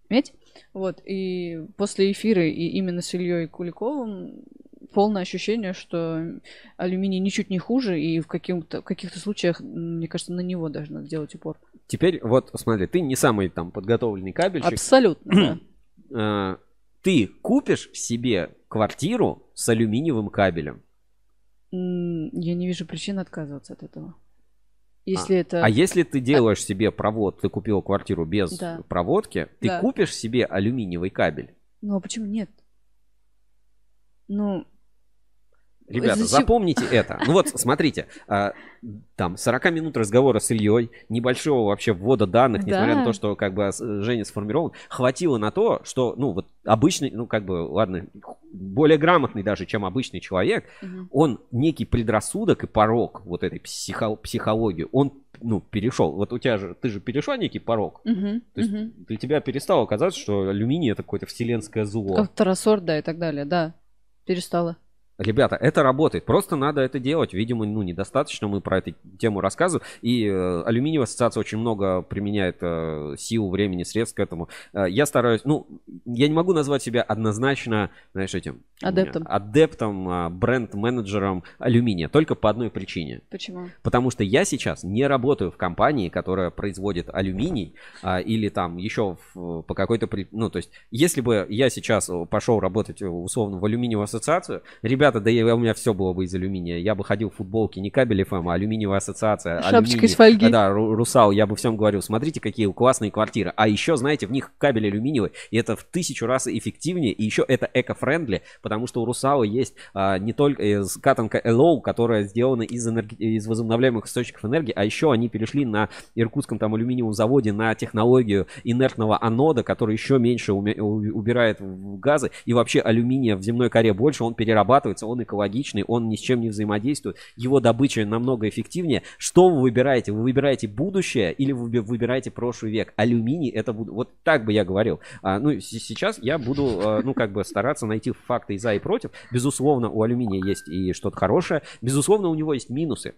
медь. Вот, и после эфира, и именно с Ильей Куликовым, полное ощущение, что алюминий ничуть не хуже, и в каких-то, в каких-то случаях, мне кажется, на него даже надо делать упор. Теперь вот смотри, ты не самый там подготовленный кабельщик. Абсолютно, Э, Ты купишь себе квартиру с алюминиевым кабелем. Я не вижу причин отказываться от этого. Если а, это... а если ты делаешь себе провод, ты купил квартиру без Да. проводки, ты Да. купишь себе алюминиевый кабель. Ну, а почему нет? Ну... Ребята, зачем- запомните это. Ну вот, смотрите, а, там 40 минут разговора с Ильей, небольшого вообще ввода данных, несмотря Да. на то, что как бы Женя сформирован, хватило на то, что, ну вот, обычный, ну как бы, ладно, более грамотный даже, чем обычный человек, Мгм. он некий предрассудок и порог вот этой психо- психологии, он, ну, перешел. Вот у тебя же, ты же перешла некий порог. Мгм, То есть мгм. для тебя перестало казаться, что алюминий это какое-то вселенское зло. Как второсорт, да, и так далее, да. Перестала. Ребята, это работает. Просто надо это делать. Видимо, ну, недостаточно мы про эту тему рассказываем. И э, алюминиевая ассоциация очень много применяет э, сил, времени, средств к этому. Э, я стараюсь, ну, я не могу назвать себя однозначно, знаешь, этим... Адептом. э, Адептом, э, бренд-менеджером алюминия. Только по одной причине. Почему? Потому что я сейчас не работаю в компании, которая производит алюминий, а, или там еще в- по какой-то... при- Ну, то есть, если бы я сейчас э, пошел работать э, условно в алюминиевую ассоциацию, ребята, да я, у меня все было бы из алюминия. Я бы ходил в футболке не кабель FM, а алюминиевая ассоциация. Шапочка из фольги. Да, Ру- Русал, я бы всем говорил, смотрите, какие классные квартиры. А еще, знаете, в них кабель алюминиевый, и это в тысячу раз эффективнее, и еще это эко-френдли, потому что у Русала есть а, не только э, катанка LO, которая сделана из, энерги- из возобновляемых источников энергии, а еще они перешли на иркутском там алюминиевом заводе на технологию инертного анода, который еще меньше уме- убирает газы, и вообще алюминия в земной коре больше, он перерабатывается, он экологичный, он ни с чем не взаимодействует, его добыча намного эффективнее. Что вы выбираете? Вы выбираете будущее или вы выби- выбираете прошлый век? Алюминий это буд- вот так бы я говорил. А, ну, сейчас я буду, а, ну, как бы стараться найти факты и за, и против. Безусловно, у алюминия есть и что-то хорошее. Безусловно, у него есть минусы.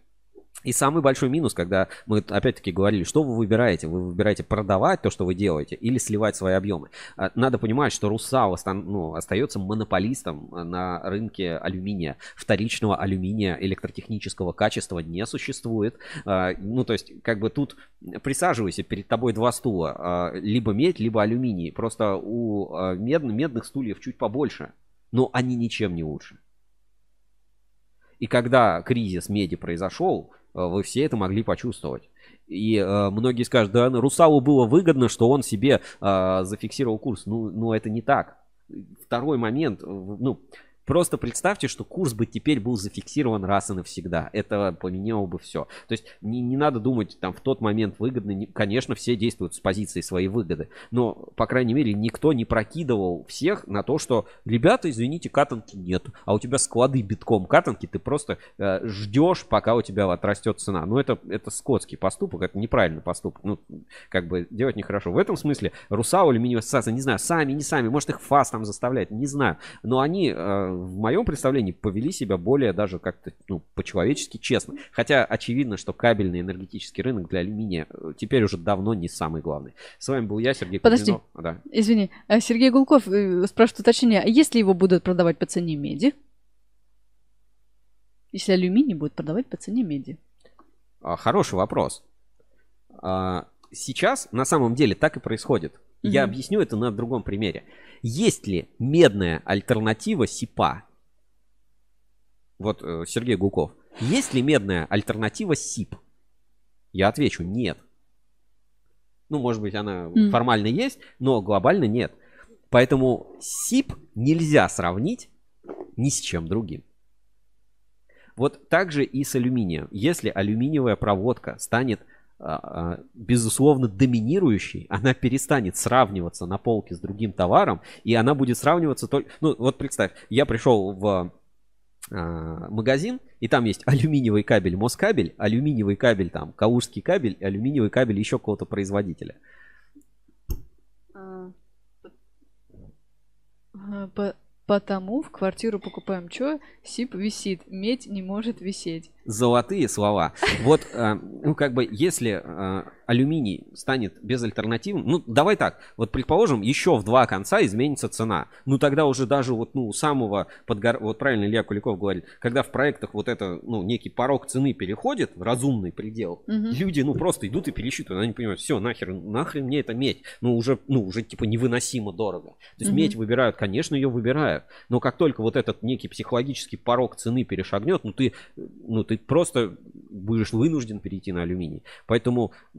И самый большой минус, когда мы опять-таки говорили, что вы выбираете? Вы выбираете продавать то, что вы делаете, или сливать свои объемы. А, Надо понимать, что Русал ну, остается монополистом на рынке алюминия. Вторичного алюминия электротехнического качества не существует. А, Ну, то есть, как бы тут присаживайся, перед тобой два стула. а, Либо медь, либо алюминий. Просто у а, мед- медных стульев чуть побольше, но они ничем не лучше. И когда кризис меди произошел, вы все это могли почувствовать. И э, многие скажут, да, Русалу было выгодно, что он себе э, зафиксировал курс. Ну, ну, это не так. Второй момент, э, ну, просто представьте, что курс бы теперь был зафиксирован раз и навсегда. Это поменяло бы все. То есть не, не надо думать, там, в тот момент выгодно. Не- конечно, все действуют с позиции своей выгоды. Но, по крайней мере, никто не прокидывал всех на то, что, ребята, извините, катанки нет. А у тебя склады битком катанки, ты просто э, ждешь, пока у тебя отрастет цена. Ну, это, это скотский поступок, это неправильный поступок. Ну, как бы делать нехорошо. В этом смысле Русал, Алюминиевая ассоциация, не знаю, сами, не сами, может их ФАС там заставлять, не знаю. Но они, э, в моем представлении, повели себя более даже как-то, ну, по-человечески честно. Хотя очевидно, что кабельный энергетический рынок для алюминия э, теперь уже давно не самый главный. С вами был я, Сергей Подожди. Кузьминов. А, Да. Извини, а Сергей Гулков э, спрашивает уточнение, а если его будут продавать по цене меди? Если алюминий будет продавать по цене меди? А, Хороший вопрос. А, Сейчас на самом деле так и происходит. Я Мгм. объясню это на другом примере. Есть ли медная альтернатива СИПа? Вот э, Сергей Гуков. Есть ли медная альтернатива СИП? Я отвечу нет. Ну, может быть, она М. формально есть, но глобально нет. Поэтому СИП нельзя сравнить ни с чем другим. Вот так же и с алюминием. Если алюминиевая проводка станет безусловно доминирующей, она перестанет сравниваться на полке с другим товаром, и она будет сравниваться только... Ну, вот представь, я пришел в а, магазин, и там есть алюминиевый кабель Москабель, алюминиевый кабель там Калужский кабель, алюминиевый кабель еще какого-то производителя. А, по- Потому в квартиру покупаем что? СИП висит, медь не может висеть. Золотые слова. Вот, э, ну, как бы, если э, алюминий станет безальтернативным, ну, давай так, вот, предположим, еще в два конца изменится цена. Ну, тогда уже даже вот, ну, у самого, подгор... вот правильно Илья Куликов говорит, когда в проектах вот это, ну, некий порог цены переходит в разумный предел, Мгм. люди, ну, просто идут и пересчитывают, они понимают, все, нахер, нахрен мне это медь, ну, уже, ну, уже, типа, невыносимо дорого. То есть Мгм. медь выбирают, конечно, ее выбирают, но как только вот этот некий психологический порог цены перешагнет, ну, ты, ну, ты просто будешь вынужден перейти на алюминий. Поэтому э,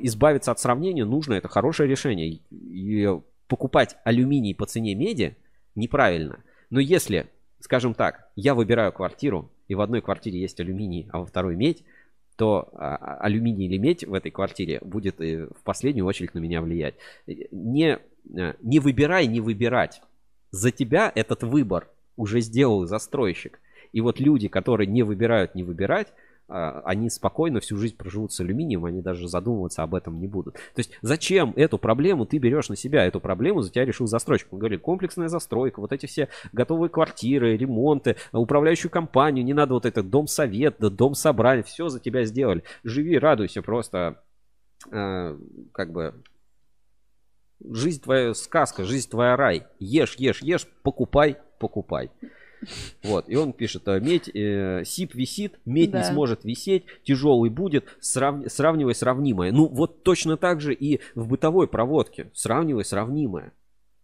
избавиться от сравнения нужно, это хорошее решение. И- покупать алюминий по цене меди неправильно. Но если, скажем так, я выбираю квартиру, и в одной квартире есть алюминий, а во второй медь, то а, а, алюминий или медь в этой квартире будет э, в последнюю очередь на меня влиять. Э, Не, не выбирай, не выбирать. За тебя этот выбор уже сделал застройщик. И вот люди, которые не выбирают не выбирать, а, они спокойно всю жизнь проживут с алюминием, они даже задумываться об этом не будут. То есть зачем эту проблему ты берешь на себя? Эту проблему за тебя решил застройщик. Он говорит, комплексная застройка, вот эти все готовые квартиры, ремонты, управляющую компанию, не надо вот этот дом-совет, да, дом собрания, все за тебя сделали. Живи, радуйся просто, э, как бы, жизнь твоя сказка, жизнь твоя рай. Ешь, ешь, ешь, покупай, покупай. Вот, и он пишет, э, медь, э, СИП висит, медь не Да. сможет висеть, тяжелый будет, срав- сравнивай сравнимое. Ну, вот точно так же и в бытовой проводке, сравнивай сравнимое.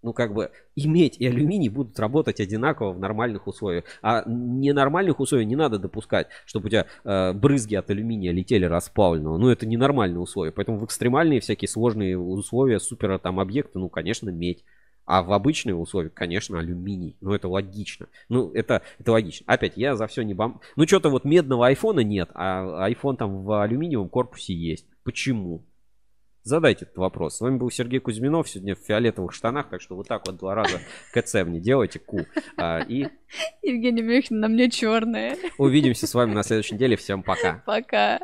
Ну, как бы и медь, и алюминий будут работать одинаково в нормальных условиях. А ненормальных условий не надо допускать, чтобы у тебя э, брызги от алюминия летели расплавленного. Ну, это ненормальные условия. Поэтому в экстремальные всякие сложные условия, супер там объекты, ну, конечно, медь. А в обычные условия, конечно, алюминий. Ну, это логично. Ну, это, это логично. Опять, я за все не бам... Ну, что-то вот медного айфона нет, а айфон там в алюминиевом корпусе есть. Почему? Задайте этот вопрос. С вами был Сергей Кузьминов, сегодня в фиолетовых штанах, так что вот так вот два раза КЦ мне делайте, ку. А, и Евгения Мюхина на мне черная. увидимся с вами на следующей неделе. Всем пока. Пока.